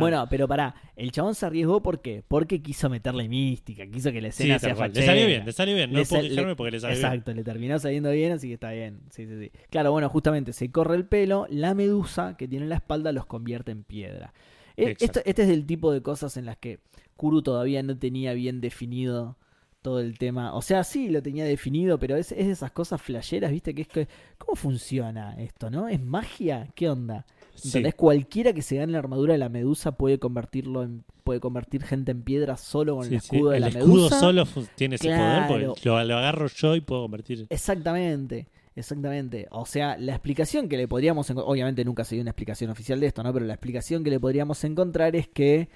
Bueno, pero pará, el chabón se arriesgó ¿por qué? Porque quiso meterle mística, quiso que la sí, escena tal sea cual. Le fachera. salió bien, le salió bien. No Le puedo quejarme porque le salió bien. Exacto, le terminó saliendo bien, así que está bien. Sí, sí, sí. Claro, bueno, justamente se corre el pelo, la medusa que tiene en la espalda los convierte en piedra. E- Exacto. Esto, este es el tipo de cosas en las que Kuru todavía no tenía bien definido todo el tema. O sea, sí lo tenía definido, pero es, es de esas cosas flasheras, ¿viste? Que es que, ¿cómo funciona esto, no? ¿Es magia? ¿Qué onda? Sí. ¿Entendés? Cualquiera que se gane la armadura de la medusa puede convertirlo en, puede convertir gente en piedra solo con Sí, el sí. escudo de El la escudo medusa. solo fu- tiene ese Claro. poder porque lo, lo agarro yo y puedo convertir. Exactamente, exactamente. O sea, la explicación que le podríamos enco- obviamente nunca se dio una explicación oficial de esto, ¿no? Pero la explicación que le podríamos encontrar es que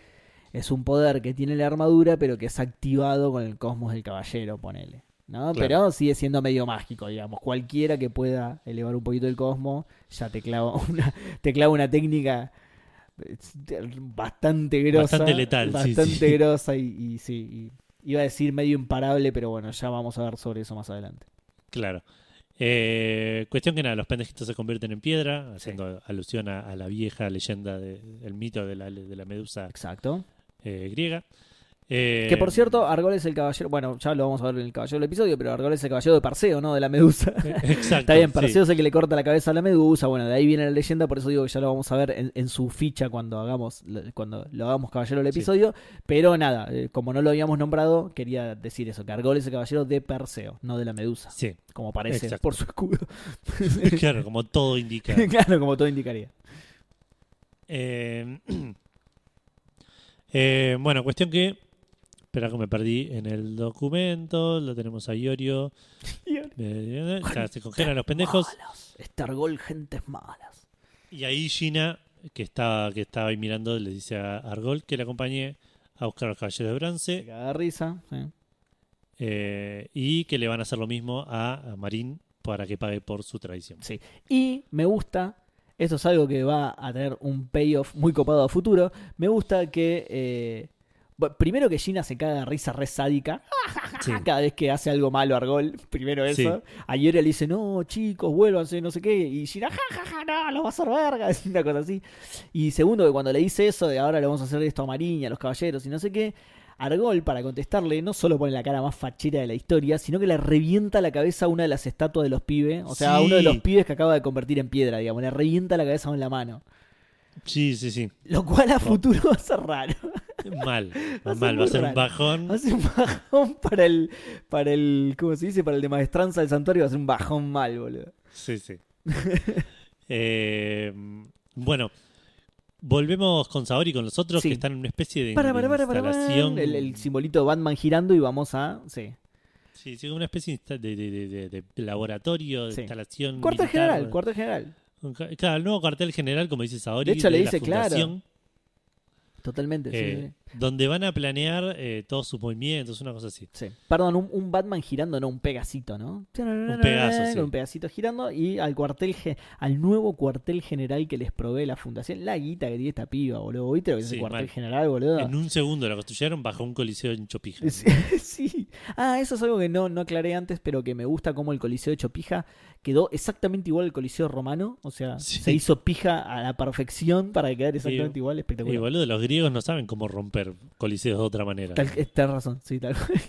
es un poder que tiene la armadura, pero que es activado con el cosmos del caballero, ponele. ¿no? Claro. Pero sigue siendo medio mágico, digamos. Cualquiera que pueda elevar un poquito el cosmos, ya te clava [laughs] una, te clava una técnica eh, bastante grosa. Bastante letal, sí, Bastante sí. [laughs] grosa y, y sí. y iba a decir medio imparable, pero bueno, ya vamos a ver sobre eso más adelante. Claro. Eh, cuestión que nada, los pendejitos se convierten en piedra, haciendo alusión a, a la vieja leyenda del mito de la, de la medusa Exacto. Eh, griega. Eh, Que por cierto, Argol es el caballero. Bueno, ya lo vamos a ver en el caballero del episodio, pero Argol es el caballero de Perseo, ¿no? De la medusa. [laughs] Exacto. Está bien, sí. Perseo es el que le corta la cabeza a la medusa. Bueno, de ahí viene la leyenda, por eso digo que ya lo vamos a ver en, en su ficha cuando hagamos cuando lo hagamos caballero del Sí. episodio. Pero nada, eh, como no lo habíamos nombrado, quería decir eso: que Argol es el caballero de Perseo, no de la medusa. Sí, Como parece Exacto. por su escudo. [laughs] claro, como todo indica. [laughs] claro, como todo indicaría. Eh, [clears throat] eh, bueno, cuestión que. Espera que me perdí en el documento. Lo tenemos a Iorio. Eh, ya se congelan los pendejos. Malas. Este Argol, gentes malas. Y ahí Gina, que estaba, que estaba ahí mirando, le dice a Argol que le acompañe a buscar a los caballeros de bronce. caga de risa. sí. eh, y que le van a hacer lo mismo a, a Marín para que pague por su traición. Sí. Y me gusta, esto es algo que va a tener un payoff muy copado a futuro. Me gusta que. eh, primero que Gina se caga de risa re sádica. Sí. [laughs] Cada vez que hace algo malo Argol. [laughs] Primero eso. Sí. A Ioria le dice, no, chicos, vuélvanse, no sé qué. Y Gina, ja, ja, ja, no, lo va a hacer verga. [laughs] Es una cosa así. Y segundo, que cuando le dice eso de ahora le vamos a hacer esto a Mariña, a los caballeros y no sé qué. Argol, para contestarle, no solo pone la cara más fachera de la historia, sino que le revienta la cabeza a una de las estatuas de los pibes. O sea, a Sí. uno de los pibes que acaba de convertir en piedra, digamos. Le revienta la cabeza con la mano. Sí, sí, sí. Lo cual a futuro va a ser raro. Mal. [laughs] Va mal. Va a ser un bajón. Va a ser un bajón para el, para el, ¿cómo se dice? Para el de maestranza del santuario va a ser un bajón mal, boludo. Sí, sí. [laughs] Eh, bueno, volvemos con Saori y con los otros Sí. que están en una especie de, Para, de para, para, para, para. instalación. El, el simbolito de Batman girando y vamos a, sí. Sí, sí, una especie de, de- de- laboratorio, de Sí. instalación. Cuartel militar. general, cuartel general. Claro, el nuevo cuartel general, como dice Saori. De hecho, le dice, claro. Totalmente, sí, eh, donde van a planear eh, todos sus movimientos, una cosa así. sí. Perdón, un, un Batman girando, no un Pegasito, ¿no? Un Pegaso, sí. Un Pegasito girando y al cuartel, ge- al nuevo cuartel general que les provee la fundación. La guita que tiene esta piba, boludo. ¿Viste lo que es Sí, el cuartel mal. general, boludo? En un segundo lo construyeron bajo un coliseo en Chopija. Sí, [laughs] sí. Ah, eso es algo que no, no aclaré antes, pero que me gusta como el Coliseo de Chopija quedó exactamente igual al Coliseo romano. O sea, se hizo pija a la perfección para que quedara exactamente igual. Y Espectacular. boludo, los griegos no saben cómo romper coliseos de otra manera. Tal, eh, razón, sí, tal cual. [laughs]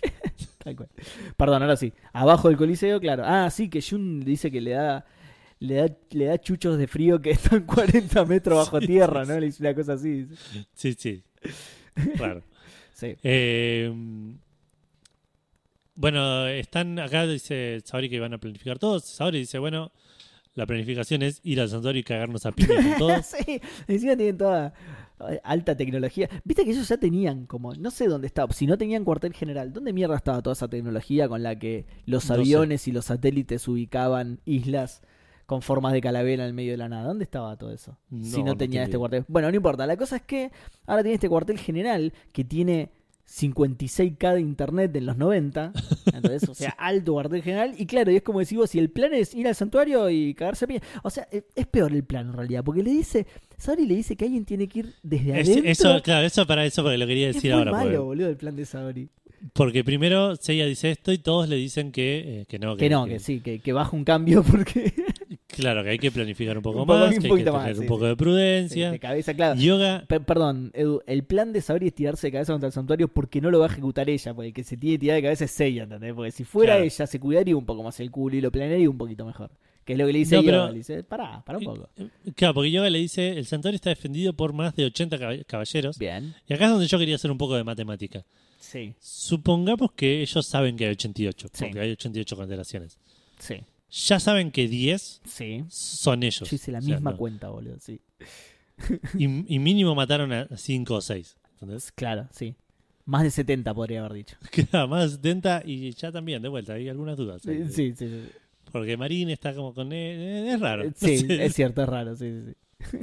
Tal cual. Perdón, ahora sí. Abajo del Coliseo, claro. Ah, sí, que Jun dice que le da. Le da, le da chuchos de frío que [laughs] están 40 metros bajo Sí, tierra, ¿no? Le dice una cosa así. Sí, sí. Claro. [laughs] Sí. Eh, bueno, están acá, dice Saori que van a planificar todos. Saori dice, bueno, la planificación es ir al santuario y cagarnos a piña con todos. sí, encima tienen toda. Eh, alta tecnología. Viste que ellos ya tenían como, no sé dónde estaba, si no tenían cuartel general, ¿dónde mierda estaba toda esa tecnología con la que los No sé. aviones y los satélites ubicaban islas con formas de calavera en el medio de la nada? ¿Dónde estaba todo eso? si No, no tenía este cuartel. Bueno, no importa, la cosa es que ahora tiene este cuartel general que tiene 56k de internet en los 90. Entonces, o sea, [laughs] alto cuartel general. Y claro, y es como decís vos, si el plan es ir al santuario y cagarse a pie. O sea, eh, es peor el plan en realidad, porque le dice, Sabri le dice que alguien tiene que ir desde Es- adentro. eso, claro, eso para eso porque lo quería es decir muy ahora. malo, porque- boludo, el plan de Sabri. Porque primero Seiya dice esto y todos le dicen que, eh, que no. Que no, que sí, que, que baja un cambio [laughs] porque... Claro, que hay que planificar un poco Un poco- más, un que hay que tener más, un sí, poco sí. de sí, prudencia. de cabeza, claro. Yoga, Pe- perdón, Edu, el plan de Sabri es tirarse de cabeza contra el santuario porque no lo va a ejecutar ella, porque el que se tiene que tirar de cabeza es Seiya, ¿entendés? Porque si fuera Claro. ella, se cuidaría un poco más el culo y lo planearía un poquito mejor. Que es lo que le dice No, Yoga, pero- le dice, pará, pará un poco. eh, claro, porque Yoga le dice, el santuario está defendido por más de 80 cab- caballeros. Bien, Y acá es donde yo quería hacer un poco de matemática. sí, Supongamos que ellos saben que hay 88, Sí. porque hay 88 constelaciones. sí, Ya saben que 10 sí. son ellos. Yo hice la O sea, misma no. cuenta, boludo, sí. [laughs] Y, y mínimo mataron a 5 o 6. ¿entendés? Claro, sí. Más de 70 podría haber dicho. [laughs] Queda más de 70 y ya también, de vuelta, hay algunas dudas. Sí, ahí. sí, sí. Porque Marín está como con... eh, es raro. no Sí, [laughs] sé. es cierto, es raro, sí, sí, sí.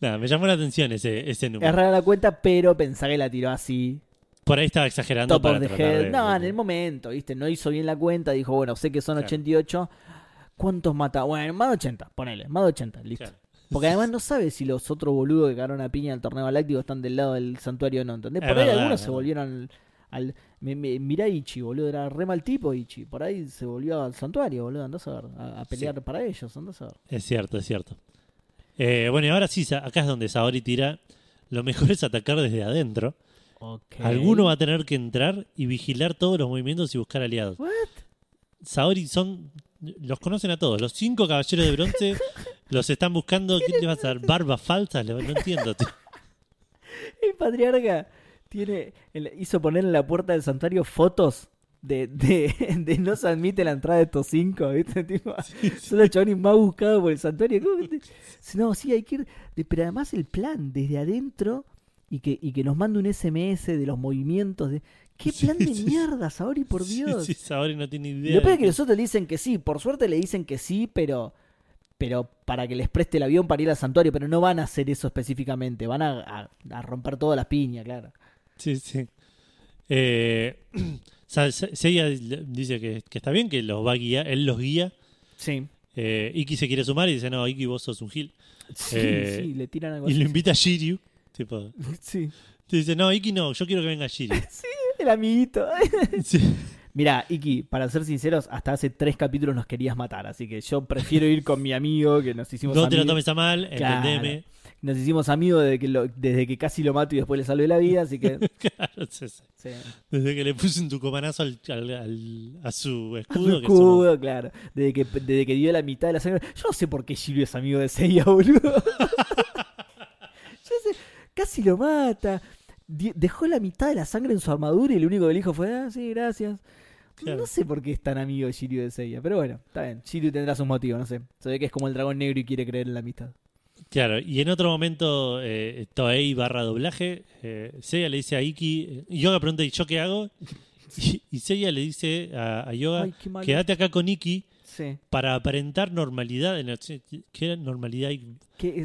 Nada, me llamó la atención ese, ese número. Es rara la cuenta, pero pensá que la tiró así, Por ahí estaba exagerando top para of the tratar head. de- No, de- en el momento, ¿viste? No hizo bien la cuenta, dijo, bueno, sé que son Claro. 88. ¿Cuántos mata? Bueno, más de 80, ponele, más de 80, listo. Claro. Porque además [laughs] no sabe si los otros boludos que cagaron a piña al torneo galáctico están del lado del santuario o no, ¿entendés? Es Por ahí verdad, algunos se volvieron al... al mirá Ichi, boludo, era re mal tipo Ichi. Por ahí se volvió al santuario, boludo, andás a ver, a, a pelear para ellos, andás a ver. Es cierto, es cierto. Eh, bueno, y ahora sí, acá es donde Saori tira. Lo mejor es atacar desde adentro. Alguno va a tener que entrar y vigilar todos los movimientos y buscar aliados. What? Saori son. Los conocen a todos. Los cinco caballeros de bronce [laughs] los están buscando. ¿Qué le vas a dar? ¿Barbas falsas? No entiendo. tío. [laughs] El patriarca tiene hizo poner en la puerta del santuario fotos de, de, [laughs] de no se admite la entrada de estos cinco, ¿viste? Tipo, son los chabones más buscados por el santuario. ¿Cómo que te- No, sí, hay que ir. Pero además el plan desde adentro y que, y que nos mande un SMS de los movimientos de. ¿Qué Sí, plan de sí. mierda, Saori, por Dios? Sí, Saori no tiene idea. Lo peor de es que los otros le dicen que sí, por suerte le dicen que sí, pero pero para que les preste el avión para ir al santuario, pero no van a hacer eso específicamente, van a, a- a romper todas las piñas, claro. Sí, sí. Eh, [clears throat] Seiya dice que, que está bien, que los va a guiar, él los guía. Sí. Eh, Iki se quiere sumar y dice, no, Iki, vos sos un gil. Sí, Eh, sí, le tiran algo Y lo invita a Shiryu. Tipo, [laughs] Sí. te dice, no, Iki no, yo quiero que venga Shiryu. [laughs] El amiguito. [laughs] Sí. Mira, Iki, para ser sinceros, hasta hace tres capítulos nos querías matar, así que yo prefiero ir con mi amigo, que nos hicimos No te lo amigos. tomes a mal, Claro. entendeme. Nos hicimos amigos desde que, lo- desde que casi lo mato y después le salvé la vida, así que... Claro, sí, sí. sí. Desde que le puse un tucomanazo al, al- al- a su Su escudo. que escudo, claro. Desde que, desde que dio la mitad de la sangre. Yo no sé por qué Shiryu es amigo de Seiya, boludo. Casi lo mata. Dejó la mitad de la sangre en su armadura y lo único que le dijo fue, ah, sí, gracias. Claro. No sé por qué es tan amigo de Shiryu de Seiya, pero bueno, está bien. Shiryu tendrá sus motivos, no sé. Se ve que es como el dragón negro y quiere creer en la amistad. Claro, y en otro momento, eh, Toei barra doblaje, eh, Seiya le dice a Iki, eh, Yoga pregunta, ¿y yo qué hago? [laughs] Y, y Seiya le dice a, a Yoga, Ay, quédate acá con Iki Sí. para aparentar normalidad. En ¿Qué normalidad?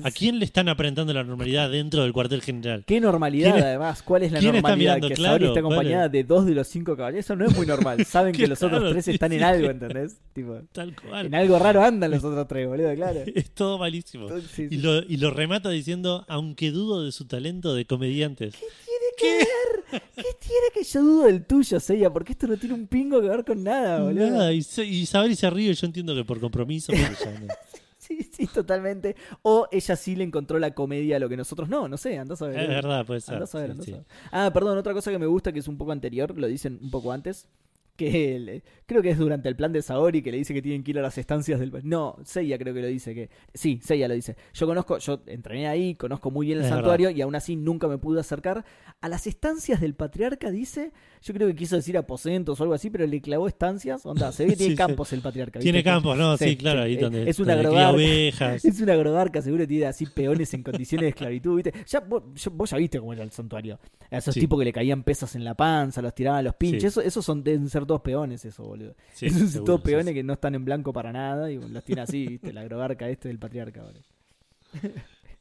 ¿A quién le están aparentando la normalidad dentro del cuartel general? qué normalidad, ¿Quién es- además? ¿Cuál es la quién está normalidad? mirando? que Claro, Saori está ¿cuál acompañada es? de dos de los cinco caballeros. Eso no es muy normal. [laughs] Saben que los otros Claro, tres sí, están en algo, ¿entendés? Tipo, Tal cual. en algo raro andan los otros tres, boludo, claro. [laughs] Es todo malísimo. Sí, sí. Y lo, y lo remata diciendo, aunque dudo de su talento de comediantes. ¿Qué ver? ¿Qué tiene que yo dudo del tuyo, Seiya? Porque esto no tiene un pingo que ver con nada, boludo. Nada, y, se- y se ríe, yo entiendo que por compromiso. pero ya no. [laughs] Sí, sí, totalmente. O ella sí le encontró la comedia a lo que nosotros no, no sé, andás a ver. Es verdad, puede ser. Andás a ver, sí, andás sí. a ver. Ah, perdón, otra cosa que me gusta que es un poco anterior, lo dicen un poco antes, que le- creo que es durante el plan de Saori que le dice que tienen que ir a las estancias del no Seiya creo que lo dice que sí Seiya lo dice yo conozco yo entrené ahí conozco muy bien el Es santuario y aún así nunca me pude acercar a las estancias del patriarca dice yo creo que quiso decir aposentos o algo así pero le clavó estancias onda se ve que [laughs] tiene Sí, sí. campos el patriarca Tiene campos, ¿no? Sí, Sí, claro, ahí donde, Es una agrobarca. [laughs] es una agrobarca, seguro que tiene así peones en condiciones de esclavitud, ¿viste? Ya, vos, yo- vos ya viste cómo era el santuario. A esos tipos que le caían pesas en la panza, los tiraban a los pinches. Eso, esos son, deben ser todos peones, eso, boludo. Sí, esos seguro, todos sí, peones sí. que no están en blanco para nada y los tiene así, ¿viste? La agrobarca este del patriarca, boludo.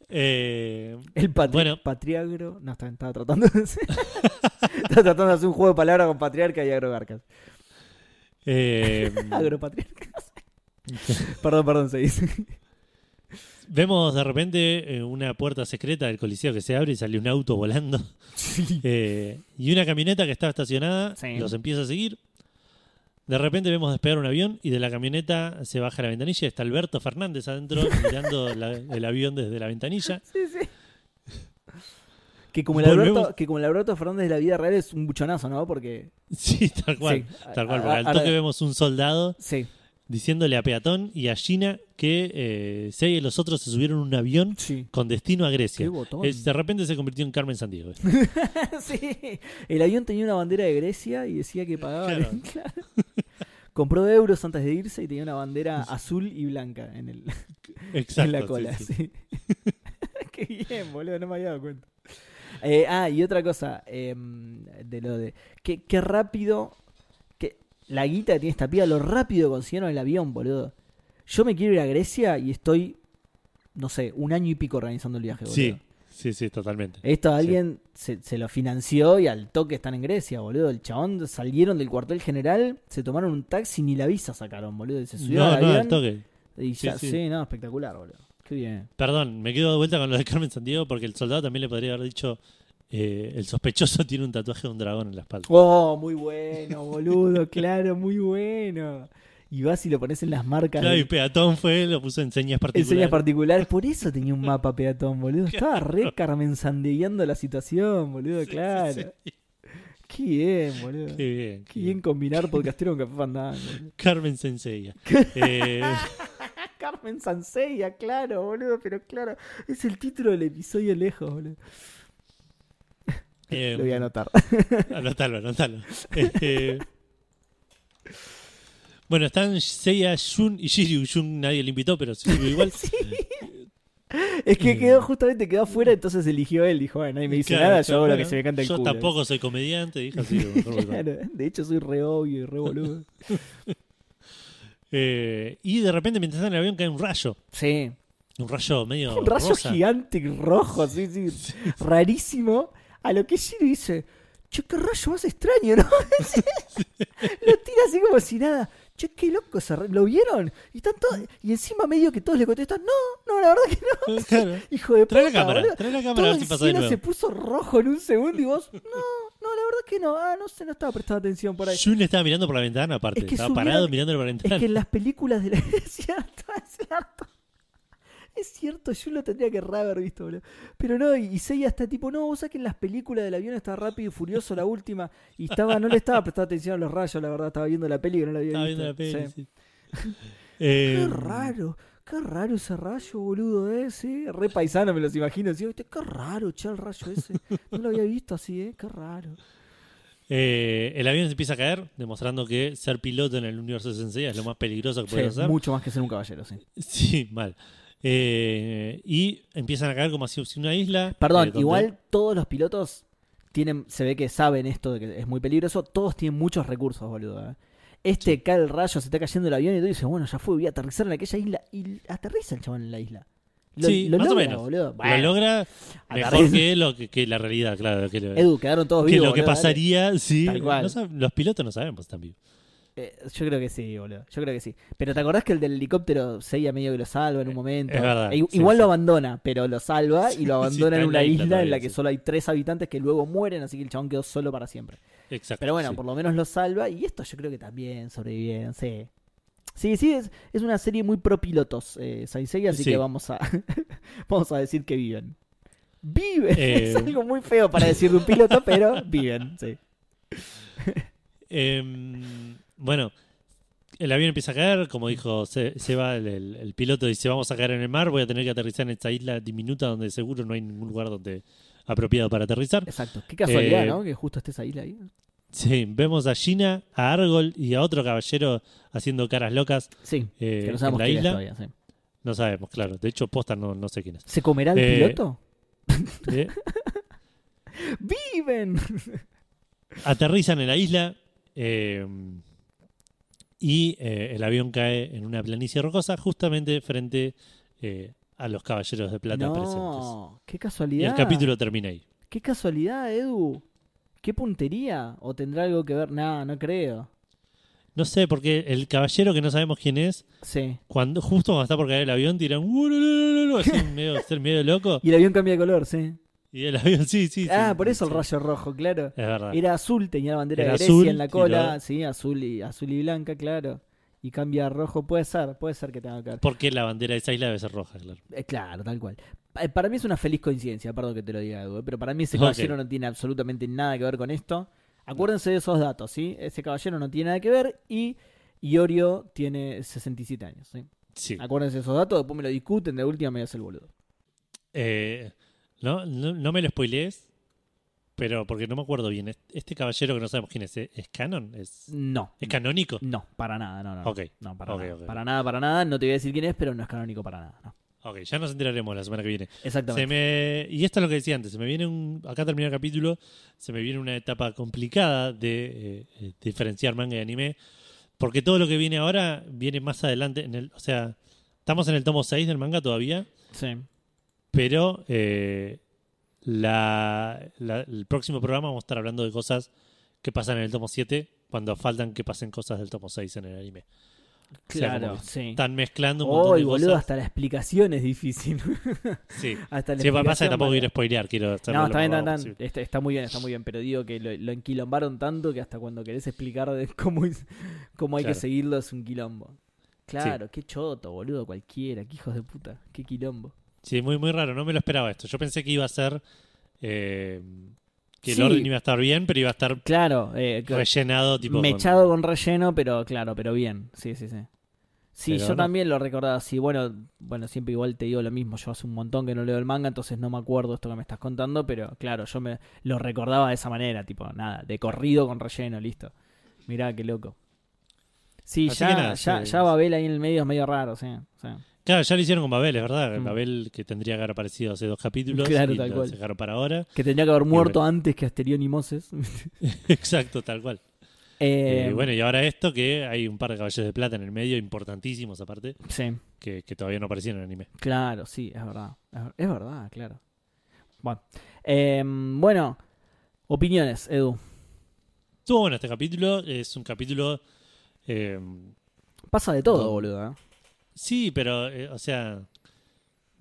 Eh, El patri Bueno. patriagro. No, estaba, estaba tratando de hacer. [laughs] estaba tratando de hacer un juego de palabras con patriarca y agrobarcas. eh, [laughs] Agropatriarcas. [laughs] perdón, perdón, se dice. vemos de repente eh, una puerta secreta del coliseo que se abre y sale un auto volando. Eh, y una camioneta que estaba estacionada Sí. los empieza a seguir. De repente vemos despegar un avión y de la camioneta se baja la ventanilla y está Alberto Fernández adentro [laughs] mirando la- el avión desde la ventanilla. Sí, sí. Que como, el Volvemos- Alberto, que como el Alberto Fernández de la vida real es un buchonazo, ¿no? Porque. Sí, tal cual. Sí. Tal cual, A- porque al a- toque a- vemos un soldado Sí, diciéndole a Peatón y a Gina que eh, Seiya y los otros se subieron a un avión sí. con destino a Grecia. Qué botón. De repente se convirtió en Carmen Sandiego. [laughs] sí. El avión tenía una bandera de Grecia y decía que pagaba. Claro. [laughs] Claro. Compró euros antes de irse y tenía una bandera azul y blanca en, el, Exacto. [laughs] en la cola. sí. sí. Qué bien, boludo, no me había dado cuenta. Eh, ah, y otra cosa, eh, de lo de. Qué, qué rápido. La guita que tiene esta piba, lo rápido que consiguieron el avión, boludo. Yo me quiero ir a Grecia y estoy, no sé, un año y pico organizando el viaje, boludo. Sí, sí, sí, totalmente. Esto alguien se, se lo financió y al toque están en Grecia, boludo. El chabón salieron del cuartel general, se tomaron un taxi ni la visa sacaron, boludo. Y se subieron No, al no, avión al toque. y Sí, ya, sí, sí. no, espectacular, boludo. Qué bien. Perdón, me quedo de vuelta con lo de Carmen Sandiego porque el soldado también le podría haber dicho eh, el sospechoso [laughs] tiene un tatuaje de un dragón en la espalda. Oh, muy bueno, boludo, [laughs] claro, muy bueno. Y vas y lo pones en las marcas. Claro, de- y Peatón fue, lo puso en señas en particulares. señas particulares, por eso tenía un [laughs] mapa peatón, boludo. Estaba re Carmen Sandegueando la situación, boludo, Sí, claro. sí. Qué bien, boludo. Qué bien. Qué bien combinar podcastero con café fandango. Carmen Senseiya. Eh, Carmen Sanseya, claro, boludo, pero claro, es el título del episodio lejos, boludo. Eh, Lo voy a anotar. [laughs] Anotalo, anotalo. Eh, bueno, están Seiya, Shun y Shiryu. Shun nadie le invitó, pero Shiryu igual. [laughs] Es que quedó justamente quedó afuera, entonces eligió él. Dijo, bueno, nadie me dice Claro, nada, yo hago lo que se me canta el Yo culo. tampoco soy comediante, dijo así. mejor Claro, de hecho soy re obvio y re boludo. [laughs] Eh, y de repente, mientras está en el avión, cae un rayo. Sí. Un rayo medio. Un rayo rosa. gigante y rojo, sí, sí, Rarísimo. A lo que Shiro dice, che, qué rayo más extraño, ¿no? [laughs] lo tira así como si nada. Che, qué loco, ra- ¿lo vieron? Y están todos, y encima medio que todos le contestan, no, no, la verdad que no. [laughs] Claro. [laughs] Hijo de Trae la puta, cámara, boludo. trae la cámara Todo el pasa de cielo nuevo. se puso rojo en un segundo y vos, no, no, la verdad que no, ah, no sé, no estaba prestando atención por ahí. Shun estaba mirando por la ventana, aparte. Es que estaba subieron- parado mirando por la ventana. Es que en las películas de la... Cierto. Es cierto, yo lo tendría que haber visto, boludo. Pero no, y Seiya está tipo, no, vos sabés que en las películas del avión está rápido y furioso la última. Y estaba, no le estaba prestando atención a los rayos, la verdad, estaba viendo la peli que no la había Estaba visto. viendo la peli, Sí. sí. [laughs] Eh, Qué raro, qué raro ese rayo, boludo, eh, sí. Re paisano me los imagino, "Viste, qué raro, che, el rayo ese. No lo había visto así, eh, qué raro. eh, el avión se empieza a caer, demostrando que ser piloto en el universo de Sensei es lo más peligroso que Sí, puedes hacer. mucho más que ser un caballero, sí. [laughs] Sí, mal. Eh, y empiezan a caer como si una isla. Perdón, eh, igual todos los pilotos tienen, se ve que saben esto de que es muy peligroso, todos tienen muchos recursos, boludo. ¿eh? Este cae el rayo, se está cayendo el avión y tú dices, bueno, ya fue, voy a aterrizar en aquella isla. Y aterriza el chabón en la isla. Lo, Sí, lo más o menos. boludo. Lo logra mejor que, lo que, que la realidad, claro. Que, lo- Edu, quedaron todos que vivos. lo que pasaría si. Tal cual. no sab- los pilotos no sabemos también. dale. Eh, yo creo que sí, boludo. Yo creo que sí. Pero ¿te acordás que el del helicóptero Seiya medio que lo salva en un momento? es verdad, E- igual sí. lo abandona, pero lo salva y lo [laughs] abandona en una la isla, en la que solo hay tres habitantes que luego mueren, así que el chabón quedó solo para siempre. Exacto. Pero bueno, por lo menos lo salva. Y esto yo creo que también sobrevivieron, sí. Sí, sí, es, es una serie muy pro pilotos, eh, Seiya, así Sí. que vamos a, [laughs] vamos a decir que viven. ¡Viven! [laughs] Eh. Es algo muy feo para decir de un piloto, pero viven, sí. em, bueno, el avión empieza a caer, como dijo Se- Seba, el, el- el piloto dice, vamos a caer en el mar, voy a tener que aterrizar en esta isla diminuta donde seguro no hay ningún lugar donde apropiado para aterrizar. Exacto. Qué casualidad, Eh, ¿no? Que justo estés ahí. ahí. Sí, vemos a Gina, a Argol y a otro caballero haciendo caras locas Sí, eh, que no en sabemos la quién es isla. todavía. sí. No sabemos, claro. De hecho, posta no, no sé quién es. ¿Se comerá el Eh, piloto? [laughs] ¡Viven! aterrizan en la isla eh, y eh, el avión cae en una planicie rocosa justamente frente eh, a los caballeros de plata presentes. No, qué Y casualidad. el capítulo termina ahí. Qué casualidad, Edu. Qué puntería. ¿O tendrá algo que ver? Nada, no creo. No sé, porque el caballero que no sabemos quién es, Sí. cuando justo cuando está por caer el avión, tiran "Uh, así [laughs] medio, ser medio loco. Y el avión cambia de color, sí. Y el avión, sí, sí. ah, sí, por eso el rayo rojo, claro. Es verdad. Era azul, tenía la bandera Era de Grecia azul en la cola, lo- sí, azul y azul y blanca, claro. Y cambia a rojo, puede ser, puede ser que tenga que ver. Porque la bandera de esa isla debe ser roja, claro. Eh, claro, tal cual. Eh, Para mí es una feliz coincidencia, perdón que te lo diga, Edu, eh, pero para mí ese caballero no tiene absolutamente nada que ver con esto. Acuérdense de esos datos, ¿sí? Ese caballero no tiene nada que ver y Iorio tiene 67 años, ¿sí? Sí. Acuérdense de esos datos, después me lo discuten, de última me hace el boludo. Eh, no, no, no me lo spoilees, pero porque no me acuerdo bien. Este- caballero que no sabemos quién es, ¿eh? ¿es canon? ¿Es, No. ¿es canónico? No, para nada, no, no. Ok. No, para nada. Para nada, para nada. No te voy a decir quién es, pero no es canónico para nada. no. Ok, ya nos enteraremos la semana que viene. Se Exactamente. me, y esto es lo que decía antes, se me viene un, acá termina el capítulo, se me viene una etapa complicada de eh, eh, diferenciar manga y anime, porque todo lo que viene ahora viene más adelante, en el, o sea, estamos en el tomo 6 del manga todavía, Sí. Pero eh, la, la- el próximo programa vamos a estar hablando de cosas que pasan en el tomo 7, cuando faltan que pasen cosas del tomo 6 en el anime. O sea, Claro, sí. Están mezclando un montón Uy, de boludo, cosas. hasta la explicación es difícil. [laughs] Sí, hasta la sí pasa que tampoco quiero spoilear, quiero No, está bien, más está, muy bien, está muy bien, pero digo que lo, lo enquilombaron tanto que hasta cuando querés explicar de cómo, cómo hay que seguirlo es un quilombo. Claro, qué choto, boludo, cualquiera, qué hijos de puta, qué quilombo. Sí, muy, muy raro, no me lo esperaba esto. Yo pensé que iba a ser. eh, que Sí. el orden iba a estar bien, pero iba a estar Claro, eh, rellenado, tipo. mechado con relleno, pero claro, pero bien, sí, sí, sí. Sí, Pero yo no. también lo recordaba así. Bueno, bueno, siempre igual te digo lo mismo. Yo hace un montón que no leo el manga, entonces no me acuerdo esto que me estás contando, pero claro, yo me lo recordaba de esa manera, tipo, nada, de corrido con relleno, listo. Mirá qué loco. Sí, Así ya, nada, ya, sí, ya. Babel ahí en el medio es medio raro, sí. sí. Claro, ya lo hicieron con Babel, es verdad. Mm. Babel que tendría que haber aparecido hace dos capítulos. Claro, y tal lo cual. dejaron para ahora. Que tendría que haber muerto antes que Asterión y Moses. [laughs] Exacto, tal cual. Eh, Eh, bueno, y ahora esto que hay un par de caballeros de plata en el medio, importantísimos aparte, Sí, que, que todavía no aparecieron en anime. claro, sí, es verdad. Es, verdad, claro. Bueno, eh, bueno, opiniones, Edu. Estuvo bueno este capítulo, es un capítulo. eh, Pasa de todo, No. boludo. Sí, pero, eh, o sea.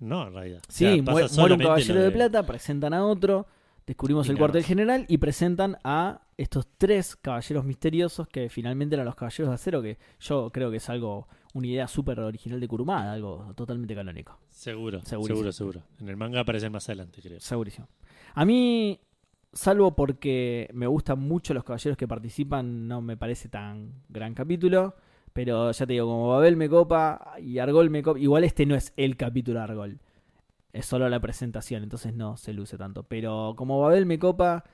No, en realidad. O Sí, sea, muere, un caballero de plata, presentan a otro, descubrimos Y el cuartel general y presentan a estos tres caballeros misteriosos que finalmente eran los caballeros de acero, que yo creo que es algo, una idea súper original de Kurumada, algo totalmente canónico. Seguro, Segurísimo. seguro, seguro. En el manga aparecen más adelante, creo. Segurísimo. A mí, salvo porque me gustan mucho los caballeros que participan, no me parece tan gran capítulo. Pero ya te digo, como Babel me copa y Argol me copa. Igual este no es el capítulo de Argol. Es solo la presentación, entonces no se luce tanto. Pero como Babel me copa,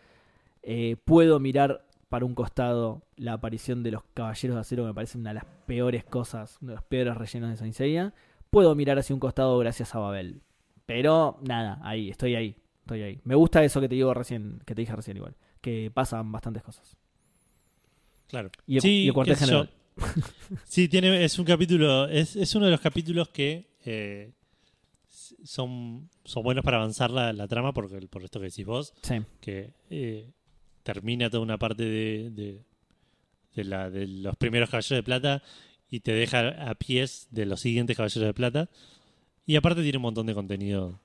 eh, puedo mirar para un costado la aparición de los caballeros de acero, que me parece una de las peores cosas, uno de los peores rellenos de Saint Seiya. Puedo mirar hacia un costado gracias a Babel. Pero nada, ahí, estoy ahí, estoy ahí. Me gusta eso que te digo recién, que te dije recién igual, que pasan bastantes cosas. Claro. Y el, Sí, y el cuartel yo. Sí, tiene, es un capítulo, es, es uno de los capítulos que eh, son, son buenos para avanzar la, la trama, porque, por esto que decís vos, Sí, que eh, termina toda una parte de, de, de la, de los primeros caballeros de plata y te deja a pies de los siguientes caballeros de plata. Y aparte tiene un montón de contenido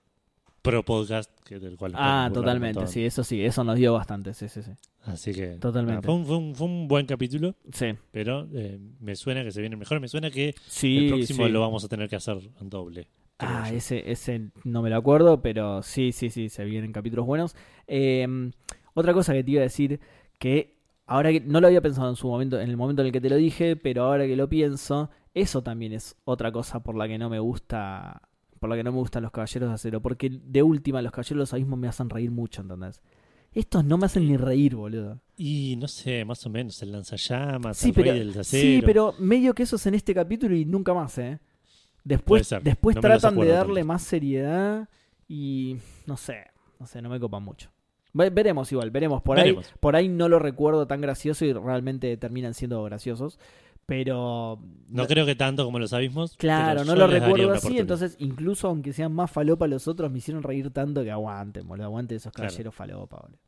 pro podcast, que del cual Ah, totalmente, sí, eso sí, eso nos dio bastante, sí, sí, sí. Así que Totalmente. nada, fue, un, fue, un, fue un buen capítulo, Sí, pero eh, me suena que se viene mejor. Me suena que sí, el próximo sí. lo vamos a tener que hacer en doble. Ah, yo. ese, ese no me lo acuerdo, pero sí, sí, sí, se vienen capítulos buenos. Eh, otra cosa que te iba a decir, que ahora que no lo había pensado en su momento, en el momento en el que te lo dije, pero ahora que lo pienso, eso también es otra cosa por la que no me gusta, por la que no me gustan los caballeros de acero, porque de última los caballeros de los abismos me hacen reír mucho, ¿entendés? Estos no me hacen ni reír, boludo. Y no sé, más o menos, el lanzallamas, Sí, el pero, rey del acero. sí, pero medio que eso es en este capítulo y nunca más, ¿eh? Después, después no tratan de darle más seriedad y no sé, no sé, no me copan mucho. Ve- veremos igual, veremos. Por Veremos. ahí, por ahí no lo recuerdo tan gracioso y realmente terminan siendo graciosos. Pero No creo que tanto como los abismos. claro, no lo recuerdo así. Entonces, incluso aunque sean más falopa los otros, me hicieron reír tanto que aguanten, boludo. Aguanten esos Claro. caballeros falopa, boludo.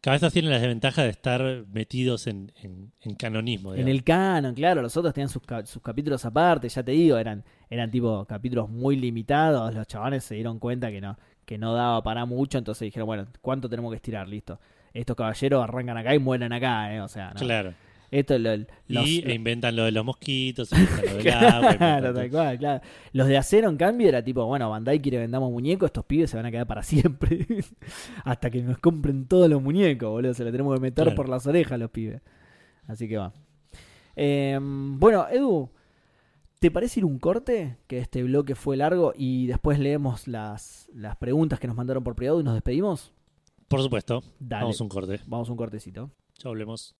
Cabezas tienen la desventaja de estar metidos en, en, en canonismo. En el canon, claro, los otros tenían sus capítulos aparte, ya te digo, eran, eran tipo capítulos muy limitados, los chavales se dieron cuenta que no, que no daba para mucho, entonces dijeron, bueno, ¿cuánto tenemos que estirar? Listo. Estos caballeros arrancan acá y mueren acá, ¿eh? O sea, no. Claro. Esto, lo- los, y e inventan lo de los mosquitos, [laughs] inventan lo del agua. Claro, tal cual, claro. Los de acero, en cambio, era tipo, bueno, Bandai quiere vendamos muñecos, estos pibes se van a quedar para [laughs] siempre. Hasta que nos compren todos los muñecos, boludo. Se le tenemos que meter Claro. por las orejas a los pibes. Así que va. Eh, bueno, Edu, ¿te parece ir un corte? Que este bloque fue largo y después leemos las, las preguntas que nos mandaron por privado y nos despedimos. Por supuesto. Dale. Vamos a un corte. Vamos a un cortecito. Ya hablemos.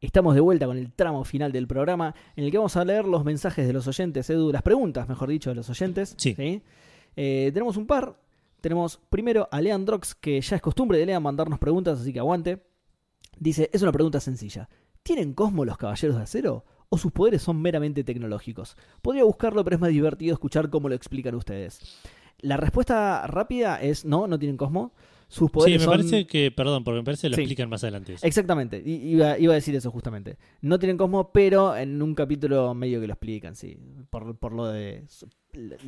Estamos de vuelta con el tramo final del programa en el que vamos a leer los mensajes de los oyentes, Edu, las preguntas, mejor dicho, de los oyentes. Sí. Eh, tenemos un par. Tenemos primero a Lean Drox, que ya es costumbre de Lean mandarnos preguntas, así que aguante. Dice, es una pregunta sencilla. ¿Tienen Cosmo los caballeros de acero? ¿O sus poderes son meramente tecnológicos? Podría buscarlo, pero es más divertido escuchar cómo lo explican ustedes. La respuesta rápida es no, no tienen Cosmo. Sus Sí, poderes me son... parece que, perdón, porque me parece que lo Sí. explican más adelante. eso. Exactamente, iba, iba a decir eso justamente. No tienen Cosmo, pero en un capítulo medio que lo explican, sí. Por, por lo de.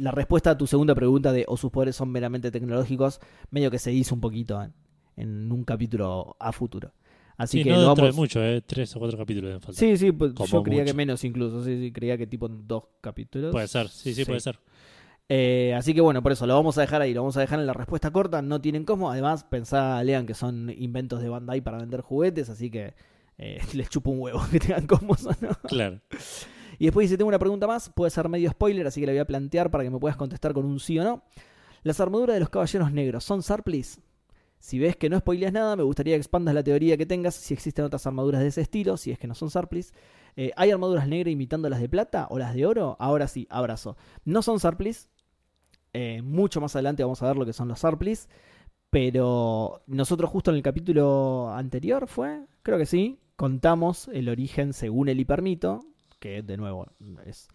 La respuesta a tu segunda pregunta de o sus poderes son meramente tecnológicos, medio que se dice un poquito en, en un capítulo a futuro. Así Sí, que no lo dentro vamos. de mucho, eh, tres o cuatro capítulos de falta. Sí, sí, pues, yo creía mucho. que menos incluso, sí, sí, creía que tipo en dos capítulos. Puede ser, sí, sí, Sí. puede ser. Eh, así que bueno, por eso lo vamos a dejar ahí, lo vamos a dejar en la respuesta corta, no tienen Cosmo, además pensá, lean que son inventos de Bandai para vender juguetes, así que eh, [laughs] les chupo un huevo que tengan Cosmos o no. Claro. Y después dice, tengo una pregunta más, puede ser medio spoiler, así que la voy a plantear para que me puedas contestar con un sí o no. ¿Las armaduras de los caballeros negros son Sarplis? Si ves que no spoileas nada, me gustaría que expandas la teoría que tengas si existen otras armaduras de ese estilo, si es que no son Sarplis. Eh, ¿Hay armaduras negras imitando las de plata o las de oro? Ahora sí, abrazo. No son Sarplis. Eh, mucho más adelante vamos a ver lo que son los Sarplis. Pero nosotros justo en el capítulo anterior fue, creo que sí, contamos el origen según el hipermito, que de nuevo es,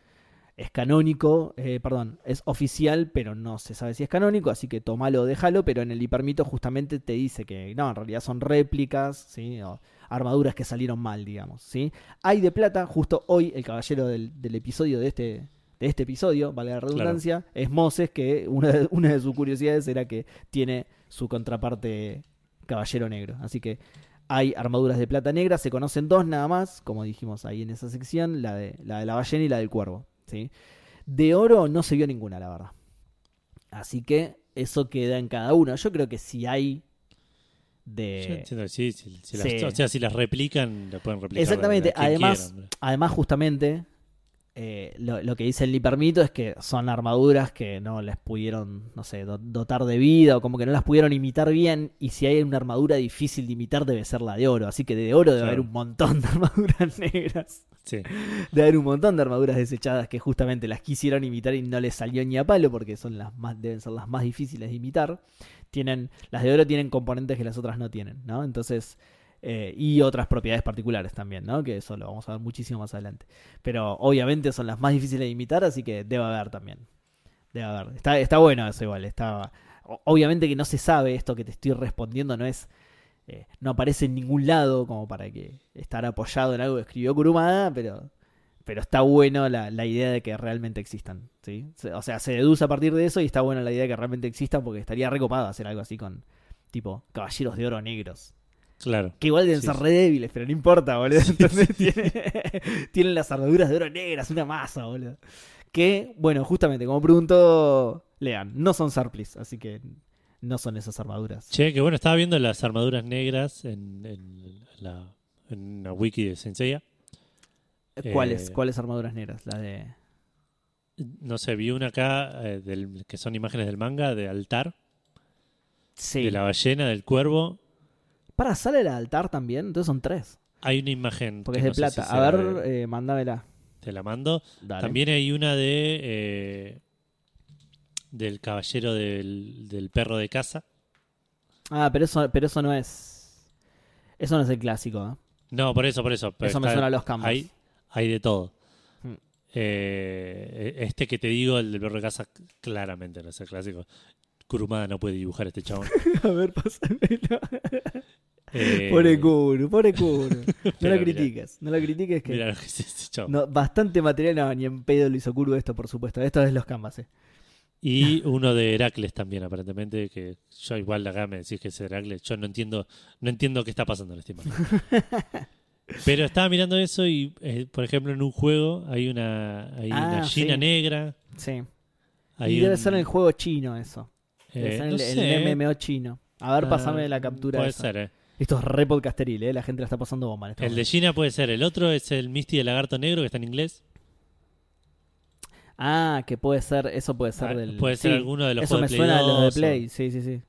es canónico, eh, perdón, es oficial, pero no se sabe si es canónico, así que tomalo o déjalo, pero en el hipermito justamente te dice que no, en realidad son réplicas, ¿sí? O armaduras que salieron mal, digamos, ¿sí? Hay de plata, justo hoy el caballero del, del episodio de este, de este episodio, vale la redundancia, es Moses, que una de, una de sus curiosidades era que tiene su contraparte caballero negro, así que hay armaduras de plata negra, se conocen dos nada más, como dijimos ahí en esa sección, la de la, de la ballena y la del cuervo. ¿Sí? De oro no se vio ninguna, la verdad. Así que eso queda en cada uno. Yo creo que si hay de... sí, si, si sí. las, o sea, si las replican, las pueden replicar. Exactamente, además- quieran. Además, justamente, eh, lo, lo que dice el Lipermito es que son armaduras que no les pudieron, no sé, do- dotar de vida o como que no las pudieron imitar bien. Y si hay una armadura difícil de imitar, debe ser la de oro. Así que de oro debe Claro. haber un montón de [laughs] armaduras negras. Sí, de haber un montón de armaduras desechadas que justamente las quisieron imitar y no les salió ni a palo porque son las más deben ser las más difíciles de imitar. Tienen las de oro tienen componentes que las otras no tienen, ¿no? Entonces eh, y otras propiedades particulares también, ¿no? Que eso lo vamos a ver muchísimo más adelante. Pero obviamente son las más difíciles de imitar, así que debe haber también. Debe haber. Está, está bueno eso igual. Está, obviamente que no se sabe esto que te estoy respondiendo, no es eh, no aparece en ningún lado como para que estar apoyado en algo que escribió Kurumada, pero, pero está bueno la, la idea de que realmente existan. ¿sí? O sea, se deduce a partir de eso y está buena la idea de que realmente existan porque estaría recopado hacer algo así con tipo caballeros de oro negros. Claro. Que igual deben Sí, ser re débiles, pero no importa, boludo. [laughs] Entonces tiene- [laughs] tienen las armaduras de oro negras, una masa, boludo. Que, bueno, justamente, como preguntó Lean, no son Sarplis, así que no son esas armaduras. Che, que bueno, estaba viendo las armaduras negras en, en la, en una wiki de Senseiya. ¿Cuáles? Eh, ¿Cuáles armaduras negras? La de. No sé, vi una acá eh, del, que son imágenes del manga, de altar, Sí. de la ballena, del cuervo. Para, sale la altar también, entonces son tres. Hay una imagen. Porque que es de no sé si plata. A ver, eh, mándamela. te la mando. Dale. También hay una de. eh, del caballero del, del perro de casa. Ah, pero eso, pero eso no es. Eso no es el clásico, ¿eh? No, por eso, por eso. pero Eso me suena a los canvas. Hay, hay de todo. Hmm. Eh, este que te digo, el del perro de casa, claramente no es el clásico. Kurumada no puede dibujar este chabón. [laughs] A ver, pásamelo. Eh, Pobre Kuru, pobre Kuru. [laughs] No Pero lo mira. critiques, no lo critiques que. [laughs] No, bastante material, no, ni en pedo lo hizo Kuru esto, por supuesto. Esto es los canvas, eh. Y uno de Heracles también, aparentemente, que yo igual acá me decís que es Heracles. Yo no entiendo, no entiendo qué está pasando en este. [laughs] Pero estaba mirando eso y, eh, por ejemplo, en un juego hay una, hay Ah, una sí. negra. Sí. Hay y debe un- ser el juego chino eso. Debe eh, ser no el, el. MMO chino. A ver, Ah, pasame la captura. Puede esa. ser, eh. Esto es re podcasteril, ¿eh? La gente la está pasando bomba en este El de. Gina puede ser. El otro es el Misty de Lagarto Negro, que está en inglés. Ah, que puede ser, eso puede ser Ah, del. puede ser sí, alguno de los Eso me Play suena a los de 2 o- Play, sí, sí, sí.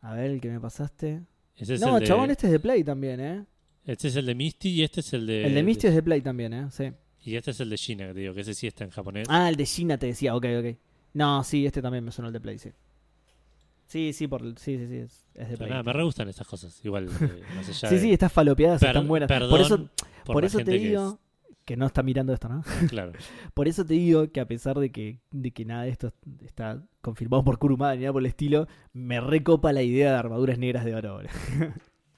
A ver, el que me pasaste. Ese es no, el de, chabón, este es de Play también, ¿eh? este es el de Misty y este es el de. el de Misty es de Play también, ¿eh? Sí. Y este es el de Gina, que te digo, que ese sí está en japonés. Ah, el de China te decía, ok, ok. No, sí, este también me suena el de Play, sí. Sí, sí, por, sí, sí, sí, es, es de nada, me re gustan esas cosas. Igual, eh, más allá [laughs] Sí, de- sí, estas falopeadas están buenas. perdón por eso, por eso te que digo que no está mirando esto, ¿no? [laughs] claro. [laughs] Por eso te digo que a pesar de que, de que nada de esto está confirmado por Kurumada ni nada por el estilo, me recopa la idea de armaduras negras de oro.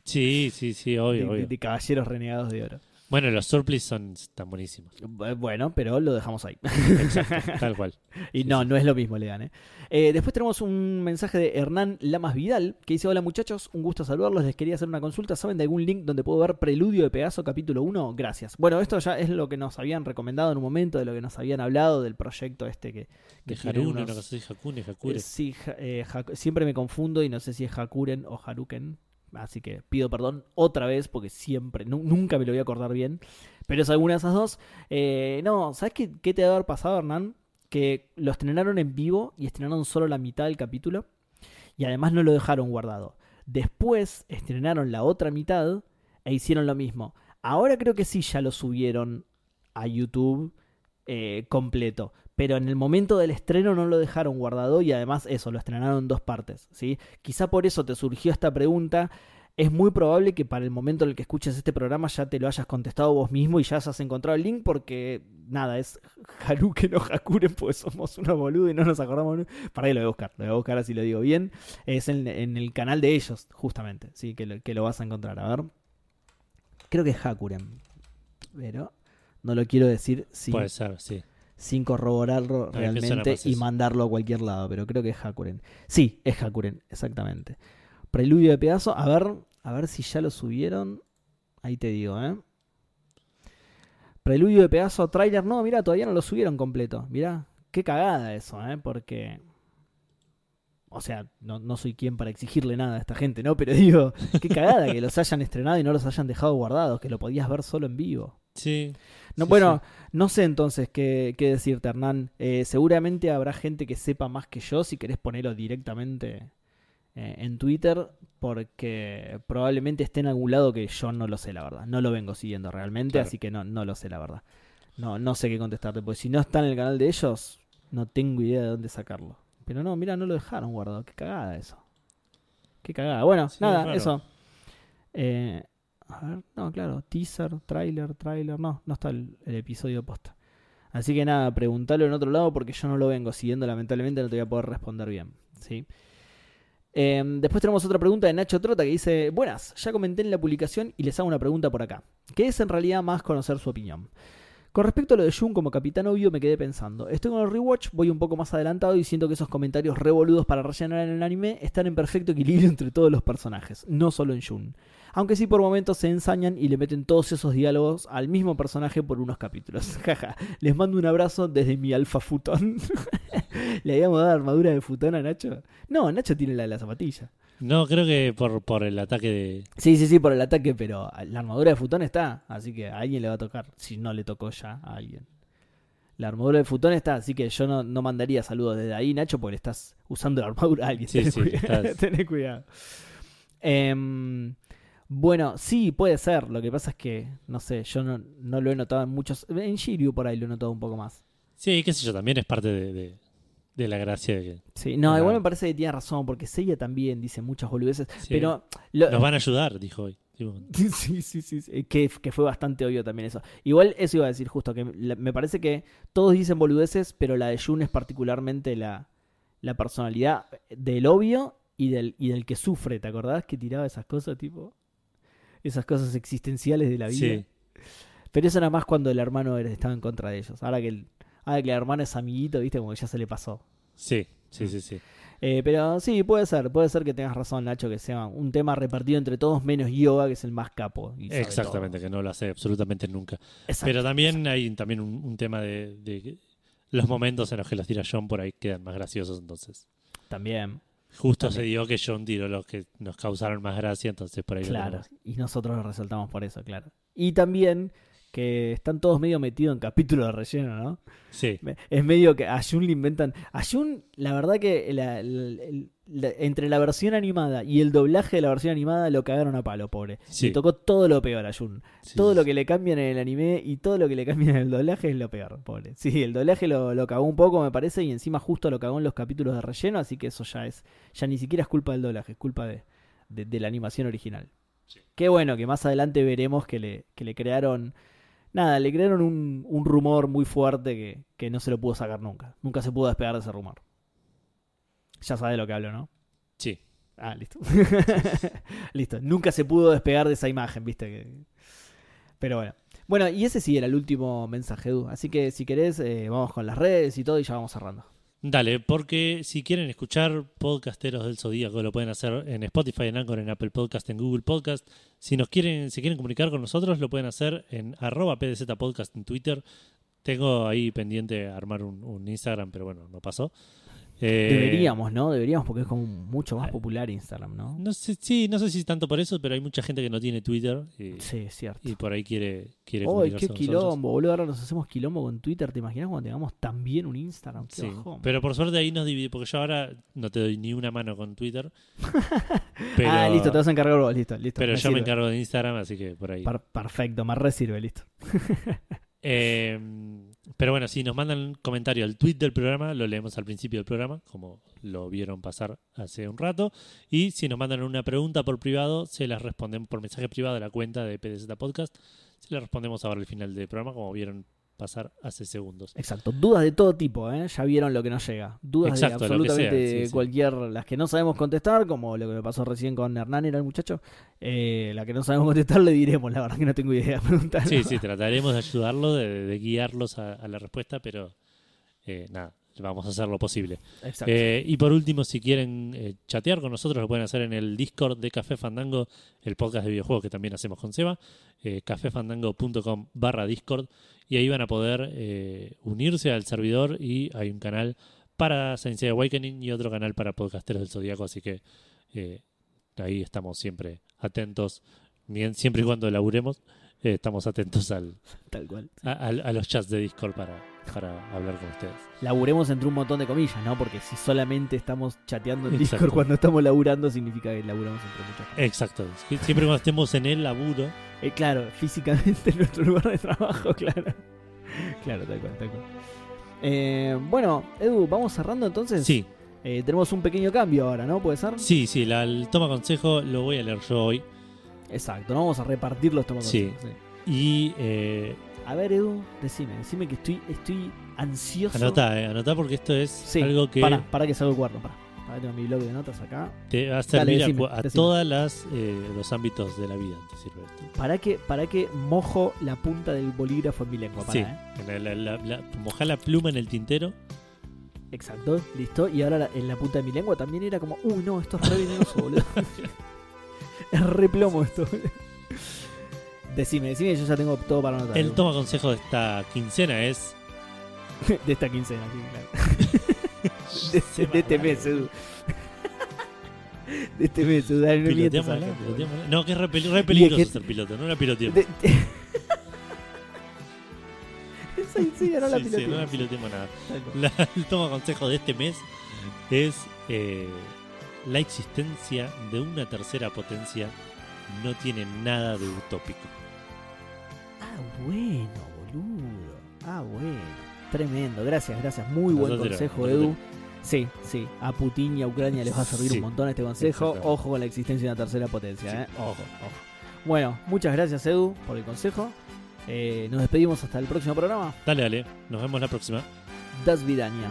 Sí, sí, sí, de, obvio, de- obvio. de caballeros renegados de oro. Bueno, los surplus son tan buenísimos. Bu- Bueno, pero lo dejamos ahí. Exacto, [laughs] tal cual. Y no, no es lo mismo, Lean. ¿eh? Eh, después tenemos un mensaje de Hernán Lamas Vidal que dice: Hola muchachos, un gusto saludarlos. Les quería hacer una consulta. ¿Saben de algún link donde puedo ver Preludio de Pegaso capítulo 1? Gracias. Bueno, esto ya es lo que nos habían recomendado en un momento, de lo que nos habían hablado del proyecto este que. que De Harune, unos- así, Hakune, Hakure. Eh, sí, eh, siempre me confundo y no sé si es Hakuren o Haruken. Así que pido perdón otra vez porque siempre, nu- nunca me lo voy a acordar bien. Pero es alguna de esas dos. Eh, no, ¿sabes qué, qué te debe haber pasado, Hernán? Que lo estrenaron en vivo y estrenaron solo la mitad del capítulo. Y además no lo dejaron guardado. Después estrenaron la otra mitad e hicieron lo mismo. Ahora creo que sí ya lo subieron a YouTube eh, completo. Pero en el momento del estreno no lo dejaron guardado y además eso, lo estrenaron en dos partes. ¿sí? Quizá por eso te surgió esta pregunta. Es muy probable que para el momento en el que escuches este programa ya te lo hayas contestado vos mismo y ya hayas encontrado el link porque nada, es Haruken o Hakuren, pues somos unos boludos y no nos acordamos. Para ahí lo voy a buscar, lo voy a buscar así lo digo bien. Es en, el canal de ellos, justamente, sí, que lo, vas a encontrar. A ver. Creo que es Hakuren. Pero no lo quiero decir sin, Puede ser, sí. Sin corroborarlo realmente y mandarlo a cualquier lado, pero creo que es Hakuren. Sí, es Hakuren, exactamente. Preludio de pedazo, a ver, a ver si ya lo subieron. Ahí te digo, ¿eh? Preludio de pedazo, trailer, no, mira, todavía no lo subieron completo. Mira, qué cagada eso, ¿eh? Porque o sea, no, no soy quien para exigirle nada a esta gente, ¿no? Pero digo, qué cagada que los hayan estrenado y no los hayan dejado guardados, que lo podías ver solo en vivo. Sí. No, sí, bueno, sí. no sé entonces qué, qué decirte, Hernán. Eh, seguramente habrá gente que sepa más que yo si querés ponerlo directamente eh, en Twitter, porque probablemente esté en algún lado que yo no lo sé, la verdad. No lo vengo siguiendo realmente, Claro. así que no, no lo sé, la verdad. No, no sé qué contestarte, porque si no está en el canal de ellos, no tengo idea de dónde sacarlo. Pero no, mira, no lo dejaron guardado. Qué cagada eso. Qué cagada. Bueno, Sí, nada, eso. Eh, a ver, no, claro, teaser, trailer, trailer, no, no está el, episodio posta. Así que nada, preguntalo en otro lado porque yo no lo vengo siguiendo, lamentablemente no te voy a poder responder bien. ¿sí? Eh, después tenemos otra pregunta de Nacho Trota que dice, buenas, ya comenté en la publicación y les hago una pregunta por acá, que es en realidad más conocer su opinión. Con respecto a lo de Jun como capitán obvio, me quedé pensando. Estoy con el rewatch, voy un poco más adelantado y siento que esos comentarios revoludos para rellenar en el anime están en perfecto equilibrio [laughs] entre todos los personajes, no solo en Jun. Aunque sí por momentos se ensañan y le meten todos esos diálogos al mismo personaje por unos capítulos. [laughs] Jaja, les mando un abrazo desde mi alfa futón. [laughs] ¿Le habíamos dado armadura de futón a Nacho? No, Nacho tiene la de la zapatilla. No, creo que por, por el ataque de. Sí, sí, sí, por el ataque, pero la armadura de futón está, así que a alguien le va a tocar, si no le tocó ya a alguien. La armadura de futón está, así que yo no, no mandaría saludos desde ahí, Nacho, porque estás usando la armadura a alguien. Sí, sí, cuidado. estás- [laughs] Tené cuidado. Em, bueno, sí, puede ser. Lo que pasa es que, no sé, yo no, no lo he notado en muchos. En Shiryu por ahí lo he notado un poco más. Sí, qué sé yo, también es parte de, de, de la gracia de que Sí, no, igual me parece que tiene razón, porque Seiya también dice muchas boludeces. Sí. Pero. lo- nos van a ayudar, dijo hoy. Sí, [laughs] sí, sí, sí, Que, que fue bastante obvio también eso. Igual eso iba a decir justo, que me parece que todos dicen boludeces, pero la de Jun es particularmente la, la personalidad del obvio y del, y del que sufre, ¿te acordás? Que tiraba esas cosas, tipo, esas cosas existenciales de la vida. Sí. Pero eso era más cuando el hermano estaba en contra de ellos. Ahora que el, ahora que el hermano es amiguito, viste, como que ya se le pasó. Sí, sí, sí, sí. Eh, pero sí, puede ser, puede ser que tengas razón, Nacho, que sea un tema repartido entre todos menos Yoga, que es el más capo. y Exactamente, todo. que no lo hace absolutamente nunca. Exacto. Pero también hay también un, un tema de, los momentos en los que los tira John por ahí quedan más graciosos, entonces. También, Justo También. se dio que John tiró los que nos causaron más gracia, entonces por ahí lo claro. Y nosotros lo resaltamos por eso, claro. Y también que están todos medio metidos en capítulos de relleno, ¿no? Sí, Es medio que a Jun le inventan. A Jun, la verdad que la- la- el- la- entre la versión animada y el doblaje de la versión animada lo cagaron a palo, pobre. Sí. Le tocó todo lo peor a Jun. sí, todo sí, lo que le cambian en el anime y todo lo que le cambian en el doblaje es lo peor, pobre. Sí, el doblaje lo, lo cagó un poco, me parece, y encima justo lo cagó en los capítulos de relleno, así que eso ya es. Ya ni siquiera es culpa del doblaje, es culpa de, de- de la animación original. Qué bueno que más adelante veremos que le, que le crearon. Nada, le crearon un, un rumor muy fuerte que, que no se lo pudo sacar nunca. Nunca se pudo despegar de ese rumor. Ya sabes de lo que hablo, ¿no? Sí. Ah, listo. [laughs] listo. Nunca se pudo despegar de esa imagen, viste. que- Pero bueno. Bueno, y ese sí era el último mensaje, Edu. Así que si querés, eh, vamos con las redes y todo y ya vamos cerrando. Dale, porque si quieren escuchar podcasteros del Zodíaco, lo pueden hacer en Spotify, en Anchor, en Apple Podcast, en Google Podcast. Si nos quieren, si quieren comunicar con nosotros, lo pueden hacer en arroba PDZ Podcast en Twitter. Tengo ahí pendiente armar un Instagram, pero bueno, no pasó. Eh, Deberíamos, ¿no? Deberíamos porque es como mucho más ah, popular Instagram, ¿no? No sé, sí, no sé si tanto por eso, pero hay mucha gente que no tiene Twitter y, Sí, es cierto. y por ahí quiere, quiere ¡Ay, comunicarse qué con nosotros. quilombo, boludo! Ahora nos hacemos quilombo con Twitter. ¿Te imaginas cuando tengamos también un Instagram? Qué Sí, bajón. pero por suerte ahí nos divide, porque yo ahora no te doy ni una mano con Twitter. [laughs] pero, Ah, listo, te vas a encargar vos, listo, listo. pero me yo me encargo de Instagram, así que por ahí. Per- perfecto, me re sirve, listo. [laughs] Eh, pero bueno, si nos mandan un comentario al tweet del programa, lo leemos al principio del programa, como lo vieron pasar hace un rato. Y si nos mandan una pregunta por privado, se las respondemos por mensaje privado de la cuenta de PDZ Podcast. Se las respondemos ahora al final del programa, como vieron pasar hace segundos. Exacto, dudas de todo tipo, ¿eh? Ya vieron lo que nos llega. Dudas Exacto, de sea, absolutamente sí, sí. cualquier, las que no sabemos contestar, como lo que me pasó recién con Hernán, era el muchacho. Eh, la que no sabemos [laughs] contestar le diremos, la verdad que no tengo idea. [laughs] preguntar. Sí, sí, trataremos de ayudarlo, de, de guiarlos a, a la respuesta, pero eh, nada, vamos a hacer lo posible. Exacto. Eh, y por último, si quieren eh, chatear con nosotros, lo pueden hacer en el Discord de Café Fandango, el podcast de videojuegos que también hacemos con Seba, eh, cafefandango.com barra Discord, y ahí van a poder eh, unirse al servidor y hay un canal para Sensei Awakening y otro canal para podcasteros del Zodíaco, así que eh, ahí estamos siempre atentos, bien, siempre y cuando laburemos, eh, estamos atentos al, Tal cual. a, a- a los chats de Discord para, para hablar con ustedes. Laburemos entre un montón de comillas, ¿no? Porque si solamente estamos chateando en Exacto. Discord cuando estamos laburando, significa que laburamos entre muchas comillas. Exacto, siempre cuando estemos en el laburo. Eh, claro, físicamente en nuestro lugar de trabajo, [laughs] claro. Claro, tal cual, tal cual. Eh, bueno, Edu, vamos cerrando entonces. Sí, Eh, tenemos un pequeño cambio ahora, ¿no? ¿Puede ser? sí, sí, la- el toma consejo lo voy a leer yo hoy. Exacto, no vamos a repartir los tomos. Sí. Y eh, A ver, Edu, decime, decime que estoy, estoy ansioso. anotá, eh, anotá porque esto es Sí, algo que para, para que salga el cuarto, para. Tengo mi blog de notas acá. Te va a servir a decime, a, las eh, los ámbitos de la vida. Te sirve esto. ¿Para que, para que mojo la punta del bolígrafo en mi lengua? Para, Sí, ¿eh? la, la, la- la- mojá la pluma en el tintero. Exacto, listo. Y ahora en la punta de mi lengua también era como, uy, no, esto es re venenoso, boludo. [laughs] [laughs] es re plomo esto. decime, decime, yo ya tengo todo para anotar. El toma consejo de esta quincena es [laughs] de esta quincena, sí, claro. [laughs] de, de este mes, Edu. de este mes, Edu. Dale, no mientas piloteamos a la No, que es re, peli- re peligroso que- ser piloto, no la piloteemos. De- no la Sí, sí, no la piloteemos nada. La- el toma consejo de este mes es eh, la existencia de una tercera potencia no tiene nada de utópico. Ah, bueno, boludo. Ah, bueno. Tremendo, gracias, gracias. Muy buen consejo, nosotros. Edu. Sí, sí. A Putin y a Ucrania les va a servir Sí, un montón este consejo. Ojo con la existencia de una tercera potencia, Sí, ¿eh? Ojo, ojo. ojo. Bueno, muchas gracias, Edu, por el consejo. Eh, nos despedimos hasta el próximo programa. Dale, dale, nos vemos la próxima. Das Vidania.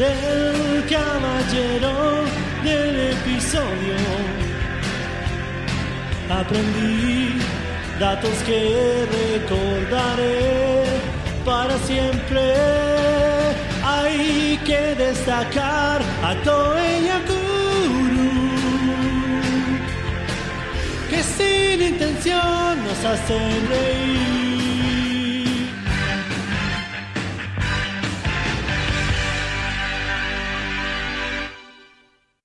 del caballero del episodio. Aprendí datos que recordaré para siempre. Hay que destacar a Toei Yakuru que sin intención nos hacen reír.